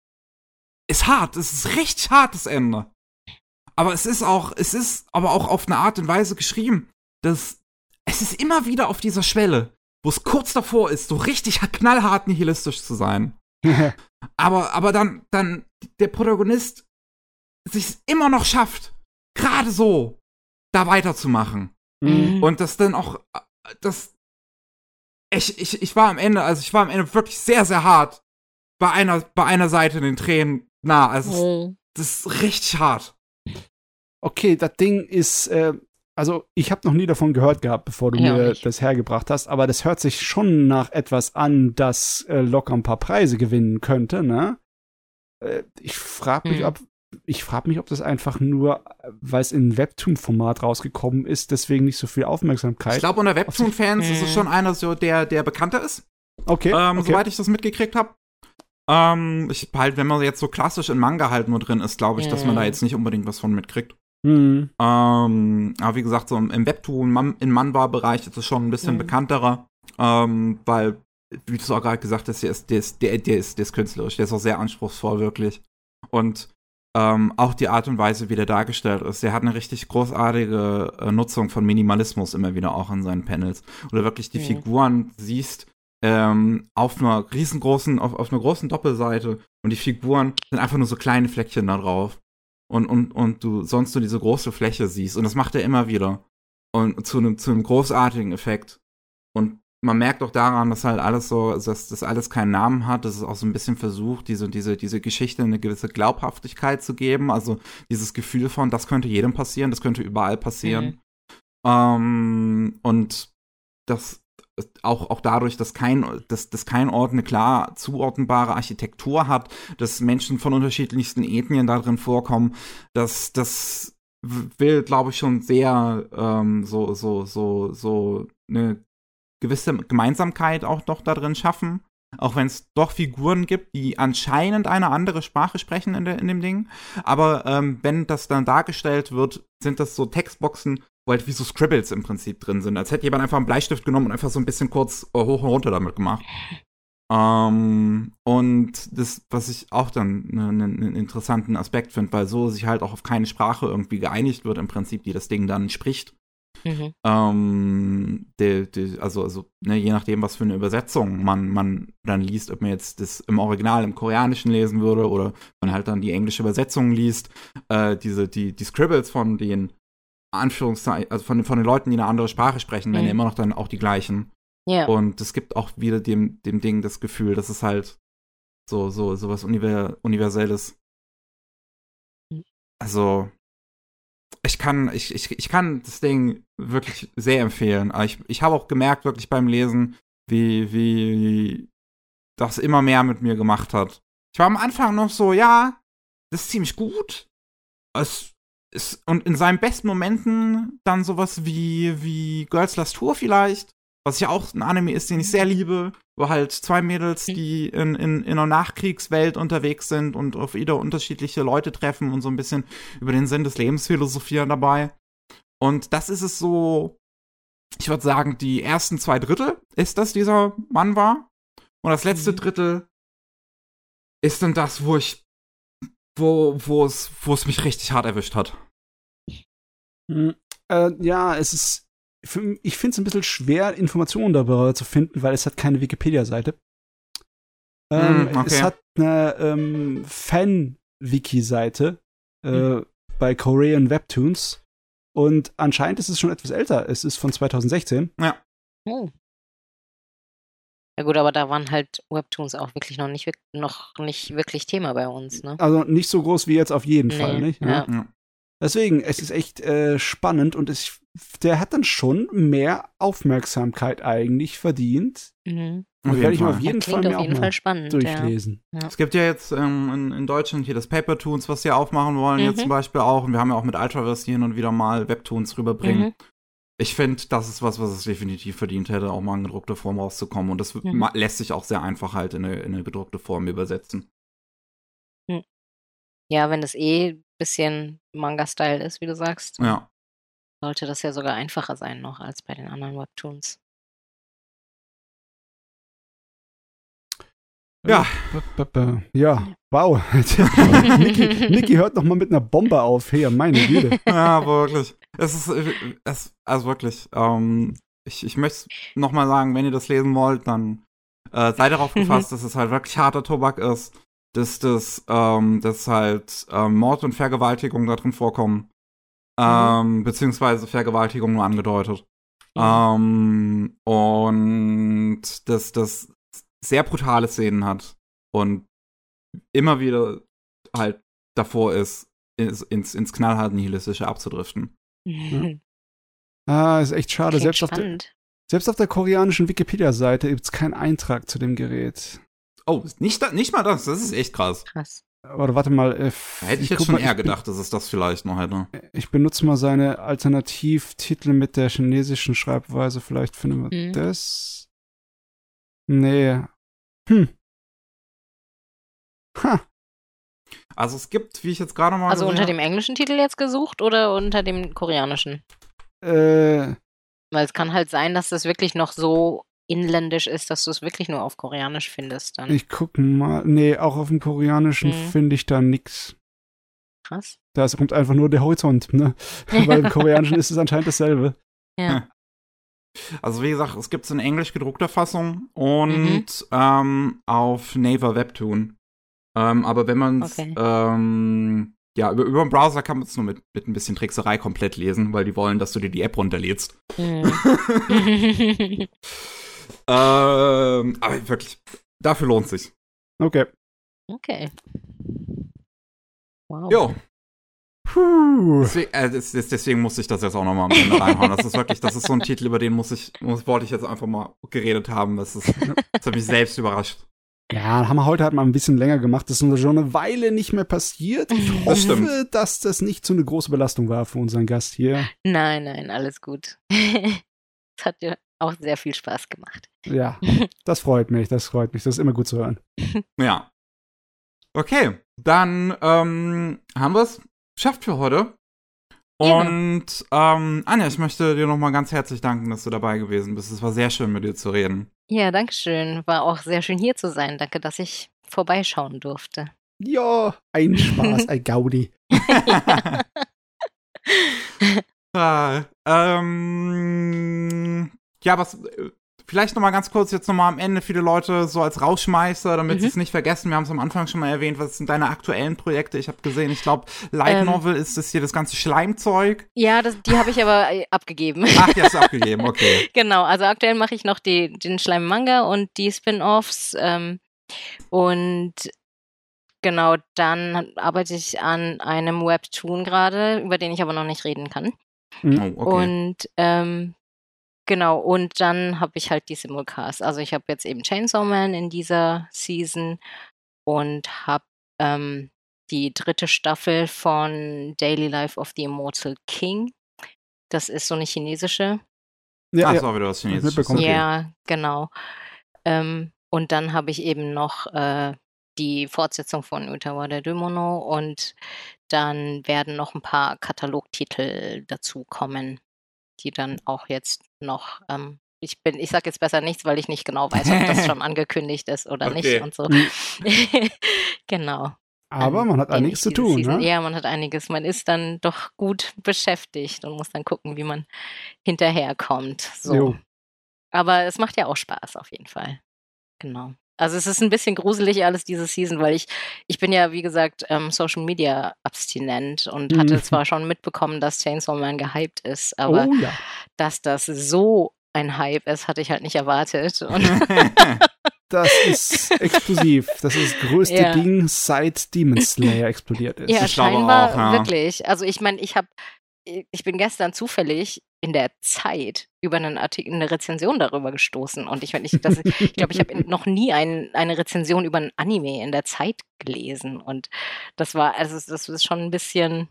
ist hart, es ist richtig hartes Ende. Aber es ist auch, es ist aber auch auf eine Art und Weise geschrieben, dass es ist immer wieder auf dieser Schwelle, wo es kurz davor ist, so richtig knallhart nihilistisch zu sein. aber, aber dann, dann der Protagonist sich immer noch schafft, gerade so da weiterzumachen. Mhm. Und das dann auch, das, ich, ich, ich war am Ende, also ich war am Ende wirklich sehr, sehr hart bei einer, bei einer Seite in den Tränen nah. Also, mhm. das ist richtig hart. Okay, das Ding ist, äh, also ich habe noch nie davon gehört gehabt, bevor du ja, mir das hergebracht hast, aber das hört sich schon nach etwas an, das äh, locker ein paar Preise gewinnen könnte, ne? Äh, ich frage mich, hm. ob ich frage mich, ob das einfach nur, weil es in Webtoon-Format rausgekommen ist, deswegen nicht so viel Aufmerksamkeit. Ich glaube, unter Webtoon-Fans ist es schon einer, so der, der bekannter ist. Okay, ähm, okay. Soweit ich das mitgekriegt habe. Ähm, ich halt, wenn man jetzt so klassisch in Manga halt nur drin ist, glaube ich, dass man da jetzt nicht unbedingt was von mitkriegt. Mhm. Ähm, aber wie gesagt, so im Webtoon, im Manwa-Bereich ist es schon ein bisschen mhm. bekannterer, ähm, weil, wie du auch gerade gesagt hast, der ist, der, ist, der, der, ist, der ist künstlerisch, der ist auch sehr anspruchsvoll, wirklich. Und ähm, auch die Art und Weise, wie der dargestellt ist. Der hat eine richtig großartige äh, Nutzung von Minimalismus immer wieder auch in seinen Panels. Oder wirklich die mhm. Figuren siehst ähm, auf einer riesengroßen, auf, auf einer großen Doppelseite und die Figuren sind einfach nur so kleine Fleckchen da drauf. Und, und, und du sonst nur diese große Fläche siehst. Und das macht er immer wieder. Und zu einem, zu einem großartigen Effekt. Und man merkt auch daran, dass halt alles so, dass das alles keinen Namen hat. Das ist auch so ein bisschen versucht, diese, diese, diese Geschichte eine gewisse Glaubhaftigkeit zu geben. Also dieses Gefühl von, das könnte jedem passieren, das könnte überall passieren. Mhm. Ähm, und das auch, auch dadurch, dass kein, dass, dass kein Ort eine klar zuordnbare Architektur hat, dass Menschen von unterschiedlichsten Ethnien da drin vorkommen, dass das will, glaube ich, schon sehr ähm, so, so, so, so eine gewisse Gemeinsamkeit auch noch da drin schaffen. Auch wenn es doch Figuren gibt, die anscheinend eine andere Sprache sprechen in, de, in dem Ding. Aber ähm, wenn das dann dargestellt wird, sind das so Textboxen, wo halt wie so Scribbles im Prinzip drin sind. Als hätte jemand einfach einen Bleistift genommen und einfach so ein bisschen kurz äh, hoch und runter damit gemacht. Ähm, und das, was ich auch dann einen ne, ne interessanten Aspekt finde, weil so sich halt auch auf keine Sprache irgendwie geeinigt wird, im Prinzip, die das Ding dann spricht. Mhm. Ähm, de, de, also, also ne, je nachdem, was für eine Übersetzung man, man dann liest, ob man jetzt das im Original im Koreanischen lesen würde oder man halt dann die englische Übersetzung liest, äh, diese, die, die Scribbles von den Anführungszeichen, also von, von den Leuten, die eine andere Sprache sprechen, mhm. werden ja immer noch dann auch die gleichen. Yeah. Und es gibt auch wieder dem, dem Ding das Gefühl, dass es halt so, so, so was Univers Universelles. Mhm. Also, ich kann, ich, ich, ich kann das Ding wirklich sehr empfehlen. Aber ich, ich habe auch gemerkt, wirklich beim Lesen, wie, wie das immer mehr mit mir gemacht hat. Ich war am Anfang noch so, ja, das ist ziemlich gut. Es ist, und in seinen besten Momenten dann sowas wie, wie Girls Last Tour vielleicht was ja auch ein Anime ist, den ich sehr liebe, wo halt zwei Mädels, mhm. die in, in, in einer Nachkriegswelt unterwegs sind und auf wieder unterschiedliche Leute treffen und so ein bisschen über den Sinn des Lebens philosophieren dabei. Und das ist es so, ich würde sagen, die ersten zwei Drittel ist das dieser Mann war. Und das letzte mhm. Drittel ist dann das, wo ich, wo, wo es, wo es mich richtig hart erwischt hat. Hm, äh, ja, es ist ich finde es ein bisschen schwer, Informationen darüber zu finden, weil es hat keine Wikipedia-Seite. Ähm, mm, okay. Es hat eine ähm, Fan-Wiki-Seite äh, mm. bei Korean Webtoons und anscheinend ist es schon etwas älter. Es ist von 2016. Ja. Oh. Ja gut, aber da waren halt Webtoons auch wirklich noch nicht, noch nicht wirklich Thema bei uns, ne? Also nicht so groß wie jetzt auf jeden nee. Fall, nicht? Ja. ja. Deswegen, es ist echt äh, spannend und es, der hat dann schon mehr Aufmerksamkeit eigentlich verdient. Mhm. Und werde ich mir auf jeden Fall, auf jeden Fall spannend, durchlesen. Ja. Ja. Es gibt ja jetzt ähm, in, in, Deutschland hier das Paper Toons, was sie aufmachen wollen, mhm. jetzt zum Beispiel auch. Und wir haben ja auch mit Ultraverse hier hin und wieder mal Webtoons rüberbringen. Mhm. Ich finde, das ist was, was es definitiv verdient hätte, auch mal in gedruckte Form rauszukommen. Und das mhm. lässt sich auch sehr einfach halt in eine, in eine gedruckte Form übersetzen. Ja, wenn es eh bisschen Manga-Style ist, wie du sagst, Ja. sollte das ja sogar einfacher sein noch als bei den anderen Webtoons. Ja. Ja, wow. Niki, Niki hört noch mal mit einer Bombe auf. Hey, meine Güte. Ja, wirklich. Es ist, äh, es, also wirklich, ähm, ich, ich möchte noch mal sagen, wenn ihr das lesen wollt, dann äh, seid darauf gefasst, dass es halt wirklich harter Tobak ist dass das, ähm, dass halt ähm, Mord und Vergewaltigung da drin vorkommen. Ähm, mhm. beziehungsweise Vergewaltigung nur angedeutet. Mhm. Ähm, und dass das sehr brutale Szenen hat und immer wieder halt davor ist, ins, ins, ins knallhart nihilistische abzudriften. Mhm. Ah, ist echt schade. Selbst auf, der, selbst auf der koreanischen Wikipedia-Seite gibt es keinen Eintrag zu dem Gerät. Oh, nicht, nicht mal das. Das ist echt krass. Krass. Oder warte mal. Äh, hätte ich, ich jetzt schon mal, eher gedacht, dass es das vielleicht noch hätte. Ich benutze mal seine Alternativtitel mit der chinesischen Schreibweise. Vielleicht finden wir mhm. das. Nee. Hm. Ha. Also es gibt, wie ich jetzt gerade mal. Also unter dem englischen Titel jetzt gesucht oder unter dem koreanischen? Äh. Weil es kann halt sein, dass das wirklich noch so inländisch ist, dass du es wirklich nur auf Koreanisch findest dann. Ich guck mal. Nee, auch auf dem Koreanischen hm. finde ich da nix. Krass. Da kommt einfach nur der Horizont, ne? Weil im Koreanischen ist es anscheinend dasselbe. Ja. Also wie gesagt, es gibt es in englisch gedruckter Fassung und mhm. ähm, auf Naver Webtoon. Ähm, aber wenn man es okay. ähm, ja, über, über den Browser kann man es nur mit, mit ein bisschen Trickserei komplett lesen, weil die wollen, dass du dir die App runterlädst. Mhm. ähm, aber wirklich, dafür lohnt sich. Okay. Okay. Wow. Jo. Deswegen, äh, deswegen muss ich das jetzt auch nochmal am Ende reinhauen. Das ist wirklich, das ist so ein Titel, über den muss ich, muss, wollte ich jetzt einfach mal geredet haben. Das, ist, das hat mich selbst überrascht. Ja, haben wir heute halt mal ein bisschen länger gemacht. Das ist schon eine Weile nicht mehr passiert. Ich das hoffe, stimmt. dass das nicht so eine große Belastung war für unseren Gast hier. Nein, nein, alles gut. Es hat ja auch sehr viel Spaß gemacht. Ja, das freut mich, das freut mich. Das ist immer gut zu hören. Ja. Okay, dann ähm, haben wir es geschafft für heute. Und ähm, Anja, ich möchte dir nochmal ganz herzlich danken, dass du dabei gewesen bist. Es war sehr schön, mit dir zu reden. Ja, danke schön. War auch sehr schön hier zu sein. Danke, dass ich vorbeischauen durfte. Ja, ein Spaß, ein Gaudi. ah, ähm, ja, was äh, Vielleicht noch mal ganz kurz jetzt noch mal am Ende viele Leute so als Rausschmeißer, damit mhm. sie es nicht vergessen. Wir haben es am Anfang schon mal erwähnt. Was sind deine aktuellen Projekte? Ich habe gesehen, ich glaube, Light ähm, Novel ist das hier das ganze Schleimzeug. Ja, das, die habe ich aber äh, abgegeben. Ach, die hast du abgegeben, okay. genau, also aktuell mache ich noch die, den Schleim-Manga und die Spin-Offs. Ähm, und genau, dann arbeite ich an einem Webtoon gerade, über den ich aber noch nicht reden kann. Oh, okay. Und ähm, Genau, und dann habe ich halt die Simulcasts. Also ich habe jetzt eben Chainsaw Man in dieser Season und habe ähm, die dritte Staffel von Daily Life of the Immortal King. Das ist so eine chinesische. Ja, Ach, so, wieder was Chinesisches. Ja, genau. Ähm, und dann habe ich eben noch äh, die Fortsetzung von Utawa de Demono und dann werden noch ein paar Katalogtitel dazu kommen die dann auch jetzt noch, ähm, ich bin, ich sage jetzt besser nichts, weil ich nicht genau weiß, ob das schon angekündigt ist oder okay. nicht und so. Hm. genau. Aber ähm, man hat einiges zu tun, Season. ne? Ja, man hat einiges. Man ist dann doch gut beschäftigt und muss dann gucken, wie man hinterherkommt. So. Jo. Aber es macht ja auch Spaß auf jeden Fall. Genau. Also es ist ein bisschen gruselig alles diese Season, weil ich, ich bin ja, wie gesagt, ähm, Social Media abstinent und mhm. hatte zwar schon mitbekommen, dass Chainsaw Man gehypt ist, aber oh, ja. dass das so ein Hype ist, hatte ich halt nicht erwartet. das ist explosiv. Das ist das größte ja. Ding, seit Demon Slayer explodiert ist. Ja, ich scheinbar auch, ja. wirklich. Also ich meine, ich habe ich bin gestern zufällig in der Zeit über einen Artikel, eine Rezension darüber gestoßen. Und ich, ich, ich glaube, ich habe noch nie ein, eine Rezension über ein Anime in der Zeit gelesen. Und das war, also das ist schon ein bisschen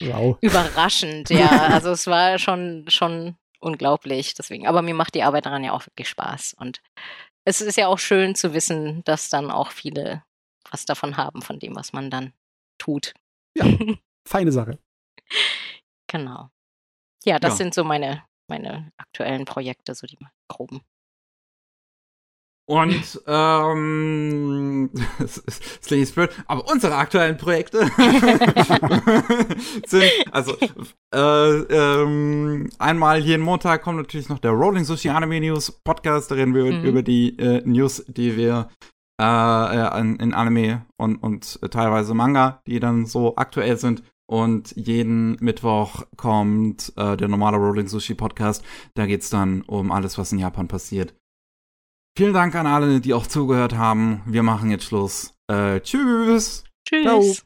wow. überraschend, ja. Also es war schon, schon unglaublich. Deswegen, aber mir macht die Arbeit daran ja auch wirklich Spaß. Und es ist ja auch schön zu wissen, dass dann auch viele was davon haben, von dem, was man dann tut. Ja, feine Sache. Genau. Ja, das ja. sind so meine, meine aktuellen Projekte, so die groben. Und ähm, das klingt blöd, aber unsere aktuellen Projekte sind, also äh, ähm, einmal jeden Montag kommt natürlich noch der Rolling Sushi Anime News Podcast, da reden wir mhm. über die äh, News, die wir äh, in, in Anime und, und teilweise Manga, die dann so aktuell sind, und jeden Mittwoch kommt äh, der normale Rolling Sushi Podcast. Da geht's dann um alles, was in Japan passiert. Vielen Dank an alle, die auch zugehört haben. Wir machen jetzt Schluss. Äh, tschüss. Tschüss. Ciao.